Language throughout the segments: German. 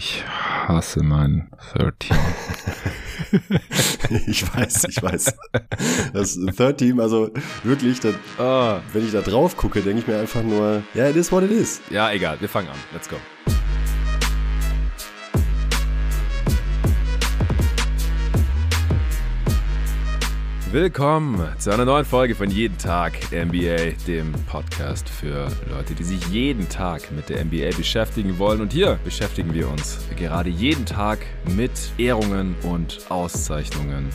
Ich hasse mein 13. ich weiß, ich weiß. Das Third Team, also wirklich, das, oh. wenn ich da drauf gucke, denke ich mir einfach nur, ja, yeah, it is what it is. Ja, egal, wir fangen an. Let's go. Willkommen zu einer neuen Folge von Jeden Tag NBA, dem Podcast für Leute, die sich jeden Tag mit der NBA beschäftigen wollen. Und hier beschäftigen wir uns gerade jeden Tag mit Ehrungen und Auszeichnungen.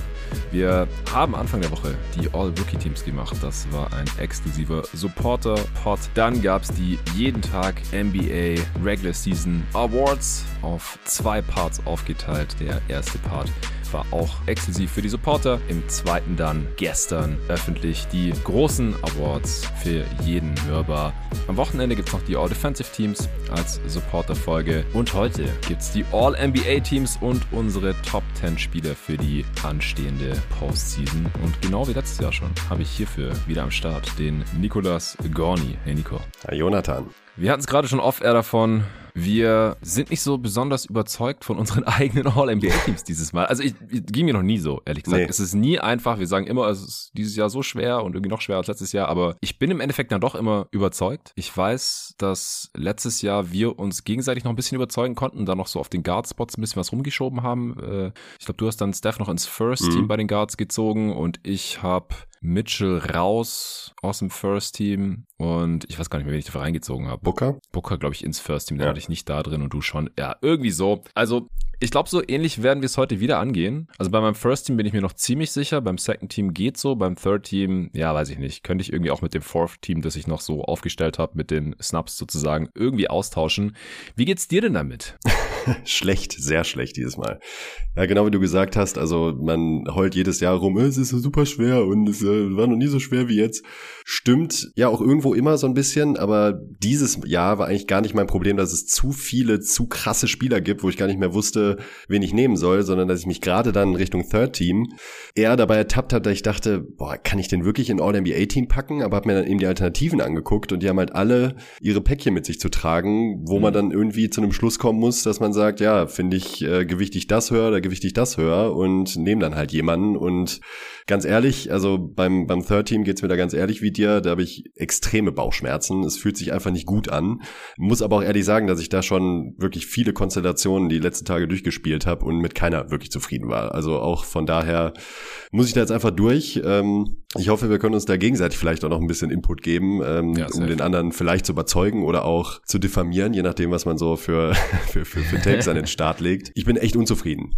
Wir haben Anfang der Woche die All-Rookie-Teams gemacht. Das war ein exklusiver Supporter-Pod. Dann gab es die Jeden Tag NBA Regular Season Awards auf zwei Parts aufgeteilt. Der erste Part war auch exklusiv für die Supporter. Im zweiten dann gestern öffentlich die großen Awards für jeden hörbar. Am Wochenende gibt es noch die All-Defensive Teams als Supporter-Folge. Und heute gibt es die All-NBA-Teams und unsere Top 10 Spieler für die anstehende Postseason. Und genau wie letztes Jahr schon habe ich hierfür wieder am Start den Nicolas Gorni. Hey Nico. Hi Jonathan. Wir hatten es gerade schon off-air davon. Wir sind nicht so besonders überzeugt von unseren eigenen All-NBA-Teams dieses Mal. Also ich, ich ging mir noch nie so, ehrlich gesagt. Nee. Es ist nie einfach. Wir sagen immer, es ist dieses Jahr so schwer und irgendwie noch schwerer als letztes Jahr. Aber ich bin im Endeffekt dann doch immer überzeugt. Ich weiß, dass letztes Jahr wir uns gegenseitig noch ein bisschen überzeugen konnten, da noch so auf den Guard-Spots ein bisschen was rumgeschoben haben. Äh, ich glaube, du hast dann Steph noch ins First-Team mhm. bei den Guards gezogen und ich habe Mitchell raus aus dem First Team und ich weiß gar nicht mehr, wen ich dafür reingezogen habe. Booker? Booker, glaube ich, ins First Team. Den ja. hatte ich nicht da drin und du schon. Ja, irgendwie so. Also ich glaube, so ähnlich werden wir es heute wieder angehen. Also bei meinem First Team bin ich mir noch ziemlich sicher. Beim Second Team geht so. Beim Third Team, ja, weiß ich nicht. Könnte ich irgendwie auch mit dem Fourth Team, das ich noch so aufgestellt habe, mit den Snaps sozusagen, irgendwie austauschen. Wie geht's dir denn damit? schlecht, sehr schlecht dieses Mal. Ja, genau wie du gesagt hast. Also man heult jedes Jahr rum, es ist super schwer und es äh, war noch nie so schwer wie jetzt. Stimmt ja auch irgendwo immer so ein bisschen, aber dieses Jahr war eigentlich gar nicht mein Problem, dass es zu viele, zu krasse Spieler gibt, wo ich gar nicht mehr wusste, wen ich nehmen soll, sondern dass ich mich gerade dann Richtung Third Team eher dabei ertappt habe, dass ich dachte, boah, kann ich den wirklich in All-NBA-Team packen? Aber habe mir dann eben die Alternativen angeguckt und die haben halt alle ihre Päckchen mit sich zu tragen, wo mhm. man dann irgendwie zu einem Schluss kommen muss, dass man sagt, ja, finde ich äh, gewichtig das höher oder gewichtig das höher und nehme dann halt jemanden und ganz ehrlich, also beim, beim Third Team geht's mir da ganz ehrlich wie dir, da habe ich extreme Bauchschmerzen. Es fühlt sich einfach nicht gut an. Muss aber auch ehrlich sagen, dass ich da schon wirklich viele Konstellationen die letzten Tage durchgespielt habe und mit keiner wirklich zufrieden war. Also auch von daher muss ich da jetzt einfach durch. Ähm, ich hoffe, wir können uns da gegenseitig vielleicht auch noch ein bisschen Input geben, ähm, ja, um den anderen vielleicht zu überzeugen oder auch zu diffamieren, je nachdem, was man so für, für, für, für Tapes an den Start legt. Ich bin echt unzufrieden.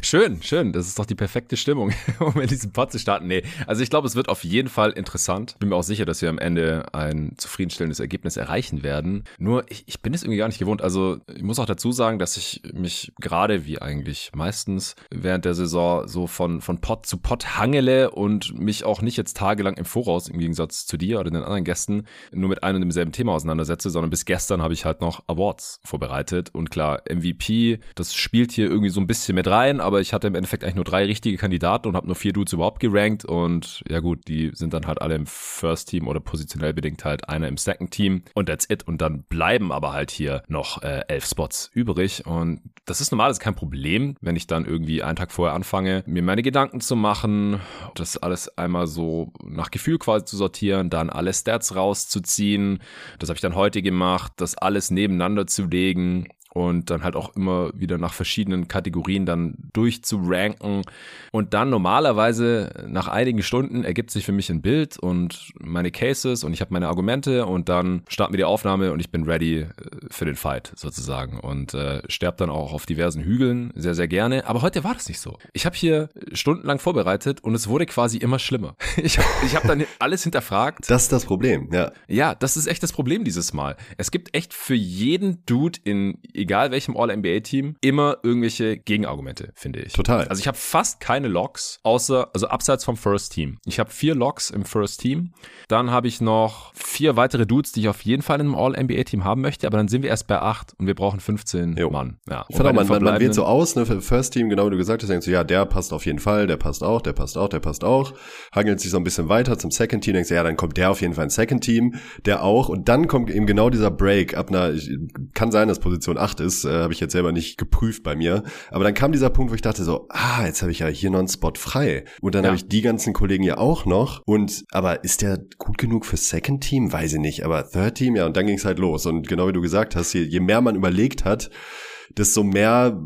Schön, schön. Das ist doch die perfekte Stimmung, um in Pod zu starten. Nee, also ich glaube, es wird auf jeden Fall interessant. Bin mir auch sicher, dass wir am Ende ein zufriedenstellendes Ergebnis erreichen werden. Nur, ich, ich bin es irgendwie gar nicht gewohnt. Also ich muss auch dazu sagen, dass ich mich gerade, wie eigentlich meistens, während der Saison so von, von Pod zu Pod hangele und mich auch nicht jetzt tagelang im Voraus, im Gegensatz zu dir oder den anderen Gästen, nur mit einem und demselben Thema auseinandersetze, sondern bis gestern habe ich halt noch Awards vorbereitet. Und klar, MVP, das spielt hier irgendwie so ein bisschen mit rein, aber ich hatte im Endeffekt eigentlich nur drei richtige Kandidaten und habe nur vier Dudes überhaupt gerankt. Und ja gut, die sind dann halt alle im First Team oder positionell bedingt halt einer im Second Team. Und that's it. Und dann bleiben aber halt hier noch äh, elf Spots übrig. Und das ist normal, das ist kein Problem, wenn ich dann irgendwie einen Tag vorher anfange, mir meine Gedanken zu machen, das alles einmal so nach Gefühl quasi zu sortieren, dann alle Stats rauszuziehen. Das habe ich dann heute gemacht, das alles nebeneinander zu legen und dann halt auch immer wieder nach verschiedenen Kategorien dann durchzuranken. Und dann normalerweise nach einigen Stunden ergibt sich für mich ein Bild und meine Cases und ich habe meine Argumente und dann starten wir die Aufnahme und ich bin ready äh, für den Fight sozusagen und äh, sterbe dann auch auf diversen Hügeln sehr, sehr gerne. Aber heute war das nicht so. Ich habe hier stundenlang vorbereitet und es wurde quasi immer schlimmer. Ich habe ich hab dann alles hinterfragt. Das ist das Problem, ja. Ja, das ist echt das Problem dieses Mal. Es gibt echt für jeden Dude in egal welchem All-NBA-Team, immer irgendwelche Gegenargumente, finde ich. Total. Also ich habe fast keine Logs, außer, also abseits vom First Team. Ich habe vier Logs im First Team. Dann habe ich noch vier weitere Dudes, die ich auf jeden Fall in einem All-NBA-Team haben möchte, aber dann sind wir erst bei acht und wir brauchen 15 jo. Mann. Ja. Verdammt, man, man, man wählt so aus, ne, für First Team, genau wie du gesagt hast, denkst du, ja, der passt auf jeden Fall, der passt auch, der passt auch, der passt auch. Hangelt sich so ein bisschen weiter zum Second Team, denkst du, ja, dann kommt der auf jeden Fall ins Second Team, der auch. Und dann kommt eben genau dieser Break ab einer, kann sein, dass Position 8 gemacht ist, äh, habe ich jetzt selber nicht geprüft bei mir. Aber dann kam dieser Punkt, wo ich dachte so, ah, jetzt habe ich ja hier noch einen Spot frei. Und dann ja. habe ich die ganzen Kollegen ja auch noch. Und aber ist der gut genug für Second Team? Weiß ich nicht. Aber Third Team, ja, und dann ging es halt los. Und genau wie du gesagt hast, je, je mehr man überlegt hat, desto mehr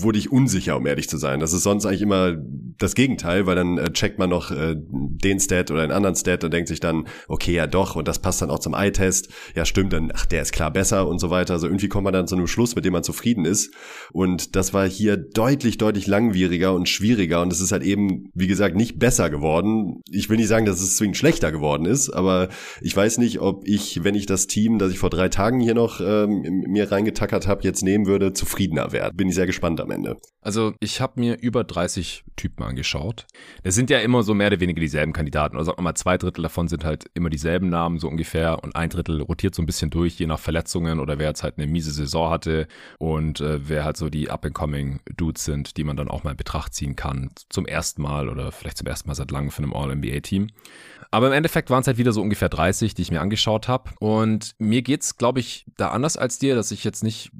wurde ich unsicher, um ehrlich zu sein. Das ist sonst eigentlich immer das Gegenteil, weil dann äh, checkt man noch äh, den Stat oder einen anderen Stat und denkt sich dann, okay, ja doch, und das passt dann auch zum Eye-Test. Ja, stimmt, dann, ach, der ist klar besser und so weiter. Also irgendwie kommt man dann zu einem Schluss, mit dem man zufrieden ist. Und das war hier deutlich, deutlich langwieriger und schwieriger. Und es ist halt eben, wie gesagt, nicht besser geworden. Ich will nicht sagen, dass es zwingend schlechter geworden ist, aber ich weiß nicht, ob ich, wenn ich das Team, das ich vor drei Tagen hier noch ähm, mir reingetackert habe, jetzt nehmen würde, zufriedener wäre. Bin ich sehr gespannt am Ende. Also ich habe mir über 30 Typen angeschaut. Es sind ja immer so mehr oder weniger dieselben Kandidaten. Oder sagen mal, zwei Drittel davon sind halt immer dieselben Namen, so ungefähr. Und ein Drittel rotiert so ein bisschen durch, je nach Verletzungen oder wer jetzt halt eine miese Saison hatte und äh, wer halt so die Up-and-Coming-Dudes sind, die man dann auch mal in Betracht ziehen kann. Zum ersten Mal oder vielleicht zum ersten Mal seit langem für einem All-NBA-Team. Aber im Endeffekt waren es halt wieder so ungefähr 30, die ich mir angeschaut habe. Und mir geht's, glaube ich, da anders als dir, dass ich jetzt nicht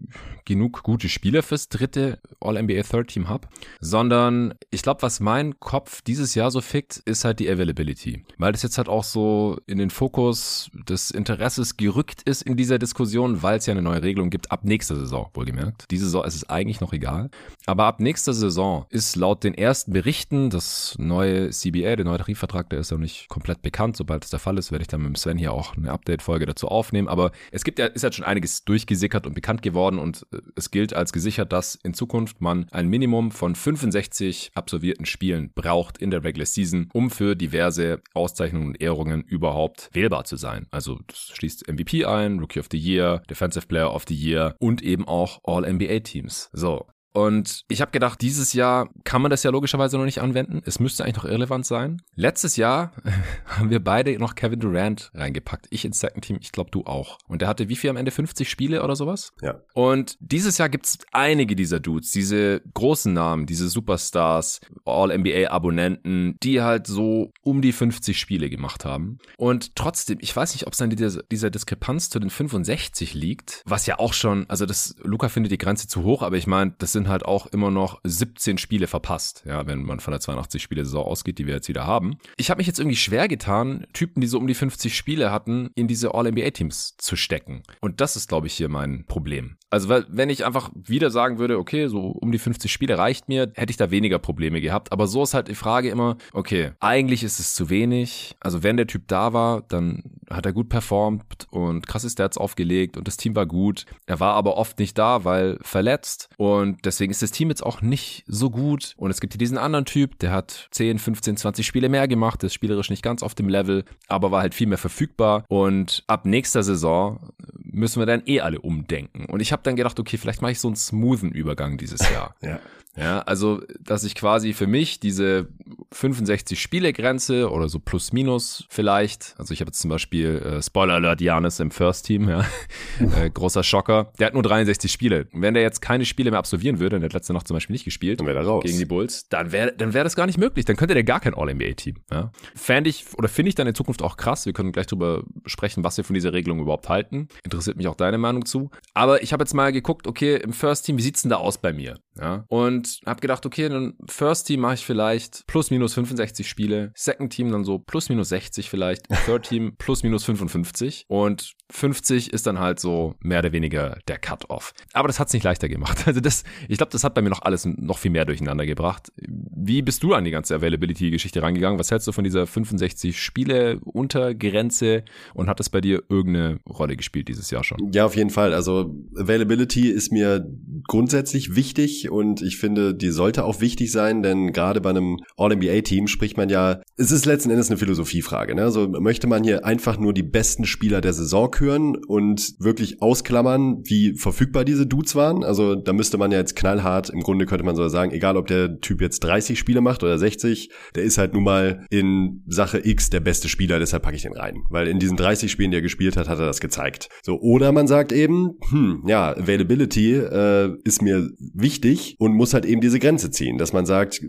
genug gute Spieler fürs dritte All-NBA Third Team habe, sondern ich glaube, was mein Kopf dieses Jahr so fickt, ist halt die Availability. Weil das jetzt halt auch so in den Fokus des Interesses gerückt ist in dieser Diskussion, weil es ja eine neue Regelung gibt ab nächster Saison, wohlgemerkt. Diese Saison ist es eigentlich noch egal. Aber ab nächster Saison ist laut den ersten Berichten das neue CBA, der neue Tarifvertrag, der ist ja noch nicht komplett bekannt. Sobald es der Fall ist, werde ich dann mit Sven hier auch eine Update-Folge dazu aufnehmen. Aber es gibt ja, ist halt schon einiges durchgesickert und bekannt geworden und äh, es gilt als gesichert, dass in Zukunft man ein Minimum von 65 absolvierten Spielen braucht in der Regular Season, um für diverse Auszeichnungen und Ehrungen überhaupt wählbar zu sein. Also das schließt MVP ein, Rookie of the Year, Defensive Player of the Year und eben auch All-NBA-Teams. So, und ich habe gedacht, dieses Jahr kann man das ja logischerweise noch nicht anwenden. Es müsste eigentlich noch irrelevant sein. Letztes Jahr haben wir beide noch Kevin Durant reingepackt. Ich ins Second Team, ich glaube du auch. Und der hatte wie viel am Ende? 50 Spiele oder sowas? Ja. Und dieses Jahr gibt's einige dieser Dudes, diese großen Namen, diese Superstars, All-NBA-Abonnenten, die halt so um die 50 Spiele gemacht haben. Und trotzdem, ich weiß nicht, ob es an dieser, dieser Diskrepanz zu den 65 liegt, was ja auch schon, also das, Luca findet die Grenze zu hoch, aber ich meine, das sind sind halt auch immer noch 17 Spiele verpasst, ja, wenn man von der 82 Spiele Saison ausgeht, die wir jetzt wieder haben. Ich habe mich jetzt irgendwie schwer getan, Typen, die so um die 50 Spiele hatten, in diese All-NBA-Teams zu stecken. Und das ist, glaube ich, hier mein Problem. Also, wenn ich einfach wieder sagen würde, okay, so um die 50 Spiele reicht mir, hätte ich da weniger Probleme gehabt. Aber so ist halt die Frage immer, okay, eigentlich ist es zu wenig. Also, wenn der Typ da war, dann hat er gut performt und krasse Stats aufgelegt und das Team war gut. Er war aber oft nicht da, weil verletzt. Und deswegen ist das Team jetzt auch nicht so gut. Und es gibt hier diesen anderen Typ, der hat 10, 15, 20 Spiele mehr gemacht, ist spielerisch nicht ganz auf dem Level, aber war halt viel mehr verfügbar. Und ab nächster Saison müssen wir dann eh alle umdenken. Und ich habe dann gedacht, okay, vielleicht mache ich so einen smoothen Übergang dieses Jahr. ja. Ja, also, dass ich quasi für mich diese 65 Spiele Grenze oder so plus minus vielleicht, also ich habe jetzt zum Beispiel äh, Spoiler Alert Janis im First Team, ja, äh, großer Schocker, der hat nur 63 Spiele. Und wenn der jetzt keine Spiele mehr absolvieren würde, und der hat letzte Nacht zum Beispiel nicht gespielt, dann wäre er raus. gegen die Bulls, dann wäre dann wäre das gar nicht möglich, dann könnte der gar kein All-NBA-Team. Ja. Fände ich oder finde ich dann in Zukunft auch krass, wir können gleich drüber sprechen, was wir von dieser Regelung überhaupt halten. Interessiert mich auch deine Meinung zu. Aber ich habe jetzt mal geguckt, okay, im First Team, wie sieht's denn da aus bei mir? Ja, und habe gedacht, okay, dann First Team mache ich vielleicht plus minus 65 Spiele, Second Team dann so plus minus 60 vielleicht, Third Team plus minus 55 und 50 ist dann halt so mehr oder weniger der Cut-Off. Aber das hat's nicht leichter gemacht. Also das, ich glaube, das hat bei mir noch alles noch viel mehr durcheinander gebracht. Wie bist du an die ganze Availability-Geschichte rangegangen? Was hältst du von dieser 65 Spiele Untergrenze und hat das bei dir irgendeine Rolle gespielt dieses Jahr schon? Ja, auf jeden Fall. Also Availability ist mir grundsätzlich wichtig und ich finde, die sollte auch wichtig sein, denn gerade bei einem All-NBA-Team spricht man ja, es ist letzten Endes eine Philosophiefrage. Ne? Also möchte man hier einfach nur die besten Spieler der Saison küren und wirklich ausklammern, wie verfügbar diese Dudes waren. Also da müsste man ja jetzt knallhart, im Grunde könnte man so sagen, egal ob der Typ jetzt 30 Spiele macht oder 60, der ist halt nun mal in Sache X der beste Spieler, deshalb packe ich den rein. Weil in diesen 30 Spielen, die er gespielt hat, hat er das gezeigt. So, oder man sagt eben, hm, ja, Availability äh, ist mir wichtig und muss halt eben diese Grenze ziehen, dass man sagt,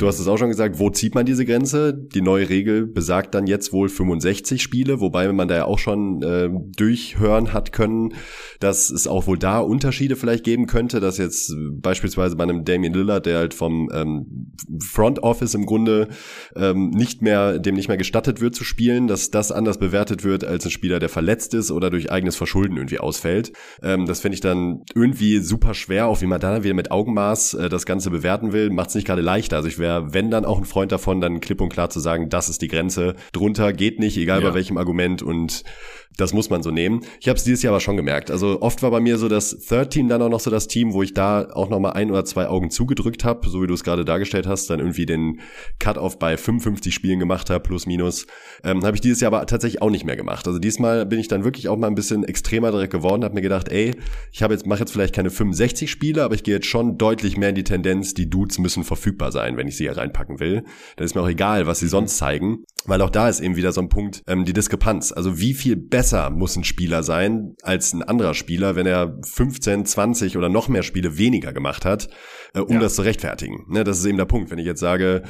Du hast es auch schon gesagt, wo zieht man diese Grenze? Die neue Regel besagt dann jetzt wohl 65 Spiele, wobei man da ja auch schon äh, durchhören hat können, dass es auch wohl da Unterschiede vielleicht geben könnte, dass jetzt beispielsweise bei einem Damien Lillard, der halt vom ähm, Front Office im Grunde ähm, nicht mehr, dem nicht mehr gestattet wird zu spielen, dass das anders bewertet wird als ein Spieler, der verletzt ist oder durch eigenes Verschulden irgendwie ausfällt. Ähm, das finde ich dann irgendwie super schwer, auch wie man da wieder mit Augenmaß äh, das Ganze bewerten will, macht es nicht gerade leichter. Also ich wäre wenn dann auch ein Freund davon, dann klipp und klar zu sagen, das ist die Grenze. Drunter geht nicht, egal ja. bei welchem Argument und das muss man so nehmen. Ich habe es dieses Jahr aber schon gemerkt. Also oft war bei mir so das Third Team dann auch noch so das Team, wo ich da auch noch mal ein oder zwei Augen zugedrückt habe, so wie du es gerade dargestellt hast, dann irgendwie den Cut-off bei 55 Spielen gemacht habe, plus minus. Ähm, habe ich dieses Jahr aber tatsächlich auch nicht mehr gemacht. Also diesmal bin ich dann wirklich auch mal ein bisschen extremer direkt geworden, habe mir gedacht, ey, ich habe jetzt mache jetzt vielleicht keine 65 Spiele, aber ich gehe jetzt schon deutlich mehr in die Tendenz, die Dudes müssen verfügbar sein, wenn ich sie hier reinpacken will. Dann ist mir auch egal, was sie sonst zeigen, weil auch da ist eben wieder so ein Punkt, ähm, die Diskrepanz. Also wie viel besser muss ein Spieler sein als ein anderer Spieler, wenn er 15, 20 oder noch mehr Spiele weniger gemacht hat, äh, um ja. das zu rechtfertigen. Ne, das ist eben der Punkt. Wenn ich jetzt sage,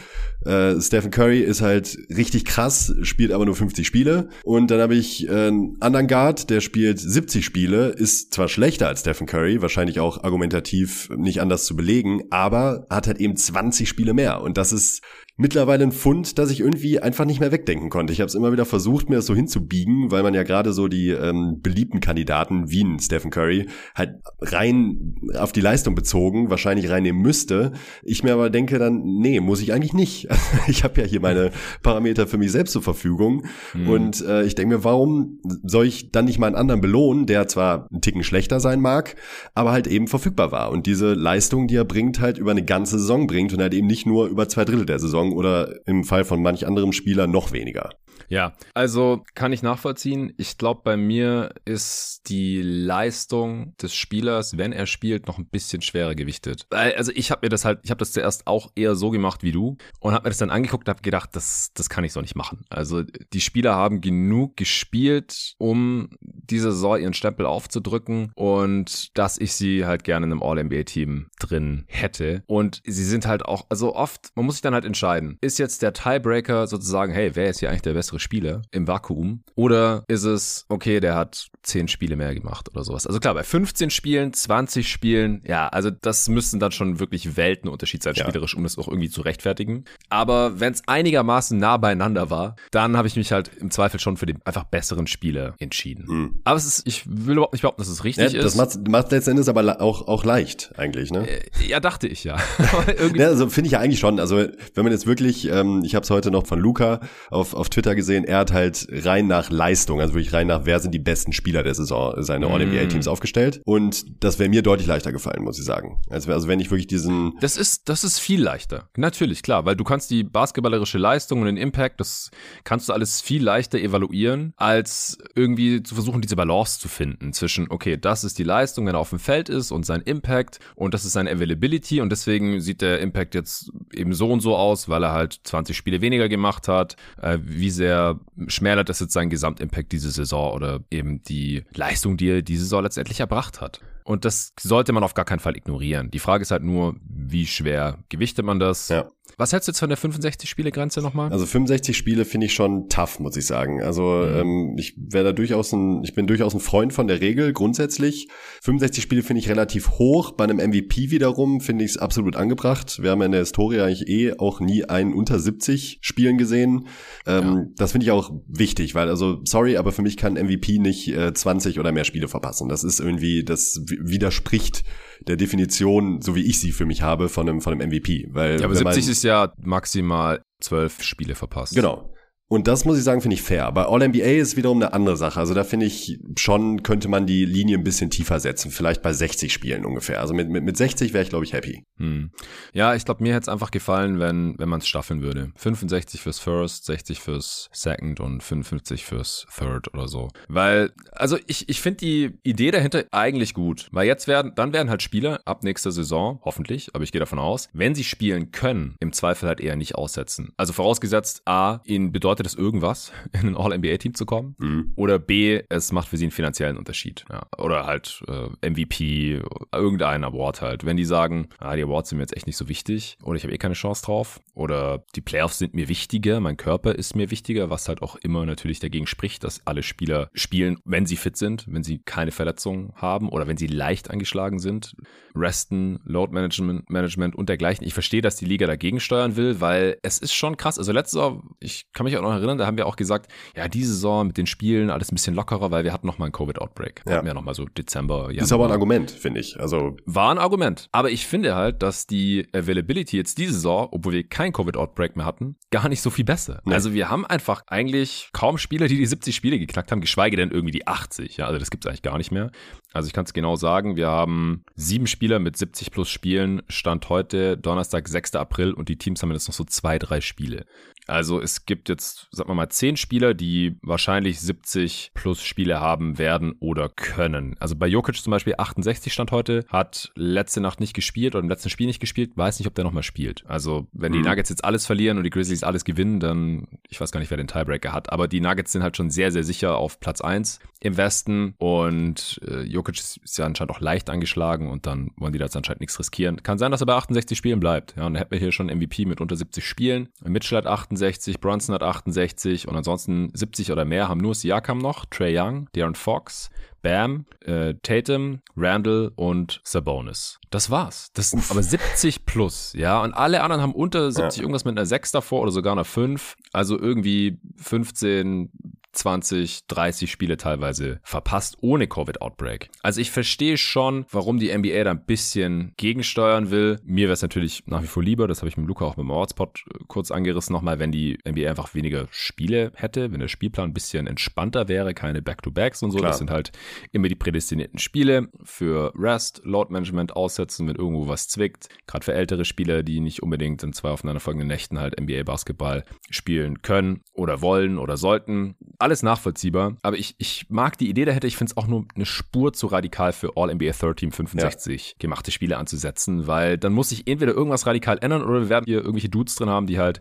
äh, Stephen Curry ist halt richtig krass, spielt aber nur 50 Spiele und dann habe ich äh, einen anderen Guard, der spielt 70 Spiele, ist zwar schlechter als Stephen Curry, wahrscheinlich auch argumentativ nicht anders zu belegen, aber hat halt eben 20 Spiele mehr und das ist mittlerweile ein Fund, das ich irgendwie einfach nicht mehr wegdenken konnte. Ich habe es immer wieder versucht, mir das so hinzubiegen, weil man ja gerade so die ähm, beliebten Kandidaten wie ein Stephen Curry halt rein auf die Leistung bezogen wahrscheinlich reinnehmen müsste. Ich mir aber denke dann, nee, muss ich eigentlich nicht. ich habe ja hier meine Parameter für mich selbst zur Verfügung mhm. und äh, ich denke mir, warum soll ich dann nicht mal einen anderen belohnen, der zwar einen Ticken schlechter sein mag, aber halt eben verfügbar war und diese Leistung, die er bringt, halt über eine ganze Saison bringt und halt eben nicht nur über zwei Drittel der Saison oder im Fall von manch anderem Spieler noch weniger. Ja, also kann ich nachvollziehen. Ich glaube, bei mir ist die Leistung des Spielers, wenn er spielt, noch ein bisschen schwerer gewichtet. Also ich habe mir das halt, ich habe das zuerst auch eher so gemacht wie du und habe mir das dann angeguckt habe gedacht, das, das kann ich so nicht machen. Also die Spieler haben genug gespielt, um diese Saison ihren Stempel aufzudrücken und dass ich sie halt gerne in einem All-NBA-Team drin hätte. Und sie sind halt auch, also oft, man muss sich dann halt entscheiden, ist jetzt der Tiebreaker sozusagen, hey, wer ist hier eigentlich der bessere Spieler im Vakuum? Oder ist es, okay, der hat 10 Spiele mehr gemacht oder sowas? Also klar, bei 15 Spielen, 20 Spielen, ja, also das müssten dann schon wirklich Weltenunterschied sein, ja. spielerisch, um das auch irgendwie zu rechtfertigen. Aber wenn es einigermaßen nah beieinander war, dann habe ich mich halt im Zweifel schon für den einfach besseren Spieler entschieden. Mhm. Aber es ist, ich will überhaupt nicht behaupten, dass es richtig ja, das ist. Das macht, letzten Endes aber auch, auch leicht, eigentlich, ne? Äh, ja, dachte ich ja. ja also finde ich ja eigentlich schon. Also wenn man jetzt wirklich, ähm, ich habe es heute noch von Luca auf, auf Twitter gesehen, er hat halt rein nach Leistung, also wirklich rein nach, wer sind die besten Spieler der Saison, seine mm. All-NBA-Teams aufgestellt. Und das wäre mir deutlich leichter gefallen, muss ich sagen. Also, also wenn ich wirklich diesen... Das ist, das ist viel leichter. Natürlich, klar, weil du kannst die basketballerische Leistung und den Impact, das kannst du alles viel leichter evaluieren, als irgendwie zu versuchen, diese Balance zu finden zwischen, okay, das ist die Leistung, wenn er auf dem Feld ist und sein Impact und das ist seine Availability und deswegen sieht der Impact jetzt eben so und so aus, weil er halt 20 Spiele weniger gemacht hat. Äh, wie sehr schmälert das jetzt seinen Gesamtimpact diese Saison oder eben die Leistung, die er diese Saison letztendlich erbracht hat? Und das sollte man auf gar keinen Fall ignorieren. Die Frage ist halt nur, wie schwer gewichtet man das? Ja. Was hältst du jetzt von der 65-Spiele-Grenze nochmal? Also 65 Spiele finde ich schon tough, muss ich sagen. Also mhm. ähm, ich wäre da durchaus ein, ich bin durchaus ein Freund von der Regel grundsätzlich. 65 Spiele finde ich relativ hoch. Bei einem MVP wiederum finde ich es absolut angebracht. Wir haben in der Historie eigentlich eh auch nie einen unter 70 Spielen gesehen. Ähm, ja. Das finde ich auch wichtig, weil also sorry, aber für mich kann MVP nicht äh, 20 oder mehr Spiele verpassen. Das ist irgendwie, das widerspricht der Definition, so wie ich sie für mich habe, von einem, von einem MVP. Weil, ja, aber 70 ist ja maximal zwölf Spiele verpasst. Genau. Und das muss ich sagen, finde ich fair. Aber All-NBA ist wiederum eine andere Sache. Also da finde ich schon, könnte man die Linie ein bisschen tiefer setzen. Vielleicht bei 60 Spielen ungefähr. Also mit, mit, mit 60 wäre ich, glaube ich, happy. Hm. Ja, ich glaube, mir hätte es einfach gefallen, wenn, wenn man es staffeln würde. 65 fürs First, 60 fürs Second und 55 fürs Third oder so. Weil, also ich, ich finde die Idee dahinter eigentlich gut. Weil jetzt werden, dann werden halt Spieler ab nächster Saison, hoffentlich, aber ich gehe davon aus, wenn sie spielen können, im Zweifel halt eher nicht aussetzen. Also vorausgesetzt, A, ihnen bedeutet bedeutet es irgendwas, in ein All-NBA-Team zu kommen. Mhm. Oder B, es macht für sie einen finanziellen Unterschied. Ja. Oder halt äh, MVP, irgendein Award halt. Wenn die sagen, ah, die Awards sind mir jetzt echt nicht so wichtig oder ich habe eh keine Chance drauf oder die Playoffs sind mir wichtiger, mein Körper ist mir wichtiger, was halt auch immer natürlich dagegen spricht, dass alle Spieler spielen, wenn sie fit sind, wenn sie keine Verletzungen haben oder wenn sie leicht angeschlagen sind. Resten, Load Management, Management und dergleichen. Ich verstehe, dass die Liga dagegen steuern will, weil es ist schon krass. Also letzte Saison, ich kann mich auch noch erinnern, da haben wir auch gesagt, ja, diese Saison mit den Spielen alles ein bisschen lockerer, weil wir hatten noch mal einen Covid-Outbreak. Ja. Hatten wir noch mal so Dezember, Januar. Ist aber ein Argument, finde ich. Also war ein Argument. Aber ich finde halt, dass die Availability jetzt diese Saison, obwohl wir keinen Covid-Outbreak mehr hatten, gar nicht so viel besser. Nee. Also wir haben einfach eigentlich kaum Spieler, die die 70 Spiele geknackt haben, geschweige denn irgendwie die 80. Ja, also das gibt es eigentlich gar nicht mehr. Also ich kann es genau sagen, wir haben sieben Spieler mit 70 plus Spielen, Stand heute Donnerstag, 6. April und die Teams haben jetzt noch so zwei, drei Spiele. Also es gibt jetzt, sagen wir mal, zehn Spieler, die wahrscheinlich 70 plus Spiele haben werden oder können. Also bei Jokic zum Beispiel 68 stand heute, hat letzte Nacht nicht gespielt oder im letzten Spiel nicht gespielt, weiß nicht, ob der nochmal spielt. Also wenn mhm. die Nuggets jetzt alles verlieren und die Grizzlies alles gewinnen, dann, ich weiß gar nicht, wer den Tiebreaker hat, aber die Nuggets sind halt schon sehr, sehr sicher auf Platz 1 im Westen und äh, Jokic ist ja anscheinend auch leicht angeschlagen und dann wollen die da jetzt anscheinend nichts riskieren. Kann sein, dass er bei 68 Spielen bleibt. Ja, und dann hätten wir hier schon MVP mit unter 70 Spielen. Mitchell hat 68 68, Bronson hat 68 und ansonsten 70 oder mehr haben nur Siakam noch, Trey Young, Darren Fox, Bam, äh, Tatum, Randall und Sabonis. Das war's. Das sind aber 70 plus, ja. Und alle anderen haben unter 70 ja. irgendwas mit einer 6 davor oder sogar einer 5. Also irgendwie 15, 20, 30 Spiele teilweise verpasst ohne Covid-Outbreak. Also ich verstehe schon, warum die NBA da ein bisschen gegensteuern will. Mir wäre es natürlich nach wie vor lieber, das habe ich mit Luca auch beim Awardspot äh, kurz angerissen nochmal, wenn die NBA einfach weniger Spiele hätte, wenn der Spielplan ein bisschen entspannter wäre, keine Back-to-Backs und so. Klar. Das sind halt immer die prädestinierten Spiele für Rest, Load Management aussetzen, wenn irgendwo was zwickt. Gerade für ältere Spieler, die nicht unbedingt in zwei aufeinanderfolgenden Nächten halt NBA-Basketball spielen können oder wollen oder sollten alles nachvollziehbar, aber ich, ich mag die Idee dahinter. Ich finde es auch nur eine Spur zu radikal für All-NBA 13 65 ja. gemachte Spiele anzusetzen, weil dann muss sich entweder irgendwas radikal ändern oder wir werden hier irgendwelche Dudes drin haben, die halt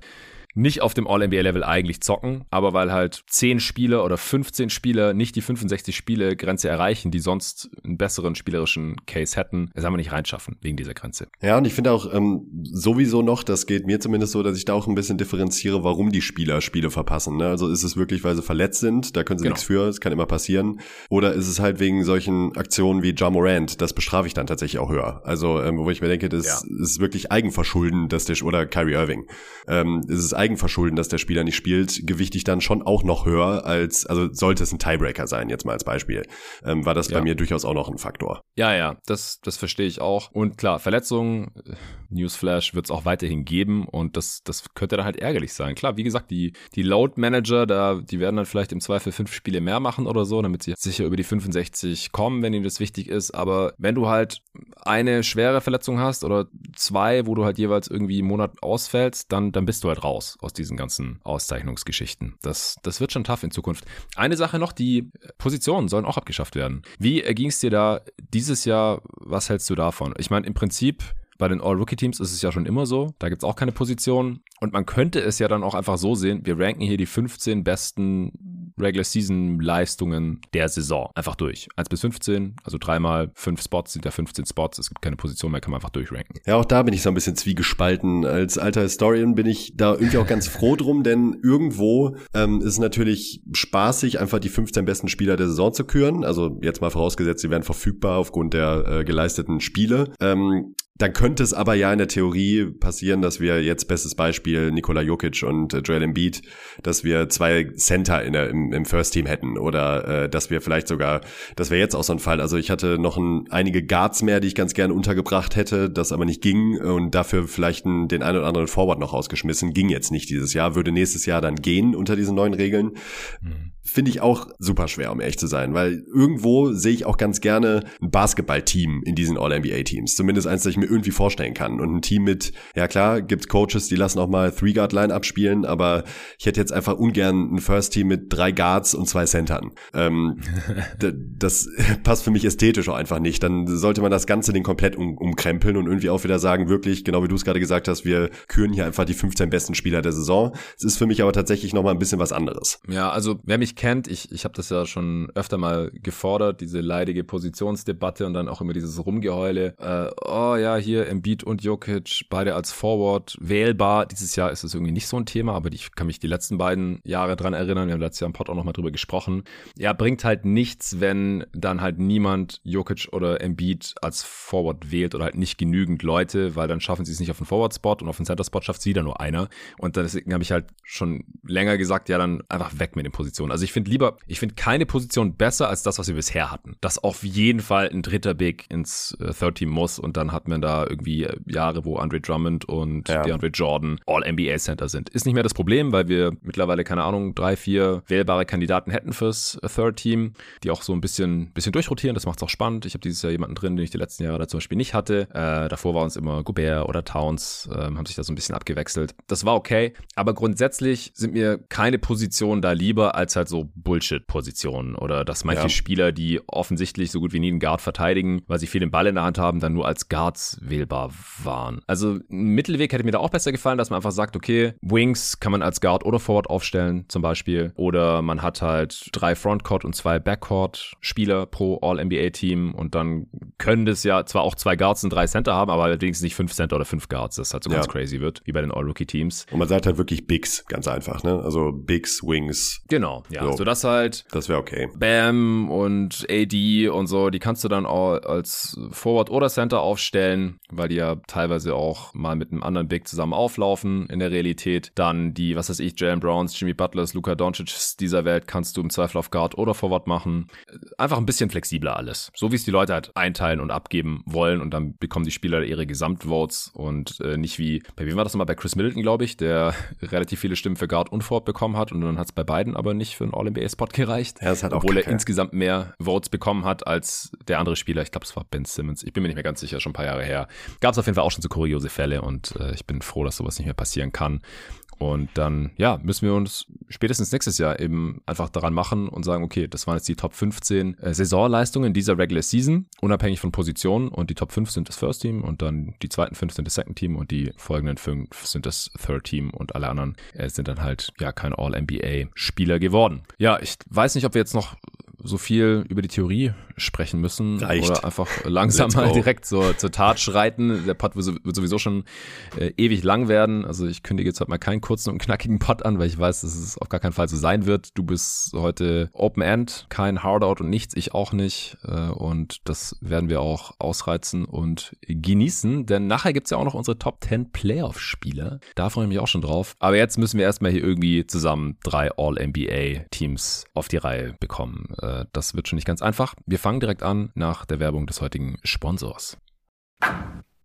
nicht auf dem All-NBA-Level eigentlich zocken, aber weil halt 10 Spieler oder 15 Spieler nicht die 65 Spiele Grenze erreichen, die sonst einen besseren spielerischen Case hätten, das haben wir nicht reinschaffen wegen dieser Grenze. Ja, und ich finde auch ähm, sowieso noch, das geht mir zumindest so, dass ich da auch ein bisschen differenziere, warum die Spieler Spiele verpassen. Ne? Also ist es wirklich, weil sie verletzt sind, da können sie genau. nichts für, das kann immer passieren. Oder ist es halt wegen solchen Aktionen wie Ja Morant, das bestrafe ich dann tatsächlich auch höher. Also ähm, wo ich mir denke, das ja. ist wirklich Eigenverschulden, dass der, oder Kyrie Irving, ähm, ist es Eigenverschulden, dass der Spieler nicht spielt, gewichte ich dann schon auch noch höher als, also sollte es ein Tiebreaker sein, jetzt mal als Beispiel, ähm, war das ja. bei mir durchaus auch noch ein Faktor. Ja, ja, das, das verstehe ich auch. Und klar, Verletzungen, Newsflash wird es auch weiterhin geben und das, das könnte dann halt ärgerlich sein. Klar, wie gesagt, die, die Load Manager, da, die werden dann vielleicht im Zweifel fünf Spiele mehr machen oder so, damit sie sicher über die 65 kommen, wenn ihnen das wichtig ist. Aber wenn du halt eine schwere Verletzung hast oder zwei, wo du halt jeweils irgendwie einen Monat ausfällst, dann, dann bist du halt raus aus diesen ganzen Auszeichnungsgeschichten. Das, das wird schon tough in Zukunft. Eine Sache noch, die Positionen sollen auch abgeschafft werden. Wie ging es dir da dieses Jahr? Was hältst du davon? Ich meine, im Prinzip bei den All-Rookie-Teams ist es ja schon immer so. Da gibt es auch keine Position. Und man könnte es ja dann auch einfach so sehen, wir ranken hier die 15 besten Regular Season Leistungen der Saison. Einfach durch. 1 bis 15, also dreimal fünf Spots sind ja 15 Spots. Es gibt keine Position mehr, kann man einfach durchranken. Ja, auch da bin ich so ein bisschen zwiegespalten. Als alter Historian bin ich da irgendwie auch ganz froh drum, denn irgendwo ähm, ist es natürlich spaßig, einfach die 15 besten Spieler der Saison zu küren. Also jetzt mal vorausgesetzt, sie werden verfügbar aufgrund der äh, geleisteten Spiele. Ähm, dann könnte es aber ja in der Theorie passieren, dass wir jetzt bestes Beispiel Nikola Jokic und äh, Joel Embiid, dass wir zwei Center in der, im, im First Team hätten oder äh, dass wir vielleicht sogar, das wäre jetzt auch so ein Fall. Also ich hatte noch ein, einige Guards mehr, die ich ganz gerne untergebracht hätte, das aber nicht ging und dafür vielleicht ein, den einen oder anderen Forward noch rausgeschmissen. Ging jetzt nicht dieses Jahr, würde nächstes Jahr dann gehen unter diesen neuen Regeln. Mhm finde ich auch super schwer, um ehrlich zu sein, weil irgendwo sehe ich auch ganz gerne ein Basketballteam in diesen All-NBA-Teams. Zumindest eins, das ich mir irgendwie vorstellen kann. Und ein Team mit, ja klar, gibt's Coaches, die lassen auch mal Three-Guard-Line abspielen, aber ich hätte jetzt einfach ungern ein First-Team mit drei Guards und zwei Centern. Ähm, das passt für mich ästhetisch auch einfach nicht. Dann sollte man das Ganze den komplett um, umkrempeln und irgendwie auch wieder sagen, wirklich, genau wie du es gerade gesagt hast, wir küren hier einfach die 15 besten Spieler der Saison. Es ist für mich aber tatsächlich nochmal ein bisschen was anderes. Ja, also wer mich kennt, ich, ich habe das ja schon öfter mal gefordert, diese leidige Positionsdebatte und dann auch immer dieses Rumgeheule. Äh, oh ja, hier Embiid und Jokic, beide als Forward wählbar. Dieses Jahr ist es irgendwie nicht so ein Thema, aber ich kann mich die letzten beiden Jahre dran erinnern. Wir haben letztes Jahr im Pod auch nochmal drüber gesprochen. Ja, bringt halt nichts, wenn dann halt niemand Jokic oder Embiid als Forward wählt oder halt nicht genügend Leute, weil dann schaffen sie es nicht auf den Forward-Spot und auf den Center-Spot schafft es wieder nur einer. Und deswegen habe ich halt schon länger gesagt, ja, dann einfach weg mit den Positionen. Also ich finde lieber, ich finde keine Position besser als das, was wir bisher hatten. Dass auf jeden Fall ein dritter Big ins äh, Third Team muss und dann hat man da irgendwie äh, Jahre, wo Andre Drummond und ja. DeAndre Jordan All-NBA-Center sind. Ist nicht mehr das Problem, weil wir mittlerweile, keine Ahnung, drei, vier wählbare Kandidaten hätten fürs äh, Third Team, die auch so ein bisschen, bisschen durchrotieren. Das macht es auch spannend. Ich habe dieses Jahr jemanden drin, den ich die letzten Jahre da zum Beispiel nicht hatte. Äh, davor war uns immer Gobert oder Towns, ähm, haben sich da so ein bisschen abgewechselt. Das war okay, aber grundsätzlich sind mir keine Positionen da lieber als halt so Bullshit-Positionen oder dass manche ja. Spieler, die offensichtlich so gut wie nie einen Guard verteidigen, weil sie viel den Ball in der Hand haben, dann nur als Guards wählbar waren. Also ein Mittelweg hätte mir da auch besser gefallen, dass man einfach sagt, okay, Wings kann man als Guard oder Forward aufstellen zum Beispiel oder man hat halt drei Frontcourt und zwei Backcourt-Spieler pro All-NBA-Team und dann können das ja zwar auch zwei Guards und drei Center haben, aber allerdings nicht fünf Center oder fünf Guards, das halt so ja. ganz crazy wird, wie bei den All-Rookie-Teams. Und man sagt halt wirklich Bigs, ganz einfach, ne? Also Bigs, Wings. Genau, ja. So, so das halt. Das wäre okay. Bam und AD und so, die kannst du dann auch als Forward oder Center aufstellen, weil die ja teilweise auch mal mit einem anderen Big zusammen auflaufen in der Realität. Dann die, was weiß ich, Jalen Browns, Jimmy Butlers, Luka Doncic dieser Welt kannst du im Zweifel auf Guard oder Forward machen. Einfach ein bisschen flexibler alles. So wie es die Leute halt einteilen und abgeben wollen und dann bekommen die Spieler ihre Gesamtvotes und äh, nicht wie, bei wem war das nochmal? Bei Chris Middleton, glaube ich, der relativ viele Stimmen für Guard und Forward bekommen hat und dann hat es bei beiden aber nicht für einen All-NBA-Spot gereicht. Ja, das hat obwohl auch er insgesamt mehr Votes bekommen hat als der andere Spieler. Ich glaube, es war Ben Simmons. Ich bin mir nicht mehr ganz sicher, schon ein paar Jahre her. Gab es auf jeden Fall auch schon so kuriose Fälle und äh, ich bin froh, dass sowas nicht mehr passieren kann. Und dann, ja, müssen wir uns spätestens nächstes Jahr eben einfach daran machen und sagen, okay, das waren jetzt die Top 15 äh, Saisonleistungen dieser Regular Season, unabhängig von Positionen. Und die Top 5 sind das First Team und dann die zweiten 5 sind das Second Team und die folgenden 5 sind das Third Team und alle anderen äh, sind dann halt, ja, kein All-NBA-Spieler geworden. Ja, ich weiß nicht, ob wir jetzt noch so viel über die Theorie sprechen müssen Reicht. oder einfach langsam mal direkt so zur Tat schreiten. Der Pod wird sowieso schon äh, ewig lang werden. Also ich kündige jetzt heute mal keinen kurzen und knackigen Pod an, weil ich weiß, dass es auf gar keinen Fall so sein wird. Du bist heute Open End, kein Hardout und nichts, ich auch nicht. Äh, und das werden wir auch ausreizen und genießen, denn nachher gibt's ja auch noch unsere Top 10 Playoff-Spieler. Da freue ich mich auch schon drauf. Aber jetzt müssen wir erstmal hier irgendwie zusammen drei All-NBA-Teams auf die Reihe bekommen. Äh, das wird schon nicht ganz einfach. Wir fangen direkt an nach der Werbung des heutigen Sponsors.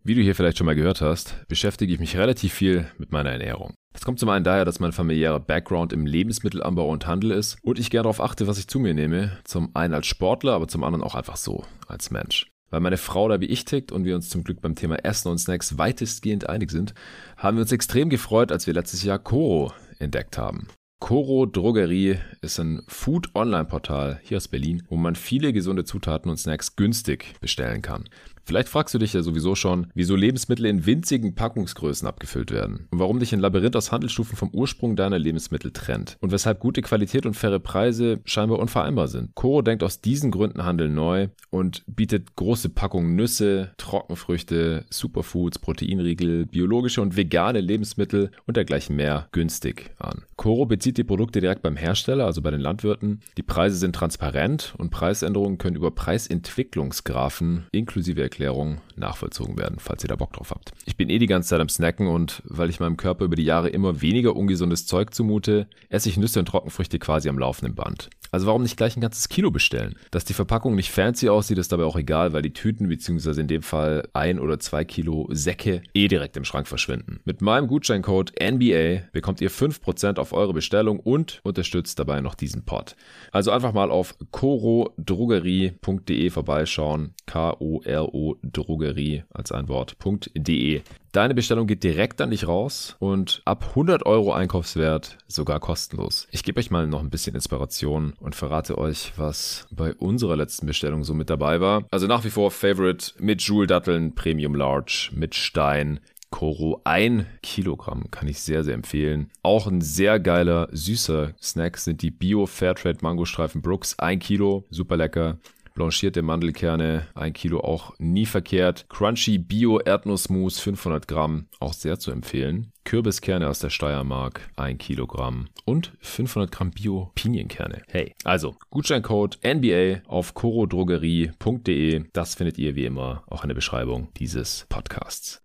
Wie du hier vielleicht schon mal gehört hast, beschäftige ich mich relativ viel mit meiner Ernährung. Das kommt zum einen daher, dass mein familiärer Background im Lebensmittelanbau und Handel ist und ich gerne darauf achte, was ich zu mir nehme. Zum einen als Sportler, aber zum anderen auch einfach so, als Mensch. Weil meine Frau da wie ich tickt und wir uns zum Glück beim Thema Essen und Snacks weitestgehend einig sind, haben wir uns extrem gefreut, als wir letztes Jahr Koro entdeckt haben. Coro Drogerie ist ein Food-Online-Portal hier aus Berlin, wo man viele gesunde Zutaten und Snacks günstig bestellen kann. Vielleicht fragst du dich ja sowieso schon, wieso Lebensmittel in winzigen Packungsgrößen abgefüllt werden und warum dich ein Labyrinth aus Handelsstufen vom Ursprung deiner Lebensmittel trennt und weshalb gute Qualität und faire Preise scheinbar unvereinbar sind. Coro denkt aus diesen Gründen Handel neu und bietet große Packungen Nüsse, Trockenfrüchte, Superfoods, Proteinriegel, biologische und vegane Lebensmittel und dergleichen mehr günstig an. Coro bezieht die Produkte direkt beim Hersteller, also bei den Landwirten. Die Preise sind transparent und Preisänderungen können über Preisentwicklungsgrafen inklusive Erklärung nachvollzogen werden, falls ihr da Bock drauf habt. Ich bin eh die ganze Zeit am Snacken und weil ich meinem Körper über die Jahre immer weniger ungesundes Zeug zumute, esse ich Nüsse und Trockenfrüchte quasi am laufenden Band. Also warum nicht gleich ein ganzes Kilo bestellen? Dass die Verpackung nicht fancy aussieht, ist dabei auch egal, weil die Tüten beziehungsweise in dem Fall ein oder zwei Kilo Säcke eh direkt im Schrank verschwinden. Mit meinem Gutscheincode NBA bekommt ihr 5% auf eure Bestellung und unterstützt dabei noch diesen Pod. Also einfach mal auf korodrogerie.de vorbeischauen. K-O-R-O Drogerie als ein Wort.de. Deine Bestellung geht direkt an dich raus und ab 100 Euro Einkaufswert sogar kostenlos. Ich gebe euch mal noch ein bisschen Inspiration und verrate euch, was bei unserer letzten Bestellung so mit dabei war. Also nach wie vor Favorite mit Joule-Datteln, Premium Large, mit Stein, Koro. Ein Kilogramm kann ich sehr, sehr empfehlen. Auch ein sehr geiler, süßer Snack sind die Bio Fairtrade Mangostreifen Brooks. Ein Kilo, super lecker blanchierte Mandelkerne, ein Kilo auch nie verkehrt. Crunchy Bio Erdnussmus 500 Gramm, auch sehr zu empfehlen. Kürbiskerne aus der Steiermark, ein Kilogramm und 500 Gramm Bio Pinienkerne. Hey, also Gutscheincode NBA auf corodrogerie.de. Das findet ihr wie immer auch in der Beschreibung dieses Podcasts.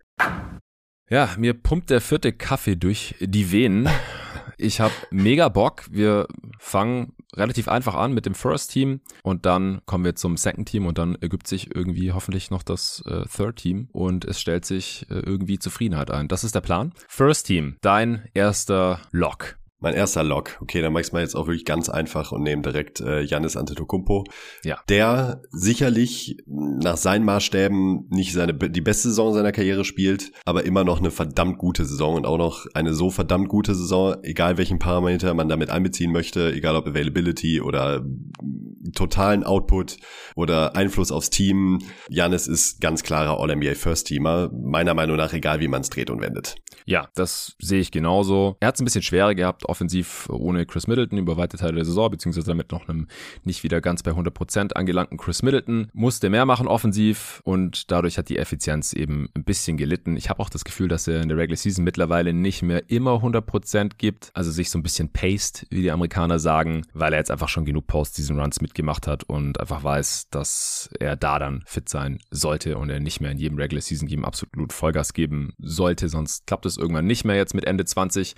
Ja, mir pumpt der vierte Kaffee durch die Venen. Ich habe mega Bock. Wir fangen relativ einfach an mit dem First Team und dann kommen wir zum Second Team und dann ergibt sich irgendwie hoffentlich noch das äh, Third Team und es stellt sich äh, irgendwie Zufriedenheit ein. Das ist der Plan. First Team, dein erster Lock. Mein erster Lock. Okay, dann mach ich's mal jetzt auch wirklich ganz einfach und nehme direkt äh, Janis Antetokounmpo. Ja. Der sicherlich nach seinen Maßstäben nicht seine die beste Saison seiner Karriere spielt, aber immer noch eine verdammt gute Saison und auch noch eine so verdammt gute Saison, egal welchen Parameter man damit einbeziehen möchte, egal ob Availability oder totalen Output oder Einfluss aufs Team. Janis ist ganz klarer All-NBA First-Teamer, meiner Meinung nach, egal wie man es dreht und wendet. Ja, das sehe ich genauso. Er hat es ein bisschen schwerer gehabt, offensiv ohne Chris Middleton über weite Teile der Saison, beziehungsweise mit noch einem nicht wieder ganz bei 100% angelangten Chris Middleton. Musste mehr machen offensiv und dadurch hat die Effizienz eben ein bisschen gelitten. Ich habe auch das Gefühl, dass er in der Regular Season mittlerweile nicht mehr immer 100% gibt, also sich so ein bisschen paced, wie die Amerikaner sagen, weil er jetzt einfach schon genug Post-Season-Runs mitgemacht hat und einfach weiß, dass er da dann fit sein sollte und er nicht mehr in jedem Regular Season Game absolut Vollgas geben sollte, sonst klappt es irgendwann nicht mehr jetzt mit Ende 20.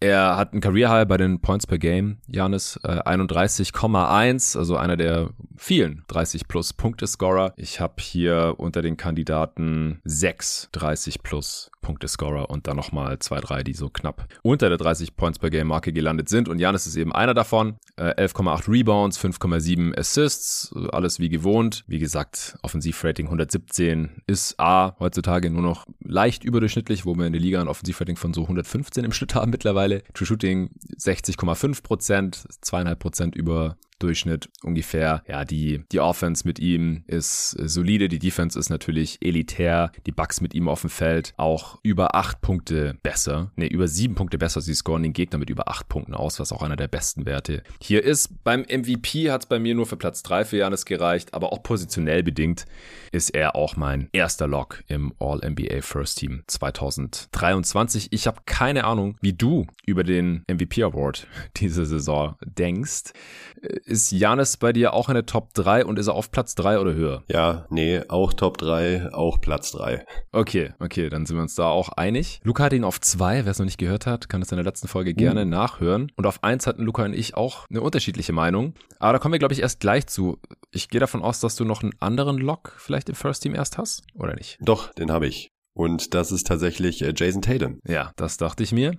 Er hat ein Career High bei den Points per Game, Janis, äh, 31,1, also einer der vielen 30 plus Punkte Scorer. Ich habe hier unter den Kandidaten sechs 30 plus Punkte Scorer und dann nochmal zwei, drei, die so knapp unter der 30 Points per Game Marke gelandet sind und Janis ist eben einer davon. Äh, 11,8 Rebounds, 5,7 Assists, alles wie gewohnt. Wie gesagt, Offensivrating 117 ist A heutzutage nur noch leicht überdurchschnittlich, wo wir in der Liga ein Offensivrating von so 115 im Schnitt haben mittlerweile. True Shooting 60,5 Prozent, zweieinhalb Prozent über Durchschnitt ungefähr. Ja, die, die Offense mit ihm ist solide, die Defense ist natürlich elitär, die Bucks mit ihm auf dem Feld auch über acht Punkte besser, ne, über sieben Punkte besser. Sie scoren den Gegner mit über acht Punkten aus, was auch einer der besten Werte hier ist. Beim MVP hat es bei mir nur für Platz drei für Janis gereicht, aber auch positionell bedingt ist er auch mein erster Lock im All-NBA First Team 2023. Ich habe keine Ahnung, wie du über den MVP Award diese Saison denkst ist Janis bei dir auch in der Top 3 und ist er auf Platz 3 oder höher? Ja, nee, auch Top 3, auch Platz 3. Okay, okay, dann sind wir uns da auch einig. Luca hat ihn auf 2, wer es noch nicht gehört hat, kann es in der letzten Folge gerne uh. nachhören. Und auf 1 hatten Luca und ich auch eine unterschiedliche Meinung. Aber da kommen wir, glaube ich, erst gleich zu. Ich gehe davon aus, dass du noch einen anderen Lock vielleicht im First Team erst hast, oder nicht? Doch, den habe ich. Und das ist tatsächlich äh, Jason Tatum. Ja, das dachte ich mir.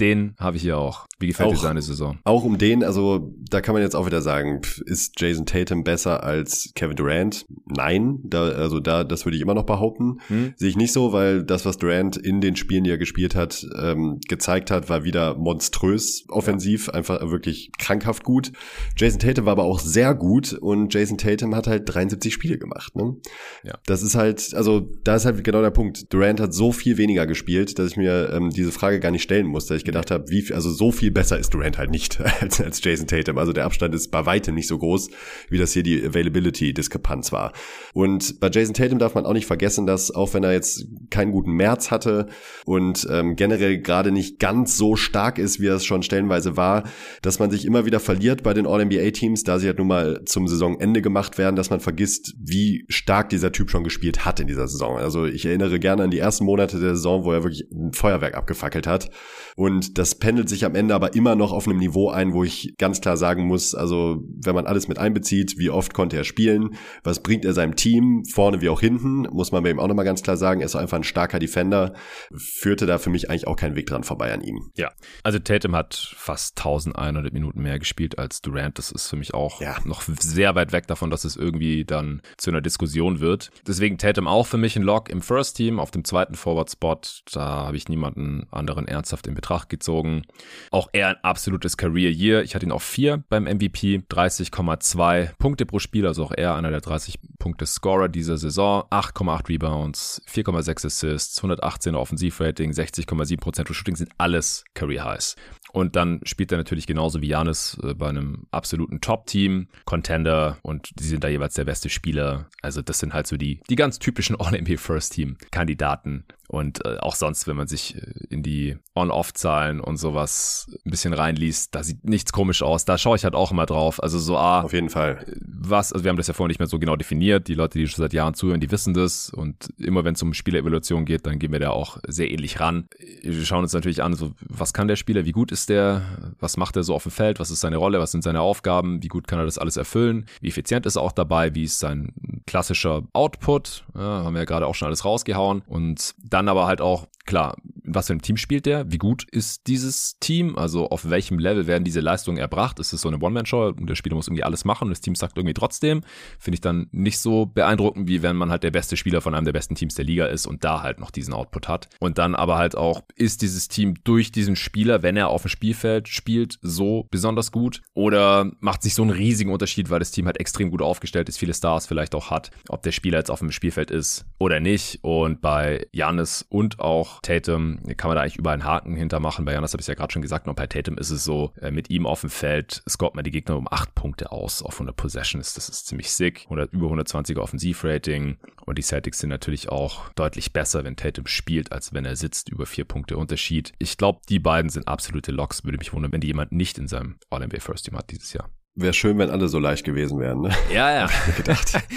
Den habe ich hier auch. Wie gefällt auch, dir seine Saison? Auch um den, also da kann man jetzt auch wieder sagen, ist Jason Tatum besser als Kevin Durant? Nein, da, also da, das würde ich immer noch behaupten. Hm? Sehe ich nicht so, weil das, was Durant in den Spielen, die er gespielt hat, ähm, gezeigt hat, war wieder monströs offensiv, ja. einfach wirklich krankhaft gut. Jason Tatum war aber auch sehr gut und Jason Tatum hat halt 73 Spiele gemacht. Ne? Ja. Das ist halt, also da ist halt genau der Punkt. Durant hat so viel weniger gespielt, dass ich mir ähm, diese Frage gar nicht stellen musste. Ich gedacht habe, wie viel, also so viel besser ist Durant halt nicht als, als Jason Tatum. Also der Abstand ist bei weitem nicht so groß, wie das hier die Availability-Diskrepanz war. Und bei Jason Tatum darf man auch nicht vergessen, dass auch wenn er jetzt keinen guten März hatte und ähm, generell gerade nicht ganz so stark ist, wie er es schon stellenweise war, dass man sich immer wieder verliert bei den All-NBA-Teams, da sie halt nun mal zum Saisonende gemacht werden, dass man vergisst, wie stark dieser Typ schon gespielt hat in dieser Saison. Also ich erinnere gerne an die ersten Monate der Saison, wo er wirklich ein Feuerwerk abgefackelt hat. Und das pendelt sich am Ende aber immer noch auf einem Niveau ein, wo ich ganz klar sagen muss, also wenn man alles mit einbezieht, wie oft konnte er spielen, was bringt er seinem Team, vorne wie auch hinten, muss man bei ihm auch nochmal ganz klar sagen, er ist einfach ein starker Defender, führte da für mich eigentlich auch keinen Weg dran vorbei an ihm. Ja, also Tatum hat fast 1100 Minuten mehr gespielt als Durant, das ist für mich auch ja. noch sehr weit weg davon, dass es irgendwie dann zu einer Diskussion wird. Deswegen Tatum auch für mich ein Lock im First Team, auf dem zweiten Forward-Spot, da habe ich niemanden anderen ernsthaft in Betracht gezogen. Auch er ein absolutes Career Year. Ich hatte ihn auf vier beim MVP, 30,2 Punkte pro Spiel, also auch er einer der 30 Punkte Scorer dieser Saison, 8,8 Rebounds, 4,6 Assists, 118er Offensivrating, 60,7% Shooting sind alles Career Highs. Und dann spielt er natürlich genauso wie Janis äh, bei einem absoluten Top-Team, Contender und die sind da jeweils der beste Spieler. Also das sind halt so die, die ganz typischen All-NBA First-Team-Kandidaten. Und äh, auch sonst, wenn man sich äh, in die On-Off-Zahlen und sowas ein bisschen reinliest, da sieht nichts komisch aus. Da schaue ich halt auch immer drauf. Also so, ah, auf jeden Fall. Was, also wir haben das ja vorhin nicht mehr so genau definiert. Die Leute, die schon seit Jahren zuhören, die wissen das. Und immer wenn es um Spielerevolution geht, dann gehen wir da auch sehr ähnlich ran. Wir schauen uns natürlich an, so, was kann der Spieler, wie gut ist der, was macht er so auf dem Feld, was ist seine Rolle, was sind seine Aufgaben, wie gut kann er das alles erfüllen, wie effizient ist er auch dabei, wie ist sein klassischer Output, ja, haben wir ja gerade auch schon alles rausgehauen. Und dann aber halt auch, klar, was für ein Team spielt der? Wie gut ist dieses Team? Also auf welchem Level werden diese Leistungen erbracht? Ist es so eine One-Man-Show und der Spieler muss irgendwie alles machen und das Team sagt irgendwie trotzdem? Finde ich dann nicht so beeindruckend, wie wenn man halt der beste Spieler von einem der besten Teams der Liga ist und da halt noch diesen Output hat. Und dann aber halt auch, ist dieses Team durch diesen Spieler, wenn er auf dem Spielfeld spielt, so besonders gut? Oder macht sich so einen riesigen Unterschied, weil das Team halt extrem gut aufgestellt ist, viele Stars vielleicht auch hat, ob der Spieler jetzt auf dem Spielfeld ist oder nicht? Und bei Janis und auch Tatum kann man da eigentlich überall einen Haken hintermachen. Bei Janis habe ich es ja gerade schon gesagt, und bei Tatum ist es so, äh, mit ihm auf dem Feld scoret man die Gegner um acht Punkte aus auf 100 Possessions. Das ist ziemlich sick. 100, über 120er Offensivrating. Und die Celtics sind natürlich auch deutlich besser, wenn Tatum spielt, als wenn er sitzt. Über vier Punkte Unterschied. Ich glaube, die beiden sind absolute Locks. Würde mich wundern, wenn die jemand nicht in seinem All-NBA First Team hat dieses Jahr. Wäre schön, wenn alle so leicht gewesen wären, ne? Ja, ja. gedacht.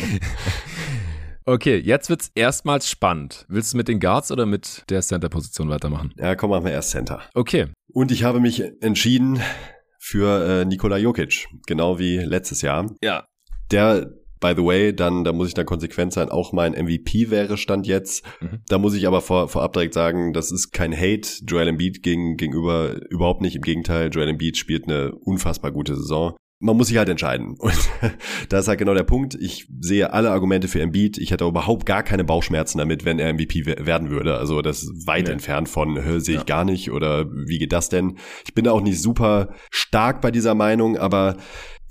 Okay, jetzt wird's erstmals spannend. Willst du mit den Guards oder mit der Center-Position weitermachen? Ja, komm, machen wir erst Center. Okay. Und ich habe mich entschieden für äh, Nikola Jokic, genau wie letztes Jahr. Ja. Der by the way, dann, da muss ich dann konsequent sein, auch mein MVP wäre Stand jetzt. Mhm. Da muss ich aber vor, vorab direkt sagen, das ist kein Hate Joel Embiid gegen, gegenüber, überhaupt nicht. Im Gegenteil, Joel Embiid spielt eine unfassbar gute Saison man muss sich halt entscheiden. Und da ist halt genau der Punkt. Ich sehe alle Argumente für Embiid. Ich hätte überhaupt gar keine Bauchschmerzen damit, wenn er MVP werden würde. Also das ist weit nee. entfernt von, sehe ich ja. gar nicht oder wie geht das denn? Ich bin da auch nicht super stark bei dieser Meinung, aber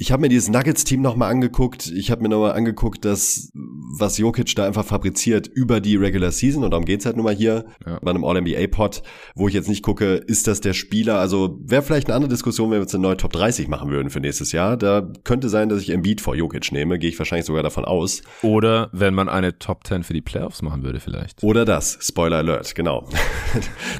ich habe mir dieses Nuggets-Team nochmal angeguckt. Ich habe mir nochmal angeguckt, dass was Jokic da einfach fabriziert über die Regular Season, und darum geht's halt nun mal hier ja. bei einem All-NBA-Pod, wo ich jetzt nicht gucke, ist das der Spieler, also wäre vielleicht eine andere Diskussion, wenn wir jetzt eine neue Top 30 machen würden für nächstes Jahr. Da könnte sein, dass ich Embiid vor Jokic nehme, gehe ich wahrscheinlich sogar davon aus. Oder wenn man eine Top 10 für die Playoffs machen würde vielleicht. Oder das, Spoiler Alert, genau.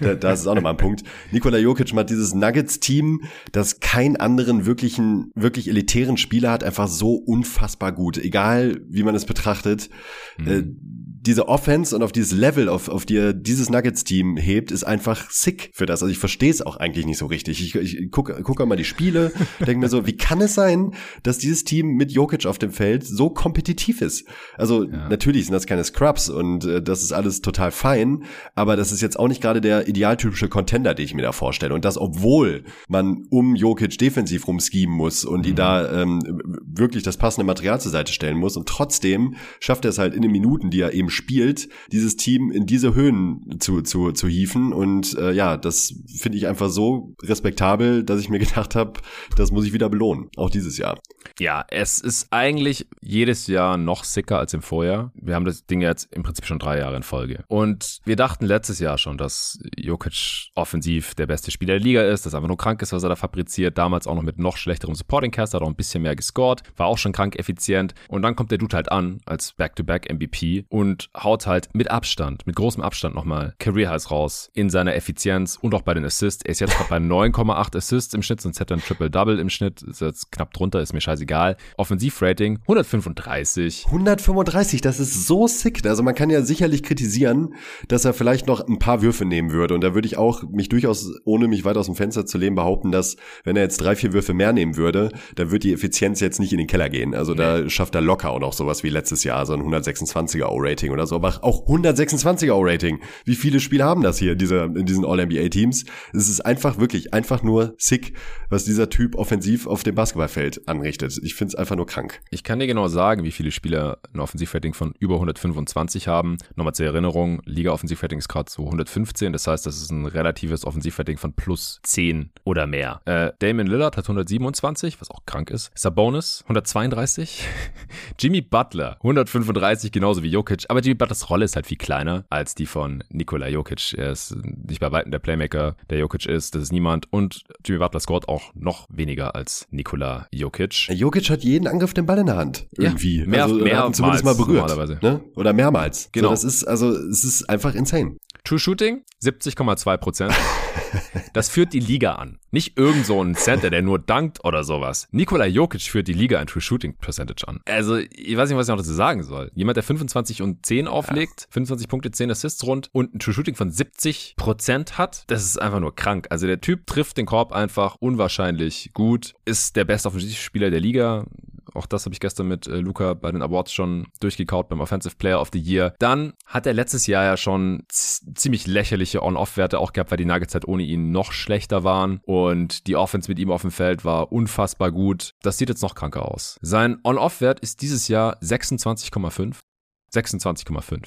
das ist auch nochmal ein Punkt. Nikola Jokic hat dieses Nuggets-Team, das keinen anderen wirklichen, wirklich elitär elitären Spieler hat, einfach so unfassbar gut. Egal, wie man es betrachtet. Mhm. Diese Offense und auf dieses Level, auf, auf die er dieses Nuggets-Team hebt, ist einfach sick für das. Also ich verstehe es auch eigentlich nicht so richtig. Ich, ich gucke guck mal die Spiele, denke mir so, wie kann es sein, dass dieses Team mit Jokic auf dem Feld so kompetitiv ist? Also ja. natürlich sind das keine Scrubs und äh, das ist alles total fein, aber das ist jetzt auch nicht gerade der idealtypische Contender, den ich mir da vorstelle. Und das, obwohl man um Jokic defensiv rumschieben muss und mhm. die da ähm, wirklich das passende Material zur Seite stellen muss und trotzdem schafft er es halt in den Minuten, die er eben spielt, dieses Team in diese Höhen zu, zu, zu hieven. Und äh, ja, das finde ich einfach so respektabel, dass ich mir gedacht habe, das muss ich wieder belohnen, auch dieses Jahr. Ja, es ist eigentlich jedes Jahr noch sicker als im Vorjahr. Wir haben das Ding jetzt im Prinzip schon drei Jahre in Folge. Und wir dachten letztes Jahr schon, dass Jokic offensiv der beste Spieler der Liga ist, dass einfach nur krank ist, was er da fabriziert. Damals auch noch mit noch schlechterem Supporting Cast, hat auch ein bisschen mehr gescored, war auch schon krank effizient. Und dann kommt der Dude halt an als Back-to-Back MVP und haut halt mit Abstand, mit großem Abstand nochmal Career Highs raus in seiner Effizienz und auch bei den Assists. Er ist jetzt bei 9,8 Assists im Schnitt, sonst hätte er ein Triple-Double im Schnitt, ist jetzt knapp drunter, ist mir scheißegal. Offensivrating 135. 135, das ist so sick. Also man kann ja sicherlich kritisieren, dass er vielleicht noch ein paar Würfe nehmen würde. Und da würde ich auch mich durchaus, ohne mich weit aus dem Fenster zu lehnen, behaupten, dass wenn er jetzt drei, vier Würfe mehr nehmen würde, dann wird die Effizienz jetzt nicht in den Keller gehen. Also nee. da schafft er locker auch noch sowas wie letztes Jahr, so ein 126er O-Rating oder so. Aber auch 126er O-Rating. Wie viele Spiele haben das hier, diese, in diesen All-NBA-Teams? Es ist einfach wirklich, einfach nur sick, was dieser Typ offensiv auf dem Basketballfeld anrichtet. Ich finde es einfach nur krank. Ich kann dir genau sagen, wie viele Spieler ein Offensivrating von über 125 haben. Nochmal zur Erinnerung, Liga-Offensivrating ist gerade so 115. Das heißt, das ist ein relatives Offensivrating von plus 10 oder mehr. Äh, Damon Lillard hat 127, was auch krank ist. Sabonis 132. Jimmy Butler 135, genauso wie Jokic. Aber Jimmy Butlers Rolle ist halt viel kleiner als die von Nikola Jokic. Er ist nicht bei Weitem der Playmaker, der Jokic ist. Das ist niemand. Und Jimmy Butler scoret auch noch weniger als Nikola Jokic. Jokic hat jeden Angriff den Ball in der Hand. Irgendwie. Ja, mehr, also, mehr zumindest mal berührt. Ne? Oder mehrmals. Genau. So, das ist, also, es ist einfach insane. True Shooting 70,2 Prozent. Das führt die Liga an. Nicht irgend so ein Center, der nur dankt oder sowas. Nikola Jokic führt die Liga in True Shooting Percentage an. Also, ich weiß nicht, was ich noch dazu sagen soll. Jemand, der 25 und 10 auflegt, 25 Punkte, 10 Assists rund und ein True Shooting von 70 Prozent hat, das ist einfach nur krank. Also, der Typ trifft den Korb einfach unwahrscheinlich gut, ist der beste Offensivspieler der Liga auch das habe ich gestern mit äh, Luca bei den Awards schon durchgekaut beim Offensive Player of the Year. Dann hat er letztes Jahr ja schon ziemlich lächerliche On-Off-Werte auch gehabt, weil die Nuggets halt ohne ihn noch schlechter waren und die Offense mit ihm auf dem Feld war unfassbar gut. Das sieht jetzt noch kranker aus. Sein On-Off-Wert ist dieses Jahr 26,5. 26,5.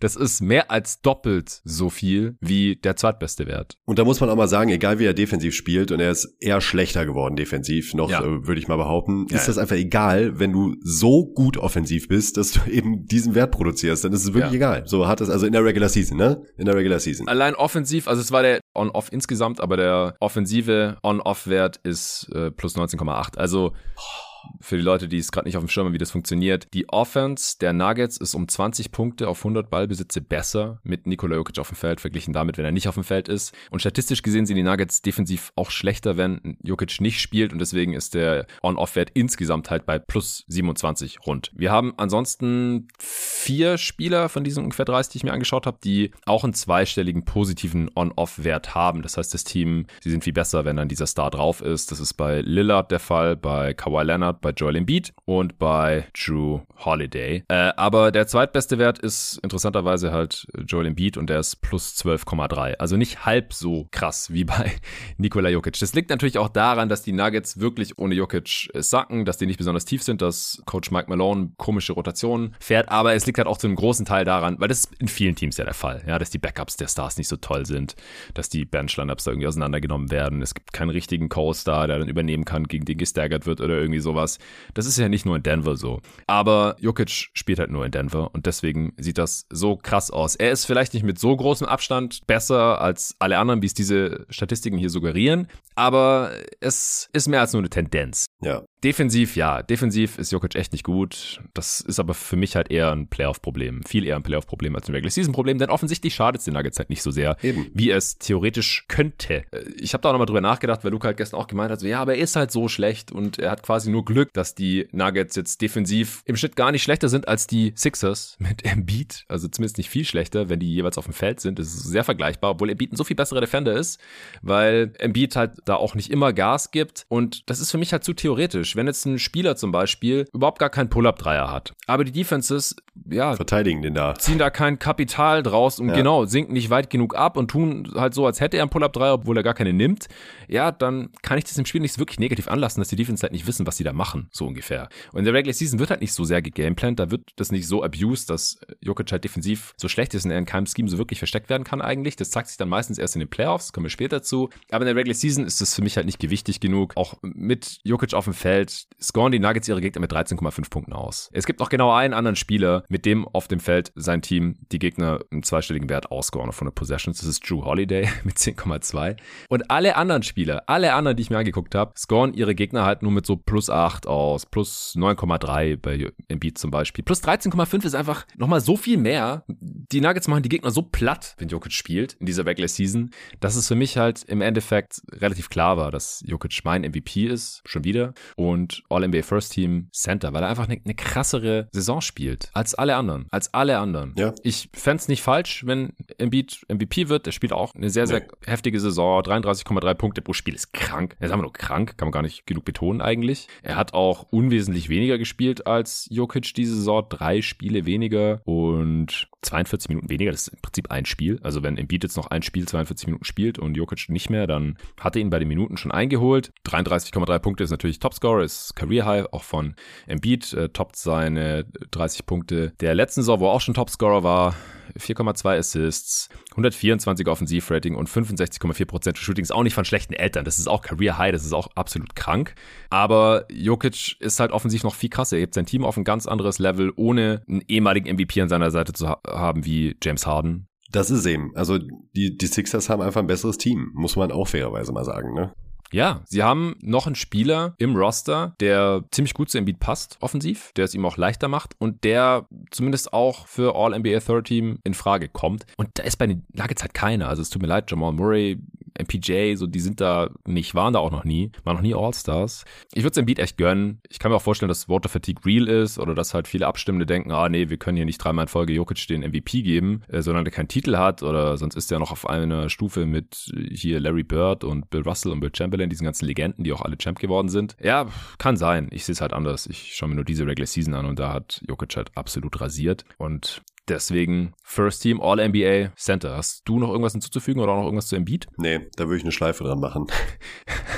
Das ist mehr als doppelt so viel wie der zweitbeste Wert. Und da muss man auch mal sagen, egal wie er defensiv spielt, und er ist eher schlechter geworden defensiv, noch ja. äh, würde ich mal behaupten, ja, ist das einfach egal, wenn du so gut offensiv bist, dass du eben diesen Wert produzierst, dann ist es wirklich ja. egal. So hat es also in der Regular Season, ne? In der Regular Season. Allein offensiv, also es war der On-Off insgesamt, aber der offensive On-Off-Wert ist äh, plus 19,8. Also oh für die Leute, die es gerade nicht auf dem Schirm haben, wie das funktioniert. Die Offense der Nuggets ist um 20 Punkte auf 100 Ballbesitze besser mit Nikola Jokic auf dem Feld, verglichen damit, wenn er nicht auf dem Feld ist. Und statistisch gesehen sind die Nuggets defensiv auch schlechter, wenn Jokic nicht spielt. Und deswegen ist der On-Off-Wert insgesamt halt bei plus 27 rund. Wir haben ansonsten vier Spieler von diesen ungefähr 30, die ich mir angeschaut habe, die auch einen zweistelligen positiven On-Off-Wert haben. Das heißt, das Team, sie sind viel besser, wenn dann dieser Star drauf ist. Das ist bei Lillard der Fall, bei Kawhi Leonard, bei Joel Embiid und bei Drew Holiday. Äh, aber der zweitbeste Wert ist interessanterweise halt Joel Embiid und der ist plus 12,3. Also nicht halb so krass wie bei Nikola Jokic. Das liegt natürlich auch daran, dass die Nuggets wirklich ohne Jokic sacken, dass die nicht besonders tief sind, dass Coach Mike Malone komische Rotationen fährt. Aber es liegt halt auch zu einem großen Teil daran, weil das ist in vielen Teams ja der Fall, ja, dass die Backups der Stars nicht so toll sind, dass die Bench-Lineups da irgendwie auseinandergenommen werden. Es gibt keinen richtigen Co-Star, der dann übernehmen kann, gegen den gestaggert wird oder irgendwie sowas sowas. Das ist ja nicht nur in Denver so. Aber Jokic spielt halt nur in Denver und deswegen sieht das so krass aus. Er ist vielleicht nicht mit so großem Abstand besser als alle anderen, wie es diese Statistiken hier suggerieren, aber es ist mehr als nur eine Tendenz. Ja. Defensiv, ja. Defensiv ist Jokic echt nicht gut. Das ist aber für mich halt eher ein Playoff-Problem. Viel eher ein Playoff-Problem als ein Regular-Season-Problem, denn offensichtlich schadet es den Nuggets halt nicht so sehr, Eben. wie es theoretisch könnte. Ich habe da auch nochmal drüber nachgedacht, weil Luca halt gestern auch gemeint hat, so, ja, aber er ist halt so schlecht und er hat quasi nur Glück, dass die Nuggets jetzt defensiv im Schnitt gar nicht schlechter sind als die Sixers mit Embiid. Also zumindest nicht viel schlechter, wenn die jeweils auf dem Feld sind. Das ist sehr vergleichbar, obwohl Embiid ein so viel besserer Defender ist, weil Embiid halt da auch nicht immer Gas gibt und das ist für mich halt zu theoretisch theoretisch, wenn jetzt ein Spieler zum Beispiel überhaupt gar keinen Pull-Up-Dreier hat, aber die Defenses, ja, verteidigen den da, ziehen da kein Kapital draus und ja. genau, sinken nicht weit genug ab und tun halt so, als hätte er einen Pull-Up-Dreier, obwohl er gar keine nimmt, ja, dann kann ich das im Spiel nicht wirklich negativ anlassen, dass die Defense halt nicht wissen, was sie da machen, so ungefähr. Und in der Regular Season wird halt nicht so sehr gegameplant, da wird das nicht so abused, dass Jokic halt defensiv so schlecht ist und er in keinem Scheme so wirklich versteckt werden kann eigentlich. Das zeigt sich dann meistens erst in den Playoffs, kommen wir später zu. Aber in der Regular Season ist das für mich halt nicht gewichtig genug. Auch mit Jokic auf dem Feld Feld scoren die Nuggets ihre Gegner mit 13,5 Punkten aus. Es gibt noch genau einen anderen Spieler, mit dem auf dem Feld sein Team die Gegner im zweistelligen Wert ausscoren von der Possessions. Das ist Drew Holiday mit 10,2. Und alle anderen Spieler, alle anderen, die ich mir angeguckt habe, scoren ihre Gegner halt nur mit so plus 8 aus, plus 9,3 bei Embiid zum Beispiel. Plus 13,5 ist einfach nochmal so viel mehr. Die Nuggets machen die Gegner so platt, wenn Jokic spielt in dieser Regular Season, dass es für mich halt im Endeffekt relativ klar war, dass Jokic mein MVP ist, schon wieder. Und und All-NBA First Team Center, weil er einfach eine, eine krassere Saison spielt als alle anderen. Als alle anderen. Ja. Ich fände es nicht falsch, wenn Embiid MVP wird. Er spielt auch eine sehr, sehr Nee. heftige Saison. 33,3 Punkte pro Spiel ist krank. Er ist einfach nur krank, kann man gar nicht genug betonen eigentlich. Er hat auch unwesentlich weniger gespielt als Jokic diese Saison. Drei Spiele weniger und 42 Minuten weniger. Das ist im Prinzip ein Spiel. Also wenn Embiid jetzt noch ein Spiel 42 Minuten spielt und Jokic nicht mehr, dann hat er ihn bei den Minuten schon eingeholt. 33,3 Punkte ist natürlich Topscorer, ist Career High, auch von Embiid, äh, toppt seine 30 Punkte der letzten Saison, wo er auch schon Topscorer war. 4,2 Assists, 124 Offensivrating und 65,4% Shooting ist auch nicht von schlechten Eltern. Das ist auch Career High, das ist auch absolut krank. Aber Jokic ist halt offensiv noch viel krasser. Er hebt sein Team auf ein ganz anderes Level, ohne einen ehemaligen MVP an seiner Seite zu ha haben wie James Harden. Das ist eben. Also die, die Sixers haben einfach ein besseres Team, muss man auch fairerweise mal sagen. Ne? Ja, sie haben noch einen Spieler im Roster, der ziemlich gut zu Embiid passt, offensiv, der es ihm auch leichter macht und der zumindest auch für All-NBA Third Team in Frage kommt. Und da ist bei den Nuggets halt keiner. Also es tut mir leid, Jamal Murray, MPJ, so die sind da nicht, waren da auch noch nie, waren noch nie All-Stars. Ich würde es Embiid echt gönnen. Ich kann mir auch vorstellen, dass Water Fatigue real ist oder dass halt viele Abstimmende denken, ah nee, wir können hier nicht dreimal in Folge Jokic den MVP geben, äh, sondern der keinen Titel hat oder sonst ist er noch auf einer Stufe mit hier Larry Bird und Bill Russell und Bill Chamberlain, diesen ganzen Legenden, die auch alle Champ geworden sind. Ja, kann sein. Ich sehe es halt anders. Ich schaue mir nur diese Regular Season an und da hat Jokic halt absolut rasiert und Deswegen First Team All-NBA Center. Hast du noch irgendwas hinzuzufügen oder auch noch irgendwas zu Embiid? Nee, da würde ich eine Schleife dran machen.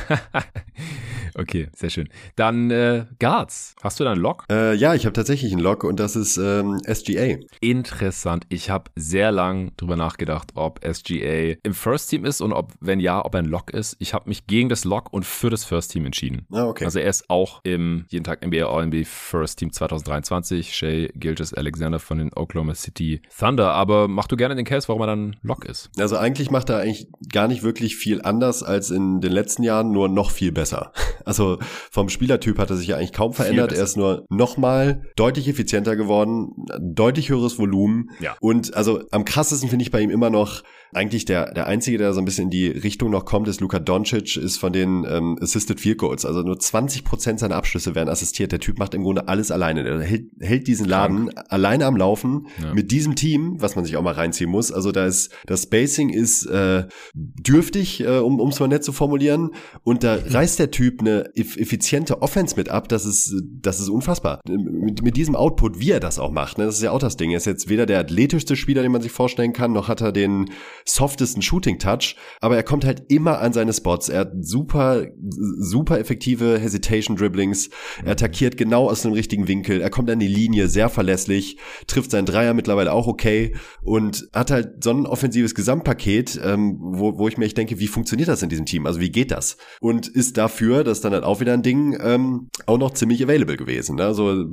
okay, sehr schön. Dann äh, Guards. Hast du da einen Lock? Äh, ja, ich habe tatsächlich einen Lock und das ist ähm, SGA. Interessant. Ich habe sehr lang drüber nachgedacht, ob SGA im First Team ist und ob, wenn ja, ob er ein Lock ist. Ich habe mich gegen das Lock und für das First Team entschieden. Ah, okay. Also er ist auch im jeden Tag NBA All-NBA First Team 2023. Shea Gilgis Alexander von den Oklahoma City Thunder. Aber mach du gerne den Case, warum er dann Lock ist. Also eigentlich macht er eigentlich gar nicht wirklich viel anders als in den letzten Jahren, nur noch viel besser. Also vom Spielertyp hat er sich ja eigentlich kaum verändert. Er ist nur nochmal deutlich effizienter geworden, deutlich höheres Volumen. Ja. Und also am krassesten finde ich bei ihm immer noch, eigentlich der, der Einzige, der so ein bisschen in die Richtung noch kommt, ist Luka Doncic, ist von den ähm, Assisted Field Goals. Also nur 20 Prozent seiner Abschlüsse werden assistiert. Der Typ macht im Grunde alles alleine. Der hält, hält diesen Laden alleine am Laufen Ja. mit diesem Team, was man sich auch mal reinziehen muss. Also da ist, das Spacing ist äh, dürftig, äh, um es mal nett zu formulieren. Und da reißt der Typ eine eff effiziente Offense mit ab. Das ist, das ist unfassbar. Mit, mit diesem Output, wie er das auch macht. Ne? Das ist ja auch das Ding. Er ist jetzt weder der athletischste Spieler, den man sich vorstellen kann, noch hat er den softesten Shooting-Touch. Aber er kommt halt immer an seine Spots. Er hat super, super effektive Hesitation-Dribblings. Er attackiert genau aus dem richtigen Winkel. Er kommt an die Linie, sehr verlässlich, trifft seinen Dreier mittlerweile auch okay und hat halt so ein offensives Gesamtpaket, ähm, wo, wo ich mir echt denke, wie funktioniert das in diesem Team? Also wie geht das? Und ist dafür, das ist dann halt auch wieder ein Ding, ähm, auch noch ziemlich available gewesen. Ne? Also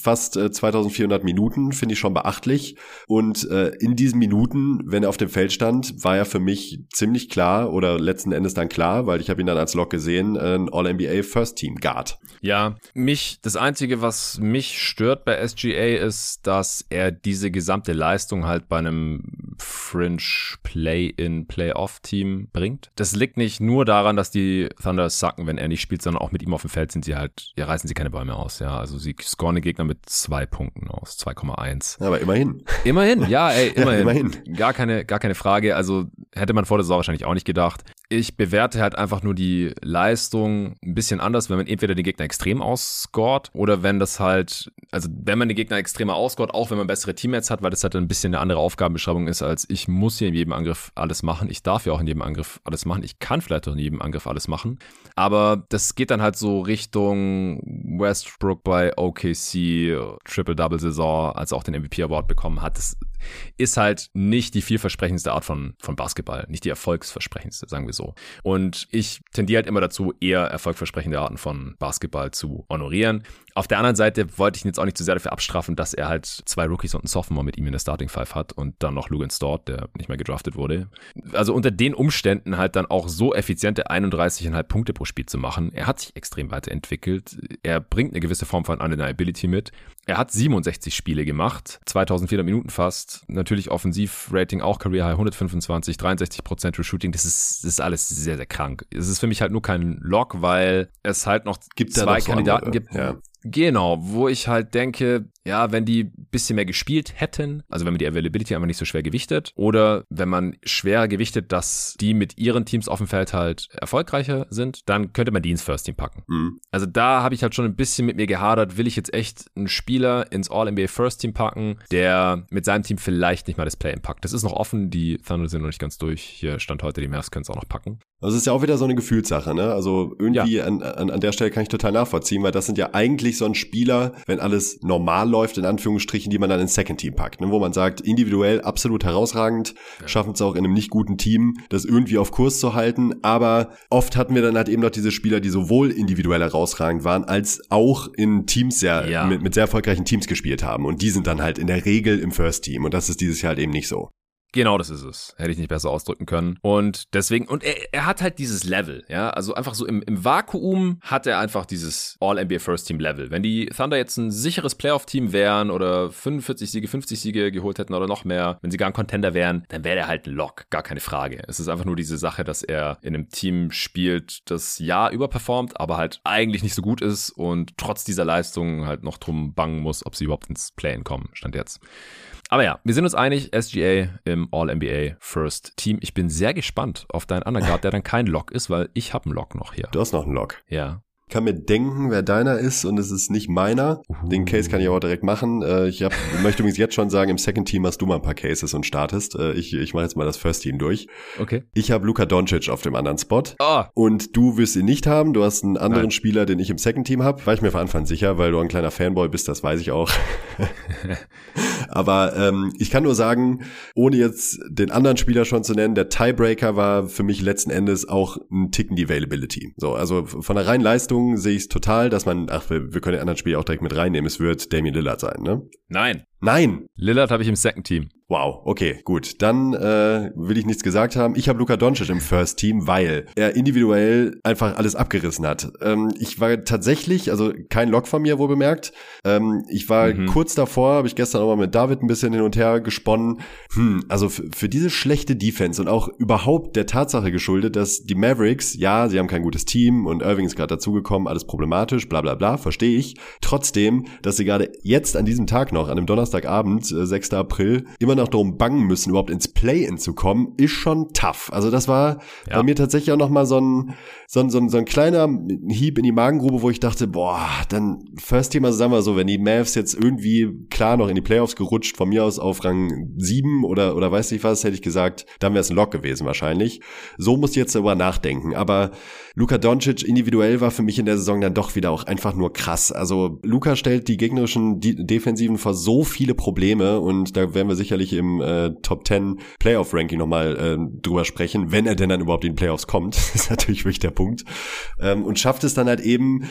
fast äh, 2400 Minuten finde ich schon beachtlich. Und äh, in diesen Minuten, wenn er auf dem Feld stand, war er für mich ziemlich klar oder letzten Endes dann klar, weil ich habe ihn dann als Lock gesehen, ein All-NBA First Team Guard. Ja, mich, das Einzige, was mich stört bei SGA ist, dass er diese gesamte Leistung halt bei einem Fringe Play-in, Play-off-Team bringt. Das liegt nicht nur daran, dass die Thunder sacken, wenn er nicht spielt, sondern auch mit ihm auf dem Feld sind sie halt, ja, reißen sie keine Bäume aus, ja. Also sie scoren den Gegner mit zwei Punkten aus, 2,1. Aber immerhin. Immerhin, ja, ey, immerhin. immerhin. Gar keine, gar keine Frage. Also hätte man vor der Saison wahrscheinlich auch nicht gedacht. Ich bewerte halt einfach nur die Leistung ein bisschen anders, wenn man entweder den Gegner extrem ausscored oder wenn das halt, also wenn man den Gegner extremer ausscored, auch wenn man bessere Teammates hat, weil das halt ein bisschen eine andere Aufgabenbeschreibung ist, als ich muss hier in jedem Angriff alles machen. Ich darf ja auch in jedem Angriff alles machen. Ich kann vielleicht auch in jedem Angriff alles machen. Aber das geht dann halt so Richtung Westbrook bei OKC, Triple-Double-Saison, als er auch den MVP-Award bekommen hat. Das ist halt nicht die vielversprechendste Art von, von Basketball, nicht die erfolgsversprechendste, sagen wir so. Und ich tendiere halt immer dazu, eher erfolgversprechende Arten von Basketball zu honorieren. Auf der anderen Seite wollte ich ihn jetzt auch nicht zu sehr dafür abstrafen, dass er halt zwei Rookies und einen Sophomore mit ihm in der Starting Five hat und dann noch Lugan Stort, der nicht mehr gedraftet wurde. Also unter den Umständen halt dann auch so effiziente 31,5 Punkte pro Spiel zu machen. Er hat sich extrem weiterentwickelt. Er bringt eine gewisse Form von Undeniability mit. Er hat 67 Spiele gemacht, 2400 Minuten fast. Natürlich Offensivrating auch Career High 125, 63% True Shooting. Das ist, das ist alles sehr, sehr krank. Es ist für mich halt nur kein Lock, weil es halt noch gibt zwei so Kandidaten andere. gibt. Ja. Genau, wo ich halt denke, ja, wenn die bisschen mehr gespielt hätten, also wenn man die Availability einfach nicht so schwer gewichtet oder wenn man schwer gewichtet, dass die mit ihren Teams auf dem Feld halt erfolgreicher sind, dann könnte man die ins First Team packen. Mhm. Also da habe ich halt schon ein bisschen mit mir gehadert, will ich jetzt echt einen Spieler ins All-NBA First Team packen, der mit seinem Team vielleicht nicht mal das Play packt. Das ist noch offen, die Thunder sind noch nicht ganz durch. Hier stand heute, die Mavs können es auch noch packen. Also es ist ja auch wieder so eine Gefühlssache, ne? Also irgendwie ja. an, an, an der Stelle kann ich total nachvollziehen, weil das sind ja eigentlich so ein Spieler, wenn alles normal läuft, in Anführungsstrichen, die man dann ins Second Team packt, ne? wo man sagt, individuell absolut herausragend, ja. schaffen es auch in einem nicht guten Team, das irgendwie auf Kurs zu halten, aber oft hatten wir dann halt eben noch diese Spieler, die sowohl individuell herausragend waren, als auch in Teams sehr, ja. mit, mit sehr erfolgreichen Teams gespielt haben und die sind dann halt in der Regel im First Team und das ist dieses Jahr halt eben nicht so. Genau, das ist es. Hätte ich nicht besser ausdrücken können. Und deswegen, und er, er hat halt dieses Level, ja. Also einfach so im, im Vakuum hat er einfach dieses All-NBA First Team Level. Wenn die Thunder jetzt ein sicheres Playoff-Team wären oder 45 Siege, 50 Siege geholt hätten oder noch mehr, wenn sie gar ein Contender wären, dann wäre er halt ein Lock. Gar keine Frage. Es ist einfach nur diese Sache, dass er in einem Team spielt, das ja überperformt, aber halt eigentlich nicht so gut ist und trotz dieser Leistung halt noch drum bangen muss, ob sie überhaupt ins Play-In kommen, stand jetzt. Aber ja, wir sind uns einig, SGA im All-NBA First Team. Ich bin sehr gespannt auf deinen Underguard, der dann kein Lock ist, weil ich habe einen Lock noch hier. Du hast noch einen Lock. Ja kann mir denken, wer deiner ist und es ist nicht meiner. Uh. Den Case kann ich auch direkt machen. Äh, ich hab, möchte übrigens jetzt schon sagen, im Second Team hast du mal ein paar Cases und startest. Äh, ich ich mache jetzt mal das First Team durch. Okay. Ich habe Luka Doncic auf dem anderen Spot. Oh. Und du wirst ihn nicht haben. Du hast einen anderen Nein. Spieler, den ich im Second Team habe. War ich mir von Anfang sicher, weil du ein kleiner Fanboy bist, das weiß ich auch. Aber ähm, ich kann nur sagen, ohne jetzt den anderen Spieler schon zu nennen, der Tiebreaker war für mich letzten Endes auch ein Ticken die Availability. So, also von der reinen Leistung Leistung sehe ich es total, dass man, ach, wir, wir können den anderen Spiel auch direkt mit reinnehmen. Es wird Damien Lillard sein, ne? Nein. Nein. Lillard habe ich im Second Team. Wow, okay, gut. Dann äh, will ich nichts gesagt haben. Ich habe Luka Doncic im First Team, weil er individuell einfach alles abgerissen hat. Ähm, ich war tatsächlich, also kein Lock von mir wohl bemerkt. Ähm, ich war mhm. kurz davor, habe ich gestern auch mal mit David ein bisschen hin und her gesponnen. Hm, also für diese schlechte Defense und auch überhaupt der Tatsache geschuldet, dass die Mavericks, ja, sie haben kein gutes Team und Irving ist gerade dazugekommen, alles problematisch, bla bla bla, verstehe ich. Trotzdem, dass sie gerade jetzt an diesem Tag noch, an einem Donnerstagabend, äh, 6. April, immer noch darum bangen müssen, überhaupt ins Play-In zu kommen, ist schon tough. Also das war ja. bei mir tatsächlich auch noch mal so ein, so ein, so ein, so ein kleiner Hieb in die Magengrube, wo ich dachte, boah, dann First also sagen wir so, wenn die Mavs jetzt irgendwie klar noch in die Playoffs gerutscht, von mir aus auf Rang 7 oder, oder weiß nicht was, hätte ich gesagt, dann wäre es ein Lock gewesen wahrscheinlich. So muss ich jetzt darüber nachdenken. Aber Luka Doncic individuell war für mich in der Saison dann doch wieder auch einfach nur krass. Also Luka stellt die gegnerischen Defensiven vor so viele Probleme und da werden wir sicherlich im äh, Top 10 Playoff Ranking nochmal äh, drüber sprechen, wenn er denn dann überhaupt in die Playoffs kommt. das ist natürlich wirklich der Punkt. Ähm, und schafft es dann halt eben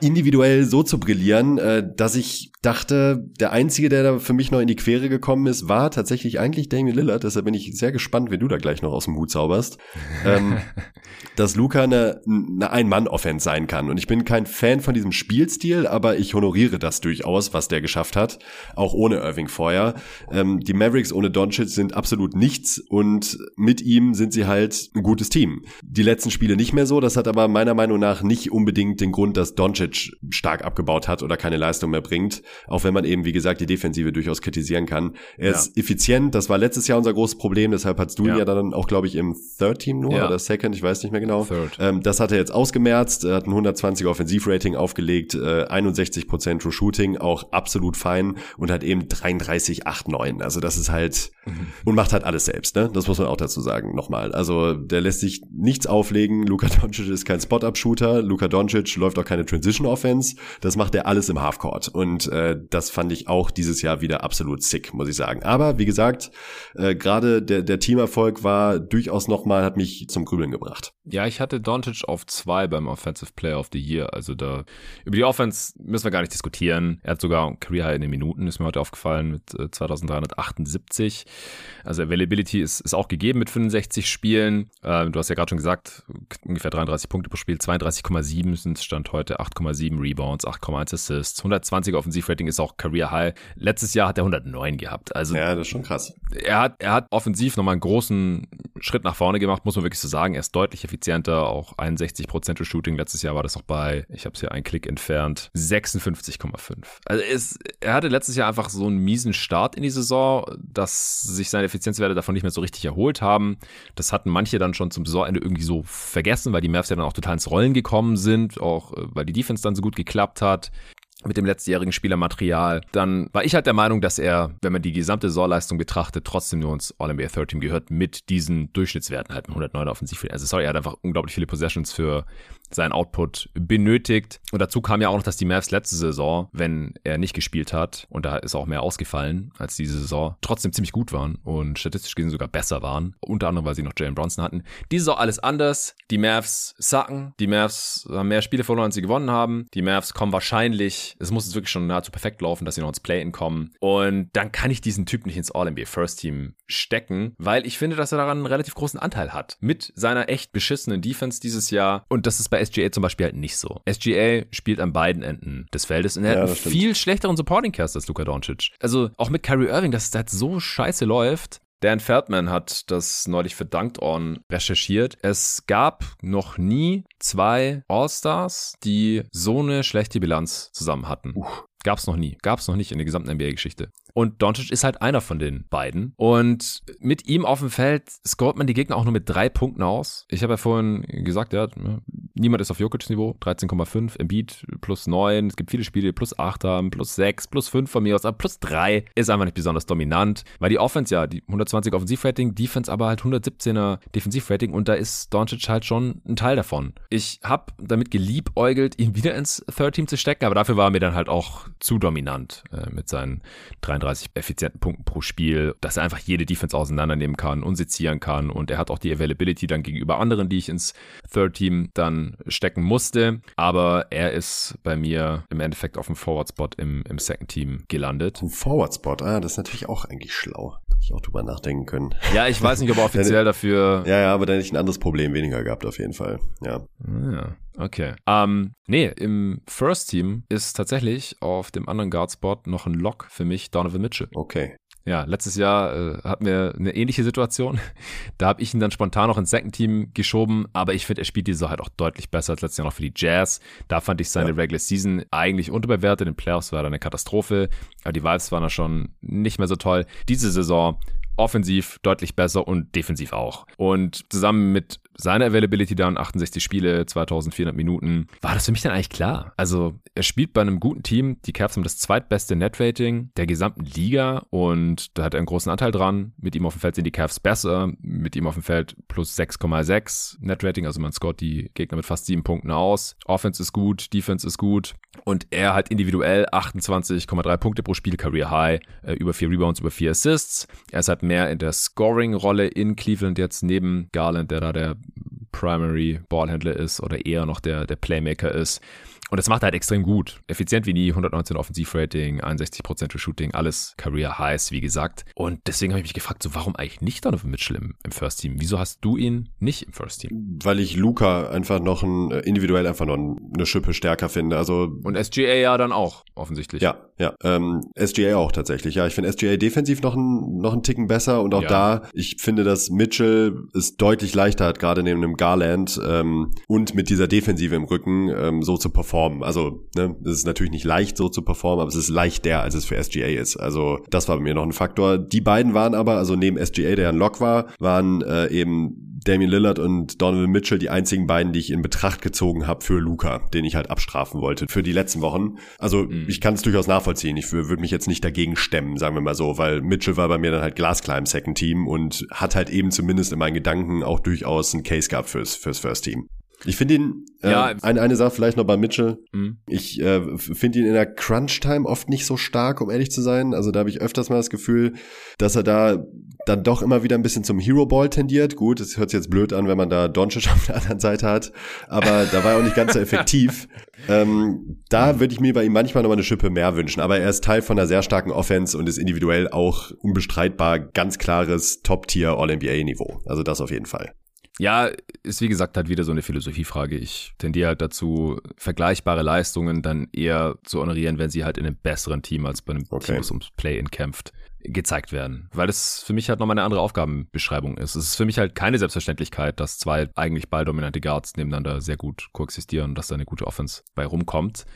individuell so zu brillieren, äh, dass ich dachte, der Einzige, der da für mich noch in die Quere gekommen ist, war tatsächlich eigentlich Damien Lillard. Deshalb bin ich sehr gespannt, wenn du da gleich noch aus dem Hut zauberst. ähm, dass Luca eine, eine Ein-Mann-Offense sein kann. Und ich bin kein Fan von diesem Spielstil, aber ich honoriere das durchaus, was der geschafft hat. Auch ohne Irving vorher. Ähm, die Mavericks ohne Doncic sind absolut nichts und mit ihm sind sie halt ein gutes Team. Die letzten Spiele nicht mehr so. Das hat aber meiner Meinung nach nicht unbedingt den Grund, dass Doncic stark abgebaut hat oder keine Leistung mehr bringt. Auch wenn man eben, wie gesagt, die Defensive durchaus kritisieren kann. Er ja. ist effizient. Das war letztes Jahr unser großes Problem. Deshalb hast du ja. ja dann auch, glaube ich, im Third Team nur ja. oder Second. Ich weiß nicht mehr genau. Ähm, das hat er jetzt ausgemerzt. Er hat ein 120er Offensivrating aufgelegt, äh, 61% True Shooting, auch absolut fein und hat eben 33,89. Also das ist halt mhm. und macht halt alles selbst. Ne? Das muss man auch dazu sagen. Nochmal. Also der lässt sich nichts auflegen. Luka Doncic ist kein Spot-Up-Shooter. Luka Doncic läuft auch keine Transition Offense. Das macht er alles im Halfcourt. Und äh, das fand ich auch dieses Jahr wieder absolut sick, muss ich sagen. Aber wie gesagt, äh, gerade der, der Teamerfolg war durchaus nochmal, hat mich zum Grübeln gebracht. Ja, ich hatte Doncic auf zwei beim Offensive Player of the Year. Also da über die Offense müssen wir gar nicht diskutieren. Er hat sogar Career High in den Minuten, ist mir heute aufgefallen, mit äh, 2378. Also Availability ist, ist auch gegeben mit 65 Spielen. Äh, du hast ja gerade schon gesagt, ungefähr 33 Punkte pro Spiel, 32,7 sind Stand heute Punkte, 8,7 Rebounds, 8,1 Assists, 120 Offensivrating ist auch Career High. Letztes Jahr hat er 109 gehabt. Also ja, das ist schon krass. Er hat, er hat offensiv nochmal einen großen Schritt nach vorne gemacht, muss man wirklich so sagen. Er ist deutlich effizienter, auch 61 Prozent Shooting. Letztes Jahr war das noch bei, ich habe es hier einen Klick entfernt, 56,5. Also es, er hatte letztes Jahr einfach so einen miesen Start in die Saison, dass sich seine Effizienzwerte davon nicht mehr so richtig erholt haben. Das hatten manche dann schon zum Saisonende irgendwie so vergessen, weil die Mavs ja dann auch total ins Rollen gekommen sind, auch äh, weil die Defense dann so gut geklappt hat mit dem letztjährigen Spielermaterial, dann war ich halt der Meinung, dass er, wenn man die gesamte Saisonleistung betrachtet, trotzdem nur ins All-NBA Third Team gehört mit diesen Durchschnittswerten halt 109 offensiv. Also sorry, er hat einfach unglaublich viele Possessions für seinen Output benötigt. Und dazu kam ja auch noch, dass die Mavs letzte Saison, wenn er nicht gespielt hat, und da ist auch mehr ausgefallen als diese Saison, trotzdem ziemlich gut waren und statistisch gesehen sogar besser waren. Unter anderem, weil sie noch Jalen Bronson hatten. Diese Saison alles anders. Die Mavs sacken. Die Mavs haben mehr Spiele verloren, als sie gewonnen haben. Die Mavs kommen wahrscheinlich, es muss jetzt wirklich schon nahezu perfekt laufen, dass sie noch ins Play-In kommen. Und dann kann ich diesen Typ nicht ins All-NBA First Team stecken, weil ich finde, dass er daran einen relativ großen Anteil hat. Mit seiner echt beschissenen Defense dieses Jahr. Und das ist bei SGA zum Beispiel halt nicht so. SGA spielt an beiden Enden des Feldes und er ja, hat einen viel schlechteren Supporting Cast als Luka Doncic. Also auch mit Kyrie Irving, dass es halt so scheiße läuft, Dan Feldman hat das neulich für Dunked On recherchiert. Es gab noch nie zwei All-Stars, die so eine schlechte Bilanz zusammen hatten. Uh. Gab's noch nie. Gab's noch nicht in der gesamten NBA-Geschichte. Und Doncic ist halt einer von den beiden. Und mit ihm auf dem Feld scoret man die Gegner auch nur mit drei Punkten aus. Ich habe ja vorhin gesagt, ja, niemand ist auf Jokic's Niveau. 13,5, Embiid plus 9. Es gibt viele Spiele, plus 8 haben, plus 6, plus 5 von mir aus, aber plus 3 ist einfach nicht besonders dominant. Weil die Offense ja, die 120 Offensivrating, Defense aber halt 117er Defensivrating und da ist Doncic halt schon ein Teil davon. Ich habe damit geliebäugelt, ihn wieder ins Third Team zu stecken, aber dafür war er mir dann halt auch zu dominant äh, mit seinen 33 35 effizienten Punkten pro Spiel, dass er einfach jede Defense auseinandernehmen kann und sezieren kann. Und er hat auch die Availability dann gegenüber anderen, die ich ins Third Team dann stecken musste. Aber er ist bei mir im Endeffekt auf dem Forward Spot im, im Second Team gelandet. Ein Forward Spot, ah, das ist natürlich auch eigentlich schlau. Hätte ich auch drüber nachdenken können. Ja, ich weiß nicht, ob er offiziell dafür. Ja, ja, aber dann hätte ich ein anderes Problem weniger gehabt, auf jeden Fall. Ja. Ja. Okay. Ähm, nee, im First Team ist tatsächlich auf dem anderen Guard-Spot noch ein Lock für mich Donovan Mitchell. Okay. Ja, letztes Jahr äh, hatten wir eine ähnliche Situation. Da habe ich ihn dann spontan noch ins Second Team geschoben, aber ich finde, er spielt diese halt auch deutlich besser als letztes Jahr noch für die Jazz. Da fand ich seine ja. Regular Season eigentlich unterbewertet. In den Playoffs war er eine Katastrophe, aber die Vibes waren da schon nicht mehr so toll. Diese Saison offensiv deutlich besser und defensiv auch. Und zusammen mit seiner Availability dann 68 Spiele, 2400 Minuten, war das für mich dann eigentlich klar. Also er spielt bei einem guten Team. Die Cavs haben das zweitbeste Netrating der gesamten Liga und da hat er einen großen Anteil dran. Mit ihm auf dem Feld sind die Cavs besser. Mit ihm auf dem Feld plus 6,6 Netrating. Also man scoret die Gegner mit fast sieben Punkten aus. Offense ist gut, Defense ist gut. Und er hat individuell 28,3 Punkte pro Spiel, Career High, äh, über vier Rebounds, über vier Assists. Er ist halt mehr in der Scoring-Rolle in Cleveland jetzt neben Garland, der da der Primary Ballhändler ist oder eher noch der, der Playmaker ist. Und das macht er halt extrem gut. Effizient wie nie, 119 Offensivrating, 61% Shooting, alles Career Highs, wie gesagt. Und deswegen habe ich mich gefragt, so warum eigentlich nicht Donovan Mitchell im, im First Team? Wieso hast du ihn nicht im First Team? Weil ich Luca einfach noch ein, äh, individuell einfach noch eine Schippe stärker finde. Also Und SGA ja dann auch, offensichtlich. Ja, ja. Ähm, SGA auch tatsächlich. Ja, ich finde SGA defensiv noch ein, noch einen Ticken besser. Und auch ja. da, ich finde, dass Mitchell es deutlich leichter hat, gerade neben einem Garland ähm, und mit dieser Defensive im Rücken ähm, so zu performen performen. Also, ne, es ist natürlich nicht leicht so zu performen, aber es ist leichter, als es für SGA ist. Also, das war bei mir noch ein Faktor. Die beiden waren aber, also neben SGA, der ein Lock war, waren äh, eben Damian Lillard und Donovan Mitchell die einzigen beiden, die ich in Betracht gezogen habe für Luca, den ich halt abstrafen wollte für die letzten Wochen. Also mhm. ich kann es durchaus nachvollziehen. Ich würde mich jetzt nicht dagegen stemmen, sagen wir mal so, weil Mitchell war bei mir dann halt glasklar im Second Team und hat halt eben zumindest in meinen Gedanken auch durchaus ein Case gehabt fürs, fürs First Team. Ich finde ihn, äh, ja, eine, eine Sache vielleicht noch bei Mitchell. Mhm. Ich äh, finde ihn in der Crunch-Time oft nicht so stark, um ehrlich zu sein. Also da habe ich öfters mal das Gefühl, dass er da dann doch immer wieder ein bisschen zum Hero-Ball tendiert. Gut, es hört sich jetzt blöd an, wenn man da Doncic auf der anderen Seite hat, aber da war er auch nicht ganz so effektiv. ähm, da würde ich mir bei ihm manchmal noch mal eine Schippe mehr wünschen, aber er ist Teil von einer sehr starken Offense und ist individuell auch unbestreitbar ganz klares Top-Tier All-NBA-Niveau. Also das auf jeden Fall. Ja, ist wie gesagt halt wieder so eine Philosophiefrage. Ich tendiere halt dazu, vergleichbare Leistungen dann eher zu honorieren, wenn sie halt in einem besseren Team als bei einem okay. Team, das ums Play-In kämpft gezeigt werden, weil es für mich halt nochmal eine andere Aufgabenbeschreibung ist. Es ist für mich halt keine Selbstverständlichkeit, dass zwei eigentlich balldominante Guards nebeneinander sehr gut koexistieren und dass da eine gute Offense bei rumkommt.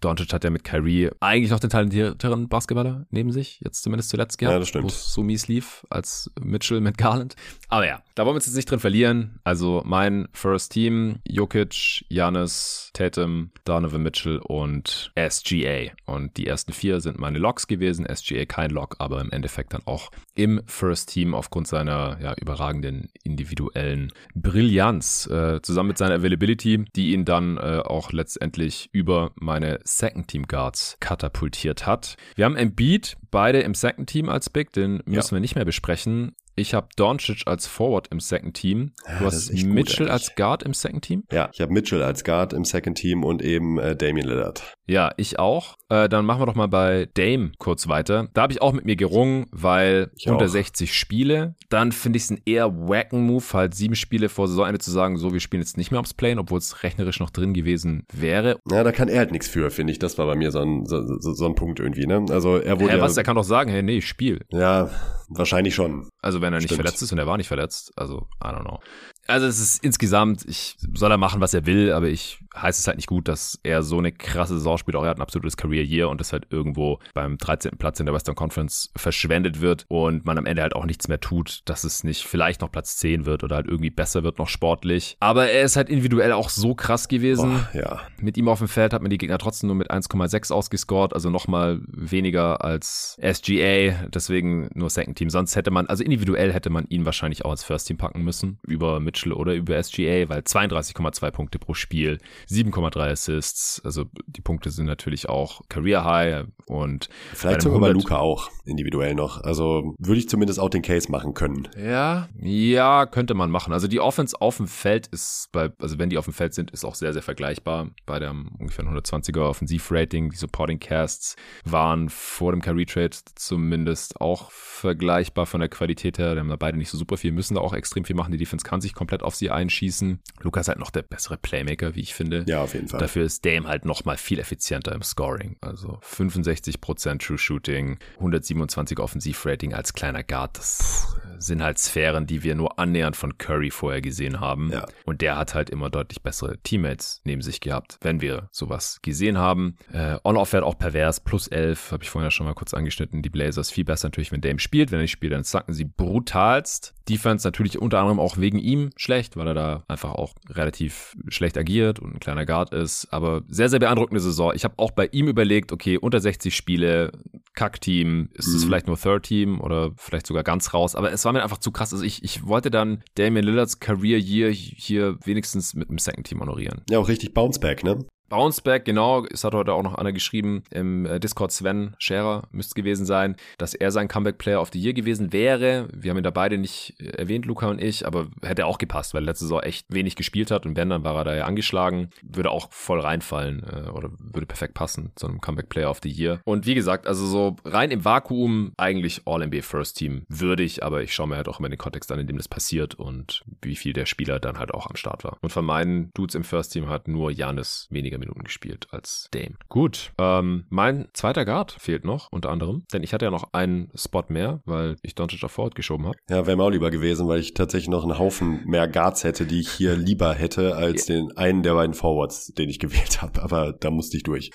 Doncic hat ja mit Kyrie eigentlich noch den talentierteren Basketballer neben sich, jetzt zumindest zuletzt gehabt, ja, das wo es so mies lief als Mitchell mit Garland. Aber ja, da wollen wir uns jetzt nicht drin verlieren. Also mein First Team, Jokic, Janis, Tatum, Donovan Mitchell und SGA. Und die ersten vier sind meine Locks gewesen. SGA kein Lock, aber im Endeffekt dann auch im First Team aufgrund seiner ja, überragenden individuellen Brillanz, äh, zusammen mit seiner Availability, die ihn dann äh, auch letztendlich über meine Second Team Guards katapultiert hat. Wir haben Embiid, beide im Second Team als Big, den müssen ja. wir nicht mehr besprechen. Ich habe Doncic als Forward im Second Team. Du ja, hast Mitchell gut, als Guard im Second Team? Ja, ich habe Mitchell als Guard im Second Team und eben äh, Damian Lillard. Ja, ich auch. Äh, dann machen wir doch mal bei Dame kurz weiter. Da habe ich auch mit mir gerungen, weil ich unter auch. 60 Spiele. Dann finde ich es ein eher wacken Move, halt sieben Spiele vor Saisonende zu sagen, so, wir spielen jetzt nicht mehr aufs Plane, obwohl es rechnerisch noch drin gewesen wäre. Ja, da kann er halt nichts für, finde ich. Das war bei mir so ein, so, so, so ein Punkt irgendwie, ne? Also er wurde. Hä, was? Er kann doch sagen, hey, nee, ich spiel. Ja, wahrscheinlich schon. Also wenn er nicht Stimmt. verletzt ist und er war nicht verletzt, also I don't know. Also es ist insgesamt, ich soll er machen, was er will, aber ich heißt es halt nicht gut, dass er so eine krasse Saison spielt. Auch er hat ein absolutes Career Year und das halt irgendwo beim 13. Platz in der Western Conference verschwendet wird und man am Ende halt auch nichts mehr tut, dass es nicht vielleicht noch Platz 10 wird oder halt irgendwie besser wird noch sportlich. Aber er ist halt individuell auch so krass gewesen. Oh, ja. Mit ihm auf dem Feld hat man die Gegner trotzdem nur mit 1,6 ausgescored, also nochmal weniger als SGA, deswegen nur Second Team. Sonst hätte man, also individuell hätte man ihn wahrscheinlich auch als First Team packen müssen, über Mitchell oder über SGA, weil 32,2 Punkte pro Spiel 7,3 Assists. Also die Punkte sind natürlich auch Career High und vielleicht sogar bei Luca auch individuell noch. Also würde ich zumindest auch den Case machen können. Ja, ja, könnte man machen. Also die Offense auf dem Feld ist bei, also wenn die auf dem Feld sind, ist auch sehr, sehr vergleichbar. Bei dem ungefähr 120er Offensivrating, die Supporting Casts waren vor dem Career Trade zumindest auch vergleichbar von der Qualität her. Die haben da beide nicht so super viel, müssen da auch extrem viel machen. Die Defense kann sich komplett auf sie einschießen. Luca ist halt noch der bessere Playmaker, wie ich finde. Ja, auf jeden Fall. Dafür ist Dame halt noch mal viel effizienter im Scoring. Also 65% True Shooting, 127 Offensivrating als kleiner Guard. Das sind halt Sphären, die wir nur annähernd von Curry vorher gesehen haben. Ja. Und der hat halt immer deutlich bessere Teammates neben sich gehabt, wenn wir sowas gesehen haben. Äh, On-Off fährt auch pervers, plus 11, habe ich vorhin ja schon mal kurz angeschnitten. Die Blazers viel besser natürlich, wenn Dame spielt. Wenn er nicht spielt, dann sacken sie brutalst. Defense natürlich unter anderem auch wegen ihm schlecht, weil er da einfach auch relativ schlecht agiert und ein kleiner Guard ist. Aber sehr, sehr beeindruckende Saison. Ich habe auch bei ihm überlegt, okay, unter 60 Spiele, Kack-Team, ist es mhm. vielleicht nur Third Team oder vielleicht sogar ganz raus. Aber es war mir einfach zu krass. Also ich, ich wollte dann Damian Lillards Career Year hier wenigstens mit einem Second Team honorieren. Ja, auch richtig Bounceback, ne? Bounceback, genau, es hat heute auch noch einer geschrieben im äh, Discord Sven Scherer müsste gewesen sein, dass er sein Comeback Player of the Year gewesen wäre. Wir haben ihn da beide nicht äh, erwähnt, Luca und ich, aber hätte auch gepasst, weil letzte Saison echt wenig gespielt hat und wenn, dann war er da ja angeschlagen, würde auch voll reinfallen äh, oder würde perfekt passen zu einem Comeback Player of the Year. Und wie gesagt, also so rein im Vakuum eigentlich All-NBA First Team würdig, aber ich schaue mir halt auch immer den Kontext an, in dem das passiert und wie viel der Spieler dann halt auch am Start war. Und von meinen Dudes im First Team hat nur Janis weniger weniger Minuten gespielt als Dame. Gut, ähm, mein zweiter Guard fehlt noch, unter anderem, denn ich hatte ja noch einen Spot mehr, weil ich Doncic auf Forward geschoben habe. Ja, wäre mir auch lieber gewesen, weil ich tatsächlich noch einen Haufen mehr Guards hätte, die ich hier lieber hätte, als ja. den einen der beiden Forwards, den ich gewählt habe, aber da musste ich durch.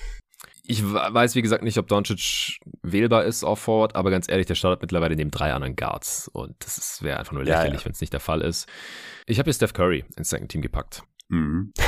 Ich weiß, wie gesagt, nicht, ob Doncic wählbar ist auf Forward, aber ganz ehrlich, der startet mittlerweile neben drei anderen Guards und das wäre einfach nur lächerlich, ja, ja. wenn es nicht der Fall ist. Ich habe hier Steph Curry ins Second Team gepackt. Mhm.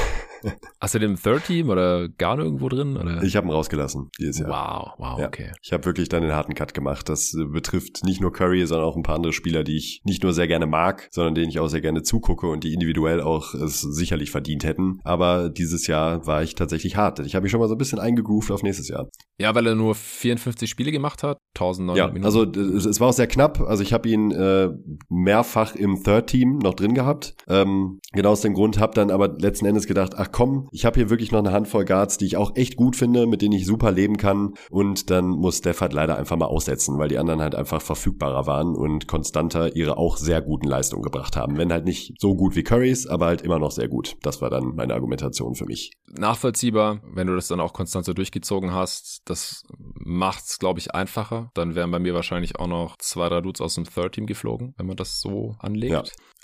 Hast du den im Third Team oder gar nirgendwo drin? Oder? Ich habe ihn rausgelassen dieses Jahr. Wow, wow, ja. okay. Ich habe wirklich dann den harten Cut gemacht. Das äh, betrifft nicht nur Curry, sondern auch ein paar andere Spieler, die ich nicht nur sehr gerne mag, sondern denen ich auch sehr gerne zugucke und die individuell auch es sicherlich verdient hätten. Aber dieses Jahr war ich tatsächlich hart. Ich habe mich schon mal so ein bisschen eingegroovt auf nächstes Jahr. Ja, weil er nur 54 Spiele gemacht hat, 1900 ja, Minuten. Also es war auch sehr knapp. Also ich habe ihn äh, mehrfach im Third Team noch drin gehabt. Ähm, genau aus dem Grund habe dann aber letzten Endes gedacht, ach komm, ich habe hier wirklich noch eine Handvoll Guards, die ich auch echt gut finde, mit denen ich super leben kann. Und dann muss Steph halt leider einfach mal aussetzen, weil die anderen halt einfach verfügbarer waren und konstanter ihre auch sehr guten Leistungen gebracht haben. Wenn halt nicht so gut wie Currys, aber halt immer noch sehr gut. Das war dann meine Argumentation für mich. Nachvollziehbar, wenn du das dann auch konstant so durchgezogen hast. Das macht's, glaube ich, einfacher. Dann wären bei mir wahrscheinlich auch noch zwei, drei Dudes aus dem Third Team geflogen, wenn man das so anlegt. Ja.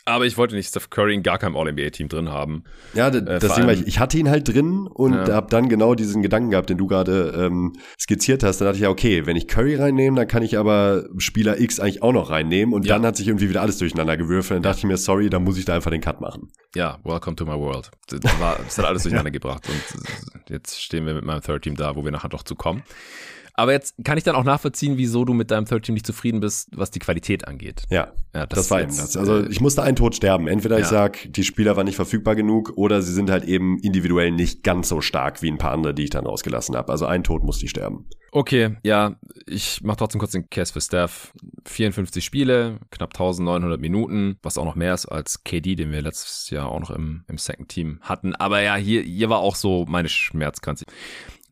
Aber ich wollte nicht Steph Curry in gar keinem All-NBA-Team drin haben. Ja, äh, deswegen war ich, ich hatte ihn halt drin und ja. habe dann genau diesen Gedanken gehabt, den du gerade ähm, skizziert hast. Dann dachte ich ja, okay, wenn ich Curry reinnehme, dann kann ich aber Spieler X eigentlich auch noch reinnehmen. Und ja. dann hat sich irgendwie wieder alles durcheinander gewürfelt. Dann dachte ich mir, sorry, dann muss ich da einfach den Cut machen. Ja, welcome to my world. Das, war, das hat alles durcheinander gebracht. Und jetzt stehen wir mit meinem Third Team da, wo wir nachher doch zu kommen. Aber jetzt kann ich dann auch nachvollziehen, wieso du mit deinem Third Team nicht zufrieden bist, was die Qualität angeht. Ja, ja das, das war eben das. Also ich musste einen Tod sterben. Entweder ja. ich sag, die Spieler waren nicht verfügbar genug oder sie sind halt eben individuell nicht ganz so stark wie ein paar andere, die ich dann rausgelassen habe. Also ein Tod musste ich sterben. Okay, ja, ich mache trotzdem kurz den Case für Steph. 54 Spiele, knapp 1900 Minuten, was auch noch mehr ist als KD, den wir letztes Jahr auch noch im, im Second Team hatten. Aber ja, hier, hier war auch so meine Schmerzgrenze.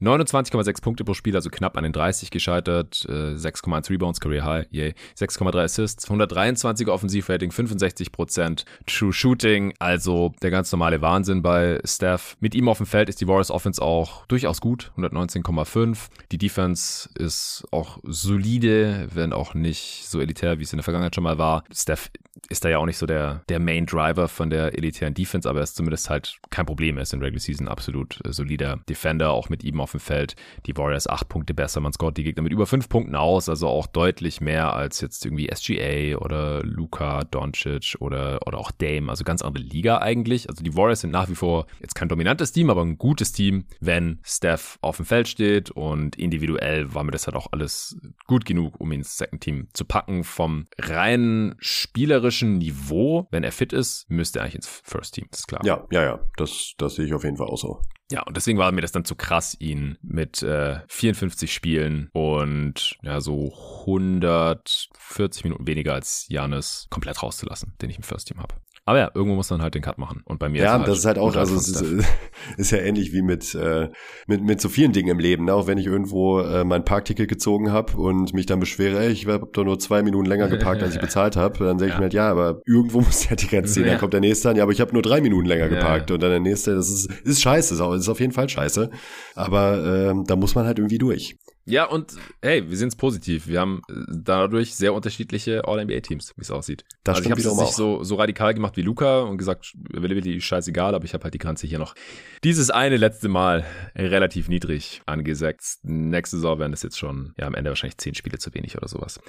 29,6 Punkte pro Spiel, also knapp an den 30 gescheitert, 6,1 Rebounds, Career High, yay, 6,3 Assists, 123er Offensivrating, 65% True Shooting, also der ganz normale Wahnsinn bei Steph. Mit ihm auf dem Feld ist die Warriors Offense auch durchaus gut, 119,5. Die Defense ist auch solide, wenn auch nicht so elitär, wie es in der Vergangenheit schon mal war. Steph ist da ja auch nicht so der, der Main Driver von der elitären Defense, aber er ist zumindest halt kein Problem. Er ist in Regular Season absolut solider Defender, auch mit ihm auf dem Feld. Die Warriors acht Punkte besser, man scoret die Gegner mit über fünf Punkten aus, also auch deutlich mehr als jetzt irgendwie SGA oder Luca Doncic oder, oder auch Dame, also ganz andere Liga eigentlich. Also die Warriors sind nach wie vor jetzt kein dominantes Team, aber ein gutes Team, wenn Steph auf dem Feld steht und individuell war mir das halt auch alles gut genug, um ihn ins Second Team zu packen. Vom rein spielerischen Niveau, wenn er fit ist, müsste er eigentlich ins First Team, das ist klar. Ja, ja, ja, das, das sehe ich auf jeden Fall auch so. Ja, und deswegen war mir das dann zu krass, ihn mit äh, 54 Spielen und ja, so 140 Minuten weniger als Janis komplett rauszulassen, den ich im First Team habe. Aber ja, irgendwo muss man halt den Cut machen. Und bei mir ja, ist halt das ist halt auch, also es ist, ist, ja ähnlich wie mit, äh, mit, mit so vielen Dingen im Leben. Ne? Auch wenn ich irgendwo äh, mein Parkticket gezogen habe und mich dann beschwere, ey, ich habe doch nur zwei Minuten länger geparkt, als ich bezahlt habe, dann ich ja. mir halt, ja, aber irgendwo muss ja die Grenze ziehen. Ja. Dann kommt der nächste an, ja, aber ich habe nur drei Minuten länger geparkt. Ja. Und dann der nächste, das ist, ist scheiße, ist, auch, ist auf jeden Fall scheiße. Aber äh, da muss man halt irgendwie durch. Ja, und hey, wir sind es positiv. Wir haben äh, dadurch sehr unterschiedliche All-NBA-Teams, wie es aussieht. Das also ich habe es nicht so, so radikal gemacht wie Luca und gesagt, Availability scheißegal, aber ich habe halt die Grenze hier noch dieses eine letzte Mal relativ niedrig angesetzt. Nächste Saison werden das jetzt schon, ja, am Ende wahrscheinlich zehn Spiele zu wenig oder sowas.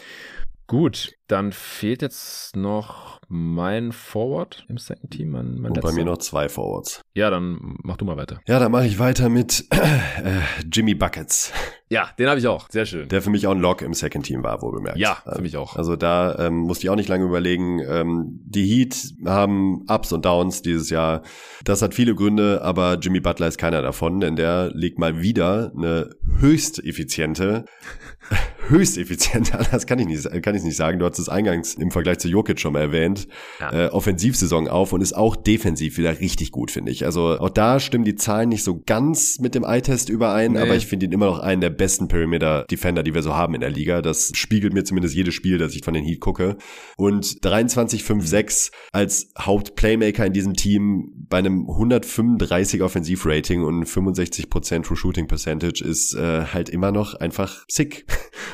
Gut, dann fehlt jetzt noch mein Forward im Second Team. Mein, mein Und bei mir noch zwei Forwards. Ja, dann mach du mal weiter. Ja, dann mache ich weiter mit äh, Jimmy Buckets. Ja, den habe ich auch. Sehr schön. Der für mich auch ein Lock im Second Team war, wohl bemerkt. Ja, für mich auch. Also da ähm, musste ich auch nicht lange überlegen. Ähm, die Heat haben Ups und Downs dieses Jahr. Das hat viele Gründe, aber Jimmy Butler ist keiner davon, denn der legt mal wieder eine höchst effiziente höchst effizient, das kann ich nicht, kann ich nicht sagen. Du hast es eingangs im Vergleich zu Jokic schon mal erwähnt, ja. äh, Offensivsaison auf und ist auch defensiv wieder richtig gut, finde ich. Also auch da stimmen die Zahlen nicht so ganz mit dem Eye-Test überein, nee. aber ich finde ihn immer noch einen der besten Perimeter-Defender, die wir so haben in der Liga. Das spiegelt mir zumindest jedes Spiel, das ich von den Heat gucke. Und 23,5,6 als Hauptplaymaker in diesem Team bei einem 135 Offensivrating und 65% True Shooting Percentage ist äh, halt immer noch einfach sick.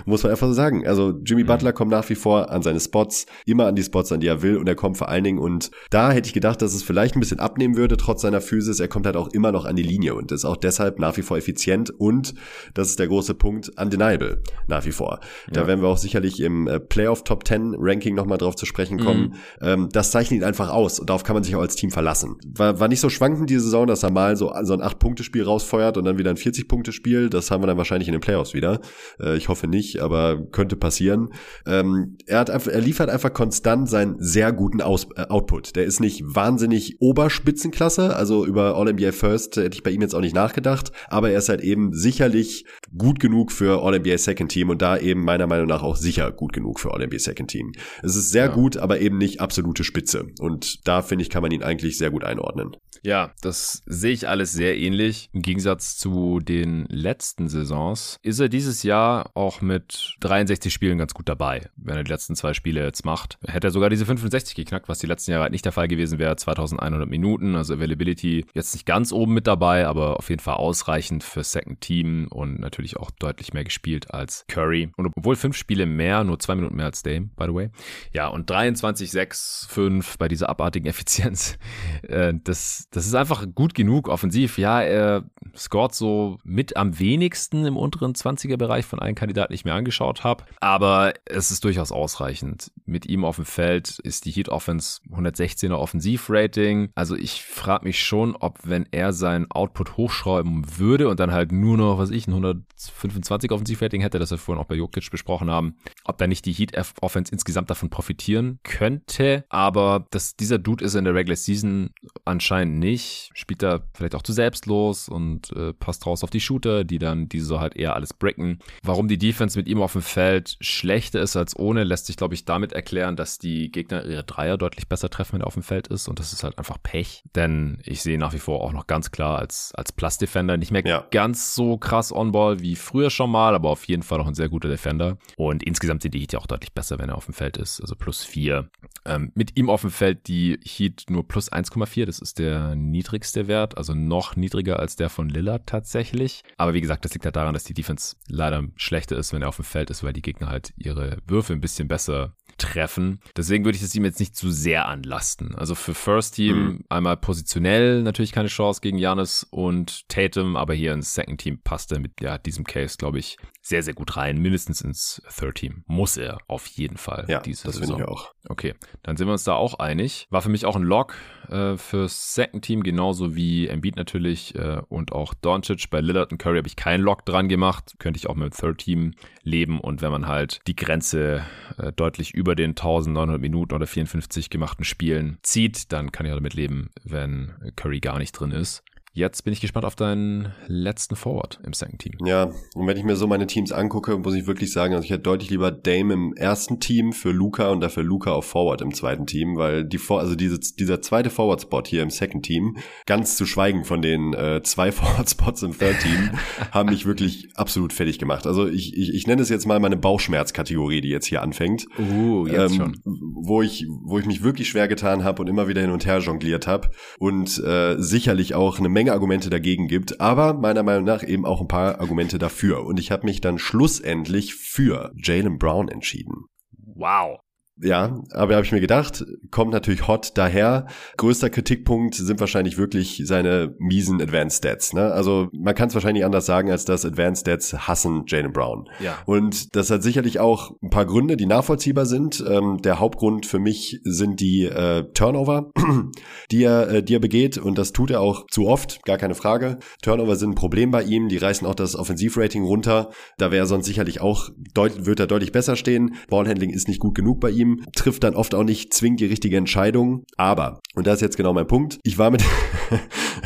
Muss man einfach so sagen. Also Jimmy mhm. Butler kommt nach wie vor an seine Spots, immer an die Spots, an die er will und er kommt vor allen Dingen und da hätte ich gedacht, dass es vielleicht ein bisschen abnehmen würde, trotz seiner Physis. Er kommt halt auch immer noch an die Linie und ist auch deshalb nach wie vor effizient und das ist der große Punkt, undeniable nach wie vor. Ja. Da werden wir auch sicherlich im äh, Playoff Top 10 Ranking nochmal drauf zu sprechen kommen. Mhm. Ähm, das zeichnet ihn einfach aus und darauf kann man sich auch als Team verlassen. War, war nicht so schwankend diese Saison, dass er mal so, so ein 8-Punkte-Spiel rausfeuert und dann wieder ein 40-Punkte-Spiel. Das haben wir dann wahrscheinlich in den Playoffs wieder. Äh, ich hoffe nicht, aber könnte passieren. Ähm, er, hat einfach, er liefert einfach konstant seinen sehr guten Aus äh, Output. Der ist nicht wahnsinnig Oberspitzenklasse, also über All-NBA First hätte ich bei ihm jetzt auch nicht nachgedacht, aber er ist halt eben sicherlich gut genug für All-NBA Second Team und da eben meiner Meinung nach auch sicher gut genug für All-NBA Second Team. Es ist sehr ja. gut, aber eben nicht absolute Spitze und da finde ich, kann man ihn eigentlich sehr gut einordnen. Ja, das sehe ich alles sehr ähnlich. Im Gegensatz zu den letzten Saisons ist er dieses Jahr auch mit 63 Spielen ganz gut dabei, wenn er die letzten zwei Spiele jetzt macht. Hätte er sogar diese 65 geknackt, was die letzten Jahre halt nicht der Fall gewesen wäre. 2100 Minuten, also Availability jetzt nicht ganz oben mit dabei, aber auf jeden Fall ausreichend für Second Team und natürlich auch deutlich mehr gespielt als Curry. Und obwohl fünf Spiele mehr, nur zwei Minuten mehr als Dame, by the way. Ja, und 23, 6, 5 bei dieser abartigen Effizienz. Äh, das, das ist einfach gut genug offensiv. Ja, er scored so mit am wenigsten im unteren 20er-Bereich von allen Kandidaten, die ich mir angeschaut habe. Aber es ist durchaus ausreichend. Mit ihm auf dem Feld ist die Heat Offense 116er Offensivrating. Also ich frage mich schon, ob wenn er seinen Output hochschrauben würde und dann halt nur noch, was ich, ein 125 Offensivrating hätte, das wir vorhin auch bei Jokic besprochen haben, ob da nicht die Heat Offense insgesamt davon profitieren könnte. Aber dass dieser Dude ist in der Regular Season anscheinend nicht. Spielt da vielleicht auch zu selbstlos und äh, passt raus auf die Shooter, die dann diese halt eher alles bricken. Warum die Defense mit ihm auf dem Feld schlechter ist als ohne, lässt sich, glaube ich, damit erklären, dass die Gegner ihre Dreier deutlich besser treffen, wenn er auf dem Feld ist. Und das ist halt einfach Pech. Denn ich sehe nach wie vor auch noch ganz klar als, als Plus-Defender nicht mehr ja. ganz so krass on-ball wie früher schon mal, aber auf jeden Fall noch ein sehr guter Defender. Und insgesamt sind die Heat ja auch deutlich besser, wenn er auf dem Feld ist. Also plus vier. Ähm, mit ihm auf dem Feld die Heat nur plus 1,4. Das ist der niedrigste Wert, also noch niedriger als der von Lillard tatsächlich. Aber wie gesagt, das liegt halt daran, dass die Defense leider schlechter ist, wenn er auf dem Feld ist, weil die Gegner halt ihre Würfe ein bisschen besser treffen. Deswegen würde ich es ihm jetzt nicht zu sehr anlasten. Also für First Team mhm. einmal positionell natürlich keine Chance gegen Janis und Tatum, aber hier ins Second Team passt er mit ja, diesem Case, glaube ich, sehr, sehr gut rein. Mindestens ins Third Team muss er auf jeden Fall. Ja, diese das finde ich auch. Okay, dann sind wir uns da auch einig. War für mich auch ein Lock äh, fürs Second Team, genauso wie Embiid natürlich äh, und auch Doncic. Bei Lillard und Curry habe ich keinen Lock dran gemacht. Könnte ich auch mit dem Third Team leben. Und wenn man halt die Grenze äh, deutlich über den 1900 Minuten oder 54 gemachten Spielen zieht, dann kann ich auch damit leben, wenn Curry gar nicht drin ist. Jetzt bin ich gespannt auf deinen letzten Forward im Second Team. Ja, und wenn ich mir so meine Teams angucke, muss ich wirklich sagen, also ich hätte deutlich lieber Dame im ersten Team für Luca und dafür Luca auf Forward im zweiten Team, weil die also diese, dieser zweite Forward-Spot hier im Second Team, ganz zu schweigen von den äh, zwei Forward-Spots im Third Team, haben mich wirklich absolut fertig gemacht. Also ich, ich, ich nenne es jetzt mal meine Bauchschmerzkategorie, die jetzt hier anfängt. Uh, jetzt ähm, schon. Wo ich, wo ich mich wirklich schwer getan habe und immer wieder hin und her jongliert habe und äh, sicherlich auch eine Menge Menge Argumente dagegen gibt, aber meiner Meinung nach eben auch ein paar Argumente dafür. Und ich habe mich dann schlussendlich für Jalen Brown entschieden. Wow. Ja, aber habe ich mir gedacht, kommt natürlich hot daher. Größter Kritikpunkt sind wahrscheinlich wirklich seine miesen Advanced Stats. Ne? Also man kann es wahrscheinlich anders sagen, als dass Advanced Stats hassen Jalen Brown. Ja. Und das hat sicherlich auch ein paar Gründe, die nachvollziehbar sind. Ähm, der Hauptgrund für mich sind die äh, Turnover, die er, äh, die er begeht. Und das tut er auch zu oft, gar keine Frage. Turnover sind ein Problem bei ihm. Die reißen auch das Offensivrating runter. Da wäre sonst sicherlich auch, deut wird er deutlich besser stehen. Ballhandling ist nicht gut genug bei ihm ihm, trifft dann oft auch nicht zwingend die richtige Entscheidung. Aber, und das ist jetzt genau mein Punkt, ich war mit,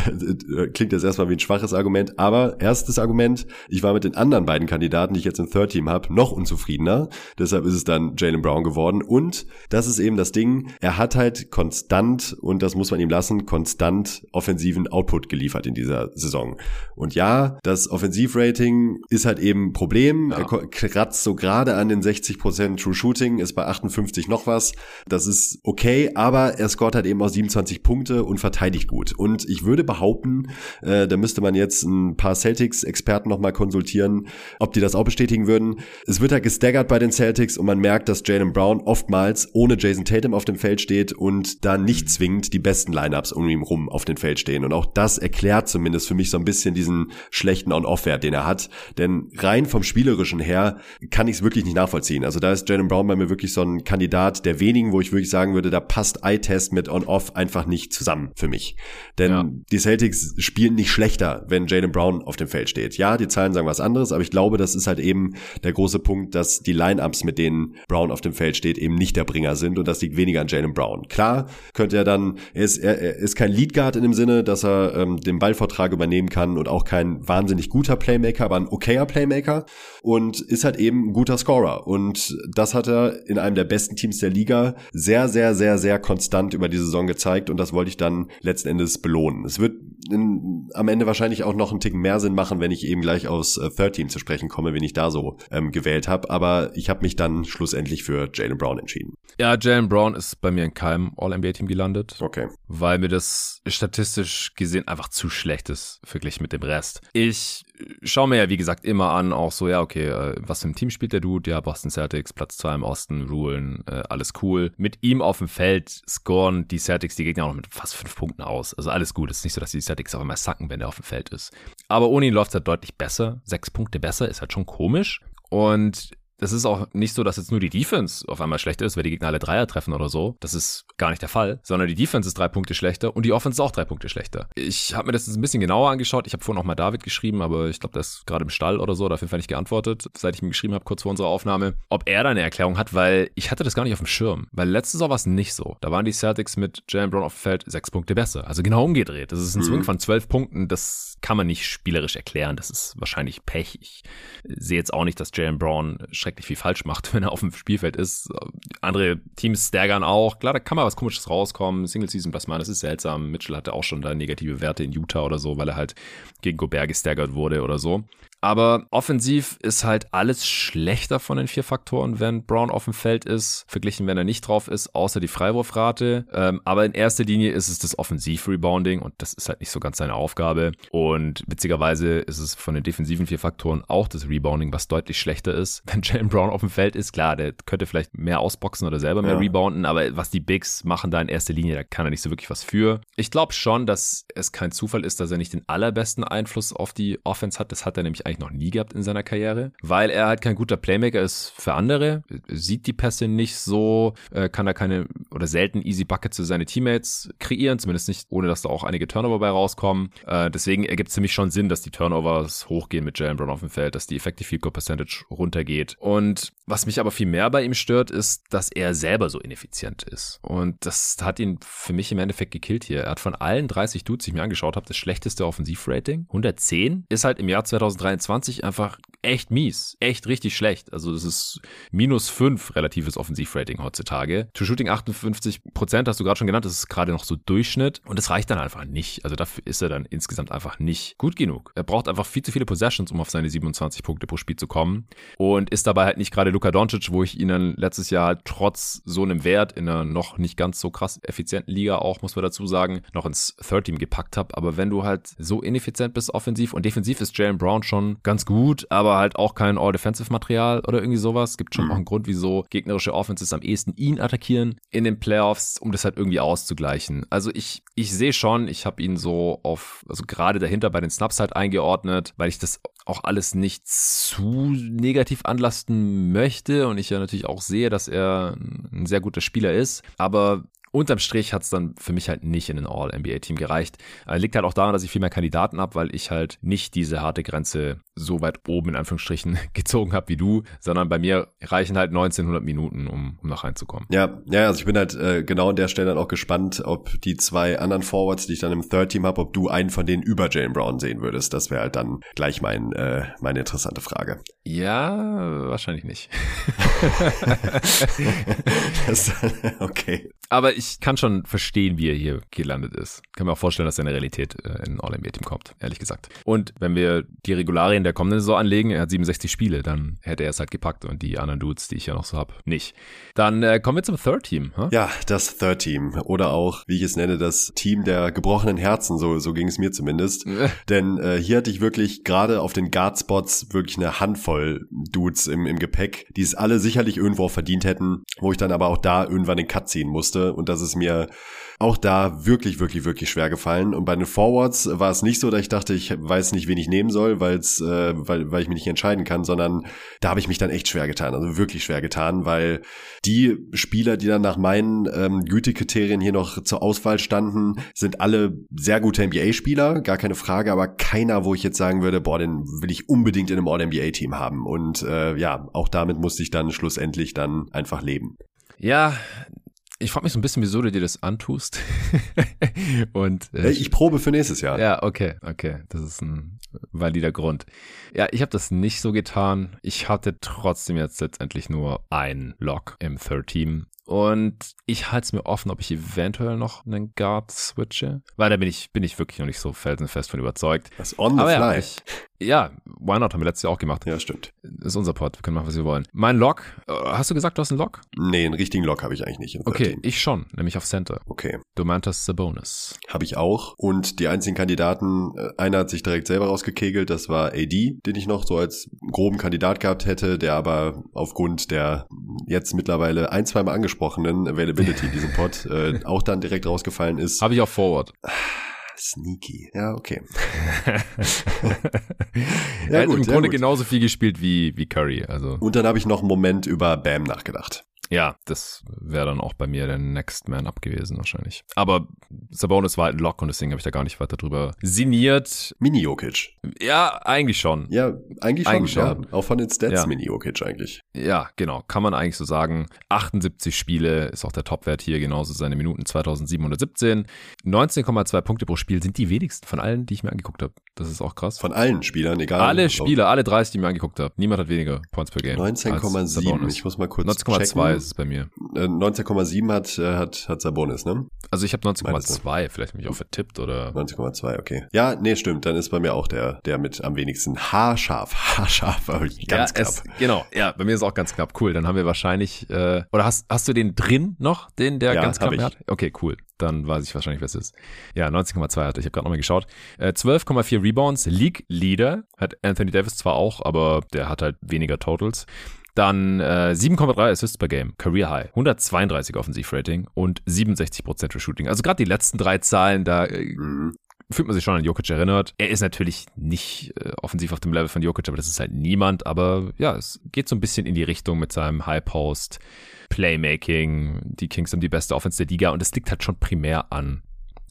klingt jetzt erstmal wie ein schwaches Argument, aber erstes Argument, ich war mit den anderen beiden Kandidaten, die ich jetzt im Third Team habe, noch unzufriedener. Deshalb ist es dann Jalen Brown geworden. Und das ist eben das Ding, er hat halt konstant, und das muss man ihm lassen, konstant offensiven Output geliefert in dieser Saison. Und ja, das Offensivrating ist halt eben ein Problem. Ja. Er kratzt so gerade an den 60% True Shooting, ist bei 58 50 noch was. Das ist okay, aber er scoret halt eben auch 27 Punkte und verteidigt gut. Und ich würde behaupten, äh, da müsste man jetzt ein paar Celtics-Experten nochmal konsultieren, ob die das auch bestätigen würden. Es wird halt gestaggert bei den Celtics und man merkt, dass Jalen Brown oftmals ohne Jason Tatum auf dem Feld steht und da nicht zwingend die besten Lineups um ihn rum auf dem Feld stehen. Und auch das erklärt zumindest für mich so ein bisschen diesen schlechten On-Off-Wert, den er hat. Denn rein vom Spielerischen her kann ich es wirklich nicht nachvollziehen. Also da ist Jalen Brown bei mir wirklich so ein Kandidat der wenigen, wo ich wirklich sagen würde, da passt Eye-Test mit On-Off einfach nicht zusammen für mich. Denn ja. die Celtics spielen nicht schlechter, wenn Jalen Brown auf dem Feld steht. Ja, die Zahlen sagen was anderes, aber ich glaube, das ist halt eben der große Punkt, dass die Lineups, mit denen Brown auf dem Feld steht, eben nicht der Bringer sind und das liegt weniger an Jalen Brown. Klar, könnte er dann, er ist, er, er ist kein Lead Guard in dem Sinne, dass er ähm, den Ballvortrag übernehmen kann und auch kein wahnsinnig guter Playmaker, aber ein okayer Playmaker und ist halt eben ein guter Scorer. Und das hat er in einem der besten Teams der Liga sehr, sehr, sehr, sehr konstant über die Saison gezeigt und das wollte ich dann letzten Endes belohnen. Es wird in, am Ende wahrscheinlich auch noch einen Ticken mehr Sinn machen, wenn ich eben gleich aus äh, 13 zu sprechen komme, wenn ich da so ähm, gewählt habe. Aber ich habe mich dann schlussendlich für Jalen Brown entschieden. Ja, Jalen Brown ist bei mir in keinem All-NBA-Team gelandet. Okay. Weil mir das statistisch gesehen einfach zu schlecht ist, verglichen mit dem Rest. Ich schaue mir ja, wie gesagt, immer an, auch so, ja, okay, äh, was für ein Team spielt der Dude? Ja, Boston Celtics, Platz 2 im Osten, Rulen, äh, alles cool. Mit ihm auf dem Feld scoren die Celtics die Gegner auch noch mit fast fünf Punkten aus. Also alles gut. Es ist nicht so, dass die Celtics auch immer sacken, wenn er auf dem Feld ist. Aber ohne ihn läuft es halt deutlich besser. Sechs Punkte besser ist halt schon komisch. Und das ist auch nicht so, dass jetzt nur die Defense auf einmal schlechter ist, weil die Gegner alle Dreier treffen oder so. Das ist gar nicht der Fall, sondern die Defense ist drei Punkte schlechter und die Offense ist auch drei Punkte schlechter. Ich habe mir das jetzt ein bisschen genauer angeschaut. Ich habe vorhin auch mal David geschrieben, aber ich glaube, der ist gerade im Stall oder so, oder auf jeden Fall nicht geantwortet, seit ich ihm geschrieben habe, kurz vor unserer Aufnahme, ob er da eine Erklärung hat, weil ich hatte das gar nicht auf dem Schirm. Weil letzte Saison war es nicht so. Da waren die Celtics mit Jalen Brown auf dem Feld sechs Punkte besser. Also genau umgedreht. Das ist ein mhm. Swing von zwölf Punkten. Das kann man nicht spielerisch erklären. Das ist wahrscheinlich Pech. Ich sehe jetzt auch nicht, dass Jalen Brown schrecklich viel falsch macht wenn er auf dem Spielfeld ist. Andere Teams staggern auch. Klar, da kann mal was Komisches rauskommen. Single Season Plus das ist seltsam. Mitchell hatte auch schon da negative Werte in Utah oder so, weil er halt gegen Gobert gestaggert wurde oder so. Aber offensiv ist halt alles schlechter von den vier Faktoren, wenn Brown auf dem Feld ist, verglichen, wenn er nicht drauf ist, außer die Freiwurfrate. Ähm, aber in erster Linie ist es das Offensiv-Rebounding und das ist halt nicht so ganz seine Aufgabe. Und witzigerweise ist es von den defensiven vier Faktoren auch das Rebounding, was deutlich schlechter ist. Wenn Jalen Brown auf dem Feld ist, klar, der könnte vielleicht mehr ausboxen oder selber mehr ja. rebounden, aber was die Bigs machen da in erster Linie, da kann er nicht so wirklich was für. Ich glaube schon, dass es kein Zufall ist, dass er nicht den allerbesten Einfluss auf die Offense hat. Das hat er nämlich eigentlich noch nie gehabt in seiner Karriere, weil er halt kein guter Playmaker ist für andere, sieht die Pässe nicht so, äh, kann er keine oder selten easy Buckets für seine Teammates kreieren, zumindest nicht, ohne dass da auch einige Turnover bei rauskommen. Äh, deswegen ergibt es ziemlich schon Sinn, dass die Turnovers hochgehen mit Jalen Brown auf dem Feld, dass die Effective Field Goal Percentage runtergeht. Und was mich aber viel mehr bei ihm stört, ist, dass er selber so ineffizient ist. Und das hat ihn für mich im Endeffekt gekillt hier. Er hat von allen 30 Dudes, die ich mir angeschaut habe, das schlechteste Offensivrating. 110 ist halt im Jahr 2023 einfach echt mies, echt richtig schlecht. Also das ist minus 5 relatives Offensivrating heutzutage. To Shooting 58 Prozent hast du gerade schon genannt, das ist gerade noch so Durchschnitt und das reicht dann einfach nicht. Also dafür ist er dann insgesamt einfach nicht gut genug. Er braucht einfach viel zu viele Possessions, um auf seine 27 Punkte pro Spiel zu kommen und ist dabei halt nicht gerade Luka Doncic, wo ich ihn dann letztes Jahr halt trotz so einem Wert in einer noch nicht ganz so krass effizienten Liga auch, muss man dazu sagen, noch ins Third Team gepackt habe. Aber wenn du halt so ineffizient bist offensiv und defensiv ist Jalen Brown schon ganz gut, aber halt auch kein All-Defensive-Material oder irgendwie sowas. Gibt schon mhm. auch einen Grund, wieso gegnerische Offenses am ehesten ihn attackieren in den Playoffs, um das halt irgendwie auszugleichen. Also ich, ich sehe schon, ich habe ihn so auf, also gerade dahinter bei den Snaps halt eingeordnet, weil ich das auch alles nicht zu negativ anlasten möchte und ich ja natürlich auch sehe, dass er ein sehr guter Spieler ist. Aber Unterm Strich hat es dann für mich halt nicht in ein All-NBA-Team gereicht. Äh, liegt halt auch daran, dass ich viel mehr Kandidaten habe, weil ich halt nicht diese harte Grenze so weit oben in Anführungsstrichen gezogen habe wie du, sondern bei mir reichen halt 1900 Minuten, um, um noch reinzukommen. Ja, ja, also ich bin halt äh, genau an der Stelle dann auch gespannt, ob die zwei anderen Forwards, die ich dann im Third Team habe, ob du einen von denen über Jalen Brown sehen würdest. Das wäre halt dann gleich mein, äh, meine interessante Frage. Ja, wahrscheinlich nicht. das, okay. Aber ich kann schon verstehen, wie er hier gelandet ist. Kann mir auch vorstellen, dass er in der Realität äh, in All-NBA-Team kommt, ehrlich gesagt. Und wenn wir die Regularien der kommenden Saison anlegen, er hat 67 Spiele, dann hätte er es halt gepackt und die anderen Dudes, die ich ja noch so habe, nicht. Dann äh, kommen wir zum Third Team. Huh? Ja, das Third Team oder auch, wie ich es nenne, das Team der gebrochenen Herzen, so, so ging es mir zumindest. Denn äh, hier hatte ich wirklich gerade auf den Guard-Spots wirklich eine Handvoll Dudes im, im Gepäck, die es alle sicherlich irgendwo verdient hätten, wo ich dann aber auch da irgendwann den Cut ziehen musste und das ist mir auch da wirklich, wirklich, wirklich schwer gefallen. Und bei den Forwards war es nicht so, dass ich dachte, ich weiß nicht, wen ich nehmen soll, weil's, äh, weil, weil ich mich nicht entscheiden kann, sondern da habe ich mich dann echt schwer getan, also wirklich schwer getan, weil die Spieler, die dann nach meinen ähm, Gütekriterien hier noch zur Auswahl standen, sind alle sehr gute NBA-Spieler, gar keine Frage, aber keiner, wo ich jetzt sagen würde, boah, den will ich unbedingt in einem All-NBA-Team haben. Und äh, ja, auch damit musste ich dann schlussendlich dann einfach leben. Ja, ich frage mich so ein bisschen, wieso du dir das antust. und äh, ich probe für nächstes Jahr. Ja, okay, okay, das ist ein valider Grund. Ja, ich habe das nicht so getan. Ich hatte trotzdem jetzt letztendlich nur ein Lock im Third Team und ich halte es mir offen, ob ich eventuell noch einen Guard switche. Weil da bin ich, bin ich wirklich noch nicht so felsenfest von überzeugt. Das on the Aber fly. Ja, ich, ja, why not? Haben wir letztes Jahr auch gemacht. Ja, stimmt. Das ist unser Pod. Wir können machen, was wir wollen. Mein Lock, äh, hast du gesagt, du hast einen Lock? Nee, einen richtigen Lock habe ich eigentlich nicht. Okay, ich schon, nämlich auf Center. Okay. Domantas Sabonis. Habe ich auch. Und die einzigen Kandidaten, äh, einer hat sich direkt selber rausgekegelt, das war AD, den ich noch so als groben Kandidat gehabt hätte, der aber aufgrund der jetzt mittlerweile ein, zweimal angesprochenen Availability in diesem Pod äh, auch dann direkt rausgefallen ist. Habe ich auch Forward. Sneaky. Ja, okay. ja, er hat gut, im Grunde gut. genauso viel gespielt wie, wie Curry. Also. Und dann habe ich noch einen Moment über Bam nachgedacht. Ja, das wäre dann auch bei mir der Next Man Up gewesen wahrscheinlich. Aber Sabonis war halt ein Lock und deswegen habe ich da gar nicht weiter drüber sinniert. Mini Jokic. Ja, eigentlich schon. Ja, eigentlich schon. Eigentlich schon. Ja, auch von den Stats ja. Mini Jokic eigentlich. Ja, genau. Kann man eigentlich so sagen. 78 Spiele ist auch der Topwert hier, genauso seine Minuten 2717. 19,2 Punkte pro Spiel sind die wenigsten von allen, die ich mir angeguckt habe. Das ist auch krass. Von allen Spielern, egal. Alle Spieler, alle 30, die ich mir angeguckt habe. Niemand hat weniger Points per Game. 19,7. Ich muss mal kurz 19,2 ist es bei mir. 19,7 äh, hat, äh, hat, hat Sabonis, ne? Also ich habe 19,2, vielleicht mich auch vertippt oder. 19,2, okay. Ja, nee, stimmt. Dann ist bei mir auch der, der mit am wenigsten haarscharf. Haarscharf, aber ganz ja, knapp. Es, genau, ja, bei mir ist auch ganz knapp. Cool. Dann haben wir wahrscheinlich, äh, oder hast, hast du den drin noch, den der ja, ganz knapp hat? Okay, cool. Dann weiß ich wahrscheinlich, was es ist. Ja, 19,2 hatte ich. habe gerade nochmal geschaut. Äh, 12,4 Rebounds. League Leader hat Anthony Davis zwar auch, aber der hat halt weniger Totals. Dann äh, 7,3 Assists per Game, Career High, 132 Offensivrating und 67% für Shooting. Also gerade die letzten drei Zahlen, da äh, mhm. fühlt man sich schon an Jokic erinnert. Er ist natürlich nicht äh, offensiv auf dem Level von Jokic, aber das ist halt niemand. Aber ja, es geht so ein bisschen in die Richtung mit seinem High Post, Playmaking. Die Kings haben die beste Offense der Liga und es liegt halt schon primär an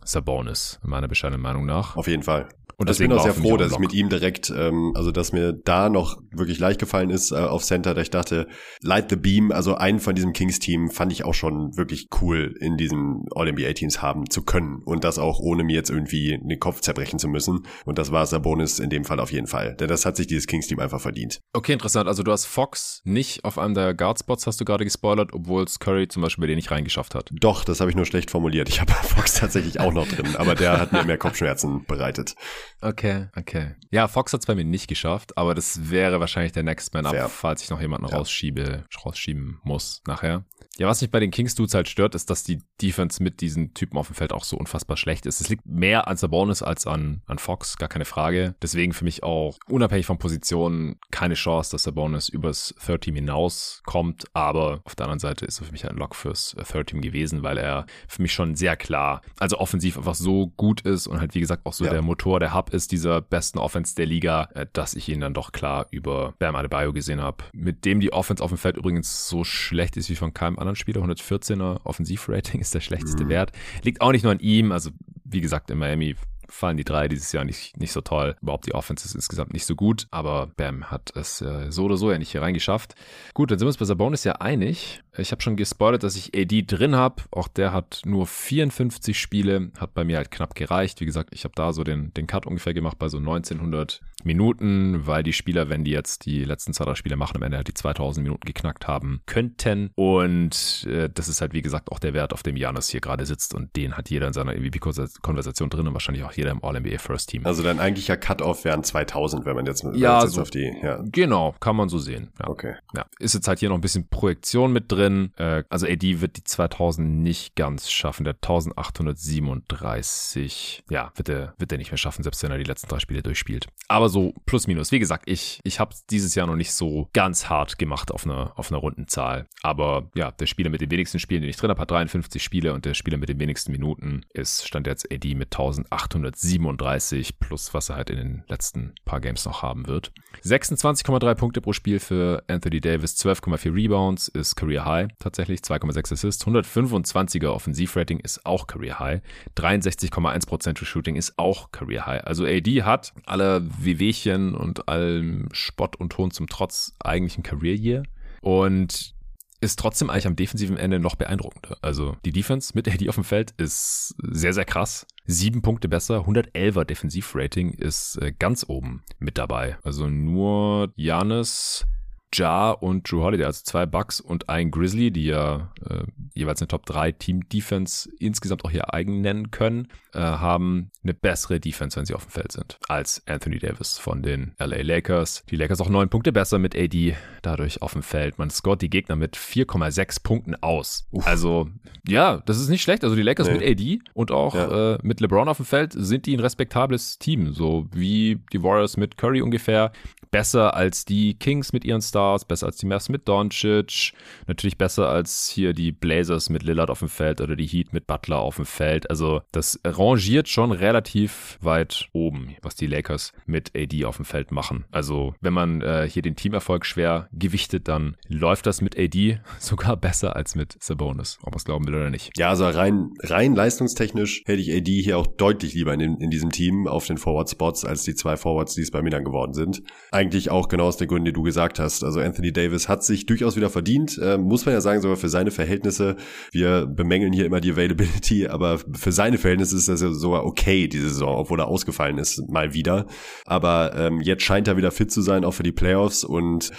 Sabonis, meiner bescheidenen Meinung nach. Auf jeden Fall. Und also ich bin auch sehr froh, dass ich mit ihm direkt, ähm, also dass mir da noch wirklich leicht gefallen ist äh, auf Center, da ich dachte, Light the Beam, also einen von diesem Kings-Team fand ich auch schon wirklich cool in diesen All-NBA-Teams haben zu können und das auch ohne mir jetzt irgendwie den Kopf zerbrechen zu müssen. Und das war Sabonis in dem Fall auf jeden Fall, denn das hat sich dieses Kings-Team einfach verdient. Okay, interessant. Also du hast Fox nicht auf einem der Guard-Spots, hast du gerade gespoilert, obwohl es Curry zum Beispiel bei dir nicht reingeschafft hat. Doch, das habe ich nur schlecht formuliert. Ich habe Fox tatsächlich auch noch drin, aber der hat mir mehr Kopfschmerzen bereitet. Okay, okay. Ja, Fox hat es bei mir nicht geschafft, aber das wäre wahrscheinlich der Next Man Up, Fair. falls ich noch jemanden ja. rausschiebe, rausschieben muss nachher. Ja, was mich bei den Kings Dudes halt stört, ist, dass die Defense mit diesen Typen auf dem Feld auch so unfassbar schlecht ist. Es liegt mehr an Sabonis als an, an Fox, gar keine Frage. Deswegen für mich auch unabhängig von Positionen keine Chance, dass Sabonis übers Third Team hinauskommt. Aber auf der anderen Seite ist er für mich ein Lock fürs Third Team gewesen, weil er für mich schon sehr klar, also offensiv einfach so gut ist und halt wie gesagt auch so ja. der Motor, der Hub ist dieser besten Offense der Liga, äh, dass ich ihn dann doch klar über Bam Adebayo gesehen habe. Mit dem die Offense auf dem Feld übrigens so schlecht ist wie von keinem anderen anderen Spieler. 114er Offensivrating ist der schlechteste mhm. Wert. Liegt auch nicht nur an ihm. Also, wie gesagt, in Miami fallen die drei dieses Jahr nicht, nicht so toll. Überhaupt die Offense ist insgesamt nicht so gut, aber Bam hat es äh, so oder so ja nicht hier reingeschafft. Gut, dann sind wir uns bei Sabonis ja einig. Ich habe schon gespoilert, dass ich AD drin habe. Auch der hat nur 54 Spiele, hat bei mir halt knapp gereicht. Wie gesagt, ich habe da so den, den Cut ungefähr gemacht bei so 1900 Minuten, weil die Spieler, wenn die jetzt die letzten zwei, drei Spiele machen, am Ende halt die 2000 Minuten geknackt haben könnten. Und äh, das ist halt, wie gesagt, auch der Wert, auf dem Janus hier gerade sitzt. Und den hat jeder in seiner MVP-Konversation drin und wahrscheinlich auch jeder im All-NBA First Team. Also dein eigentlicher Cut-Off wären 2000, wenn man jetzt, wenn ja, jetzt so, auf die, ja. Genau, kann man so sehen. Ja. Okay. Ja. Ist jetzt halt hier noch ein bisschen Projektion mit drin drin. Äh, also AD wird die 2000 nicht ganz schaffen. Der 1837, ja, wird er, wird nicht mehr schaffen, selbst wenn er die letzten drei Spiele durchspielt. Aber so plus minus. Wie gesagt, ich, ich habe dieses Jahr noch nicht so ganz hart gemacht auf einer auf einer Rundenzahl. Aber ja, der Spieler mit den wenigsten Spielen, den ich drin habe, hat 53 Spiele und der Spieler mit den wenigsten Minuten ist, stand jetzt AD mit 1837 plus, was er halt in den letzten paar Games noch haben wird. 26,3 Punkte pro Spiel für Anthony Davis, 12,4 Rebounds ist Career High tatsächlich, 2,6 Assists, 125er Offensivrating ist auch Career High, 63,1% True Shooting ist auch Career High. Also AD hat alle Wehwehchen und allem Spott und Ton zum Trotz eigentlich ein Career Year. Und ist trotzdem eigentlich am defensiven Ende noch beeindruckender. Also die Defense mit AD auf dem Feld ist sehr, sehr krass. Sieben Punkte besser, 111er Defensivrating ist äh, ganz oben mit dabei. Also nur Janis, Ja und Drew Holiday, also zwei Bucks und ein Grizzly, die ja äh, jeweils eine Top 3 Team Defense insgesamt auch hier eigen nennen können, äh, haben eine bessere Defense, wenn sie auf dem Feld sind, als Anthony Davis von den LA Lakers. Die Lakers auch neun Punkte besser mit AD dadurch auf dem Feld. Man scoret die Gegner mit 4,6 Punkten aus. Uff. Also, ja, das ist nicht schlecht. Also die Lakers nee. mit AD und auch ja. äh, mit LeBron auf dem Feld sind die ein respektables Team, so wie die Warriors mit Curry ungefähr besser als die Kings mit ihren Stars, besser als die Mavs mit Doncic, natürlich besser als hier die Blazers mit Lillard auf dem Feld oder die Heat mit Butler auf dem Feld. Also das rangiert schon relativ weit oben, was die Lakers mit AD auf dem Feld machen. Also wenn man äh, hier den Teamerfolg schwer gewichtet, dann läuft das mit AD sogar besser als mit Sabonis, ob man es glauben will oder nicht. Ja, also rein, rein leistungstechnisch hätte ich AD hier auch deutlich lieber in, in diesem Team auf den Forward Spots als die zwei Forwards, die es bei mir dann geworden sind eigentlich auch genau aus der Gründen, die du gesagt hast. Also Anthony Davis hat sich durchaus wieder verdient, äh, muss man ja sagen, sogar für seine Verhältnisse. Wir bemängeln hier immer die Availability, aber für seine Verhältnisse ist das ja sogar okay, diese Saison, obwohl er ausgefallen ist, mal wieder. Aber ähm, jetzt scheint er wieder fit zu sein, auch für die Playoffs und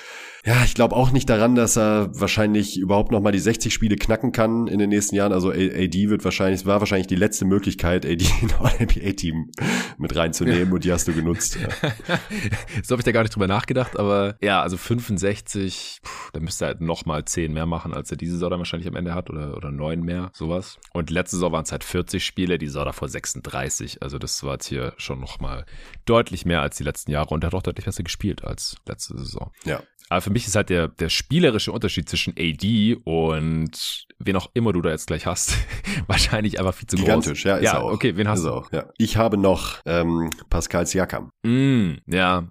ja, ich glaube auch nicht daran, dass er wahrscheinlich überhaupt noch mal die 60 Spiele knacken kann in den nächsten Jahren. Also AD wird wahrscheinlich, war wahrscheinlich die letzte Möglichkeit, AD in All-NBA-Team mit reinzunehmen ja. und die hast du genutzt. Ja. so habe ich da gar nicht drüber nachgedacht, aber ja, also 65, pff, da müsste er halt noch mal 10 mehr machen, als er diese Saison dann wahrscheinlich am Ende hat oder, oder 9 mehr, sowas. Und letzte Saison waren es halt 40 Spiele, die Saison davor 36. Also das war jetzt hier schon noch mal deutlich mehr als die letzten Jahre und er hat auch deutlich besser gespielt als letzte Saison. Ja. Aber für mich ist halt der, der spielerische Unterschied zwischen AD und wen auch immer du da jetzt gleich hast, wahrscheinlich einfach viel zu Gigantisch, groß. ja, ist ja, er auch. Okay, wen hast du? Auch, ja. Ich habe noch ähm, Pascal Siakam. Mm, ja,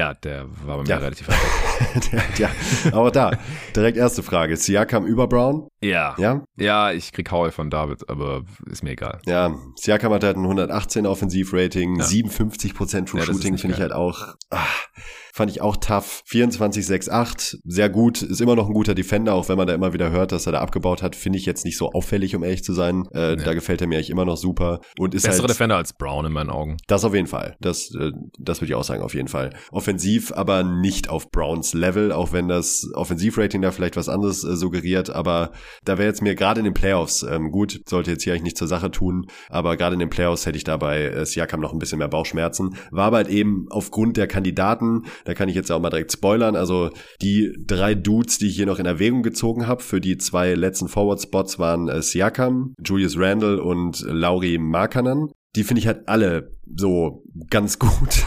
ja, der war bei mir ja. relativ weit ja, aber da, direkt erste Frage. Siakam über Brown? Ja. Ja? Ja, ich krieg Howell von David, aber ist mir egal. Ja, Siakam hat halt ein 118 Offensivrating, ja. 57% True ja, Shooting finde ich halt auch, ach, fand ich auch tough. 24-6-8, sehr gut, ist immer noch ein guter Defender, auch wenn man da immer wieder hört, dass er da abgebaut hat, finde ich jetzt nicht so auffällig, um ehrlich zu sein. Äh, Da gefällt er mir eigentlich immer noch super. Und ist Bessere halt, Defender als Brown in meinen Augen. Das auf jeden Fall. Das, äh, das würde ich auch sagen, auf jeden Fall. Offensiv, aber nicht auf Browns Level, auch wenn das Offensivrating da vielleicht was anderes äh, suggeriert, aber da wäre jetzt mir gerade in den Playoffs, ähm, gut, sollte jetzt hier eigentlich nicht zur Sache tun, aber gerade in den Playoffs hätte ich dabei äh, Siakam noch ein bisschen mehr Bauchschmerzen. War aber halt eben aufgrund der Kandidaten, da kann ich jetzt auch mal direkt spoilern, also die drei Dudes, die ich hier noch in Erwägung gezogen habe, für die zwei letzten Forward-Spots waren äh, Siakam, Julius Randle und Lauri Markanen die finde ich halt alle so ganz gut.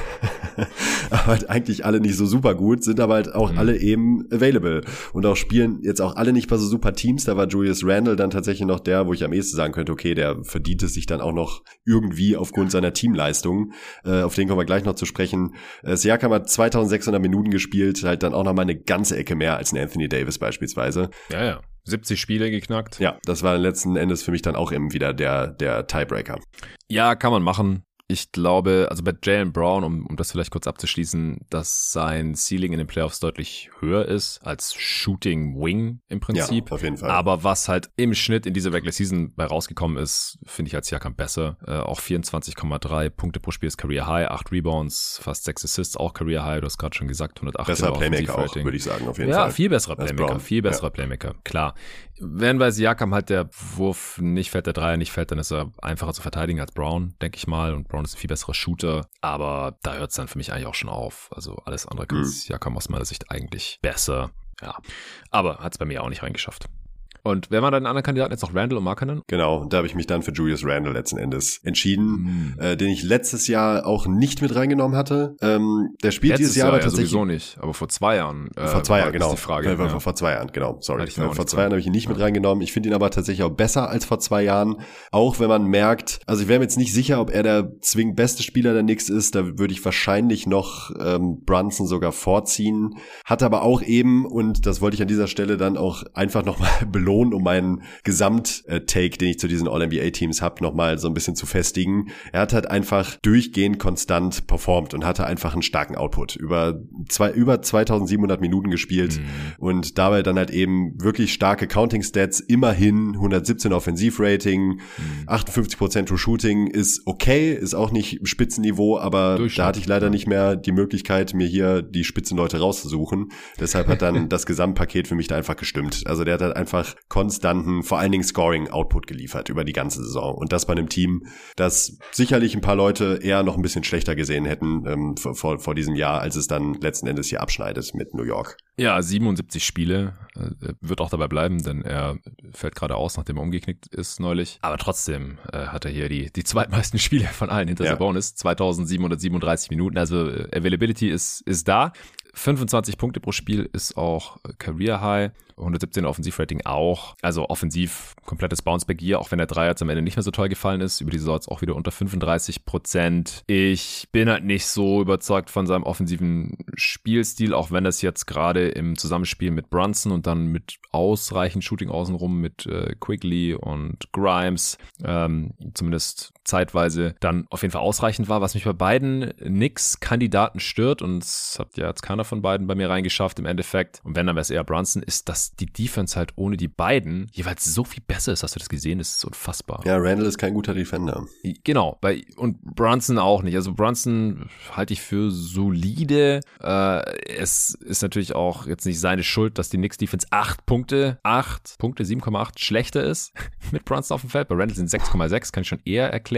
aber halt eigentlich alle nicht so super gut, sind aber halt auch mhm. alle eben available. Und auch spielen jetzt auch alle nicht bei so super Teams. Da war Julius Randle dann tatsächlich noch der, wo ich am ehesten sagen könnte, okay, der verdient es sich dann auch noch irgendwie aufgrund seiner Teamleistung. Äh, auf den kommen wir gleich noch zu sprechen. Äh, Siakam hat 2600 Minuten gespielt, halt dann auch noch mal eine ganze Ecke mehr als ein Anthony Davis beispielsweise. Ja, ja. 70 Spiele geknackt. Ja, das war letzten Endes für mich dann auch eben wieder der, der Tiebreaker. Ja, kann man machen. Ich glaube, also bei Jalen Brown, um, um das vielleicht kurz abzuschließen, dass sein Ceiling in den Playoffs deutlich höher ist als Shooting Wing im Prinzip. Ja, auf jeden Fall. Aber was halt im Schnitt in dieser Regular Season bei rausgekommen ist, finde ich als Siakam besser. Äh, auch 24,3 Punkte pro Spiel ist Career High, 8 Rebounds, fast 6 Assists, auch Career High. Du hast gerade schon gesagt, 108 Besserer Playmaker auch, würde ich sagen, auf jeden ja, Fall. Ja, viel besserer Playmaker, viel besserer ja. Playmaker, klar. Wenn bei Siakam halt der Wurf nicht fällt, der Dreier nicht fällt, dann ist er einfacher zu verteidigen als Brown, denke ich mal. Und Brown ist ein viel besserer Shooter. Aber da hört es dann für mich eigentlich auch schon auf. Also alles andere kann mhm. Siakam aus meiner Sicht eigentlich besser. Ja. Aber hat es bei mir auch nicht reingeschafft. Und wer waren deine anderen Kandidaten jetzt noch Randall und Markkanen? Genau, und da habe ich mich dann für Julius Randall letzten Endes entschieden, mhm. äh, den ich letztes Jahr auch nicht mit reingenommen hatte. Ähm, der spielt letztes dieses Jahr, Jahr aber tatsächlich ja sowieso nicht, aber vor zwei Jahren. Äh, vor zwei Jahren, genau. Die Frage, vor, ja. vor, zwei Jahren, genau. Sorry. Vor zwei Jahren habe ich ihn nicht ja. mit reingenommen. Ich finde ihn aber tatsächlich auch besser als vor zwei Jahren. Auch wenn man merkt, also ich wäre mir jetzt nicht sicher, ob er der zwingend beste Spieler der Knicks ist. Da würde ich wahrscheinlich noch ähm, Brunson sogar vorziehen. Hat aber auch eben, und das wollte ich an dieser Stelle dann auch einfach nochmal belohnen, um meinen Gesamt-Take, den ich zu diesen All-NBA-Teams habe, nochmal so ein bisschen zu festigen. Er hat halt einfach durchgehend konstant performt und hatte einfach einen starken Output. Über, zwei, über 2700 Minuten gespielt mhm. und dabei dann halt eben wirklich starke Counting-Stats, immerhin 117 Offensivrating, mhm. 58% True Shooting ist okay, ist auch nicht Spitzenniveau, aber da hatte ich leider nicht mehr die Möglichkeit, mir hier die Spitzenleute rauszusuchen. Deshalb hat dann das Gesamtpaket für mich da einfach gestimmt. Also der hat halt einfach konstanten, vor allen Dingen Scoring-Output geliefert über die ganze Saison. Und das bei einem Team, das sicherlich ein paar Leute eher noch ein bisschen schlechter gesehen hätten ähm, vor, vor diesem Jahr, als es dann letzten Endes hier abschneidet mit New York. Ja, 77 Spiele, äh, wird auch dabei bleiben, denn er fällt gerade aus, nachdem er umgeknickt ist neulich. Aber trotzdem äh, hat er hier die, die zweitmeisten Spiele von allen hinter ja. Sabonis, 2737 Minuten. Also äh, Availability ist, ist da. 25 Punkte pro Spiel ist auch Career High. 117 Offensivrating auch. Also offensiv komplettes Bounceback hier, auch wenn der Dreier am Ende nicht mehr so toll gefallen ist. Über die Saison jetzt auch wieder unter 35 Prozent. Ich bin halt nicht so überzeugt von seinem offensiven Spielstil, auch wenn das jetzt gerade im Zusammenspiel mit Brunson und dann mit ausreichend Shooting außenrum mit äh, Quigley und Grimes ähm, zumindest zeitweise dann auf jeden Fall ausreichend war. Was mich bei beiden nix Kandidaten stört und es hat ja jetzt keiner von beiden bei mir reingeschafft im Endeffekt. Und wenn, dann wäre es eher Brunson, ist, dass die Defense halt ohne die beiden jeweils so viel besser ist. Hast du das gesehen? Das ist unfassbar. Ja, Randall ist kein guter Defender. Genau. Bei, und Brunson auch nicht. Also Brunson halte ich für solide. Äh, es ist natürlich auch jetzt nicht seine Schuld, dass die Knicks Defense 8 Punkte, 8 Punkte, 7,8 schlechter ist mit Brunson auf dem Feld. Bei Randall sind 6,6, kann ich schon eher erklären.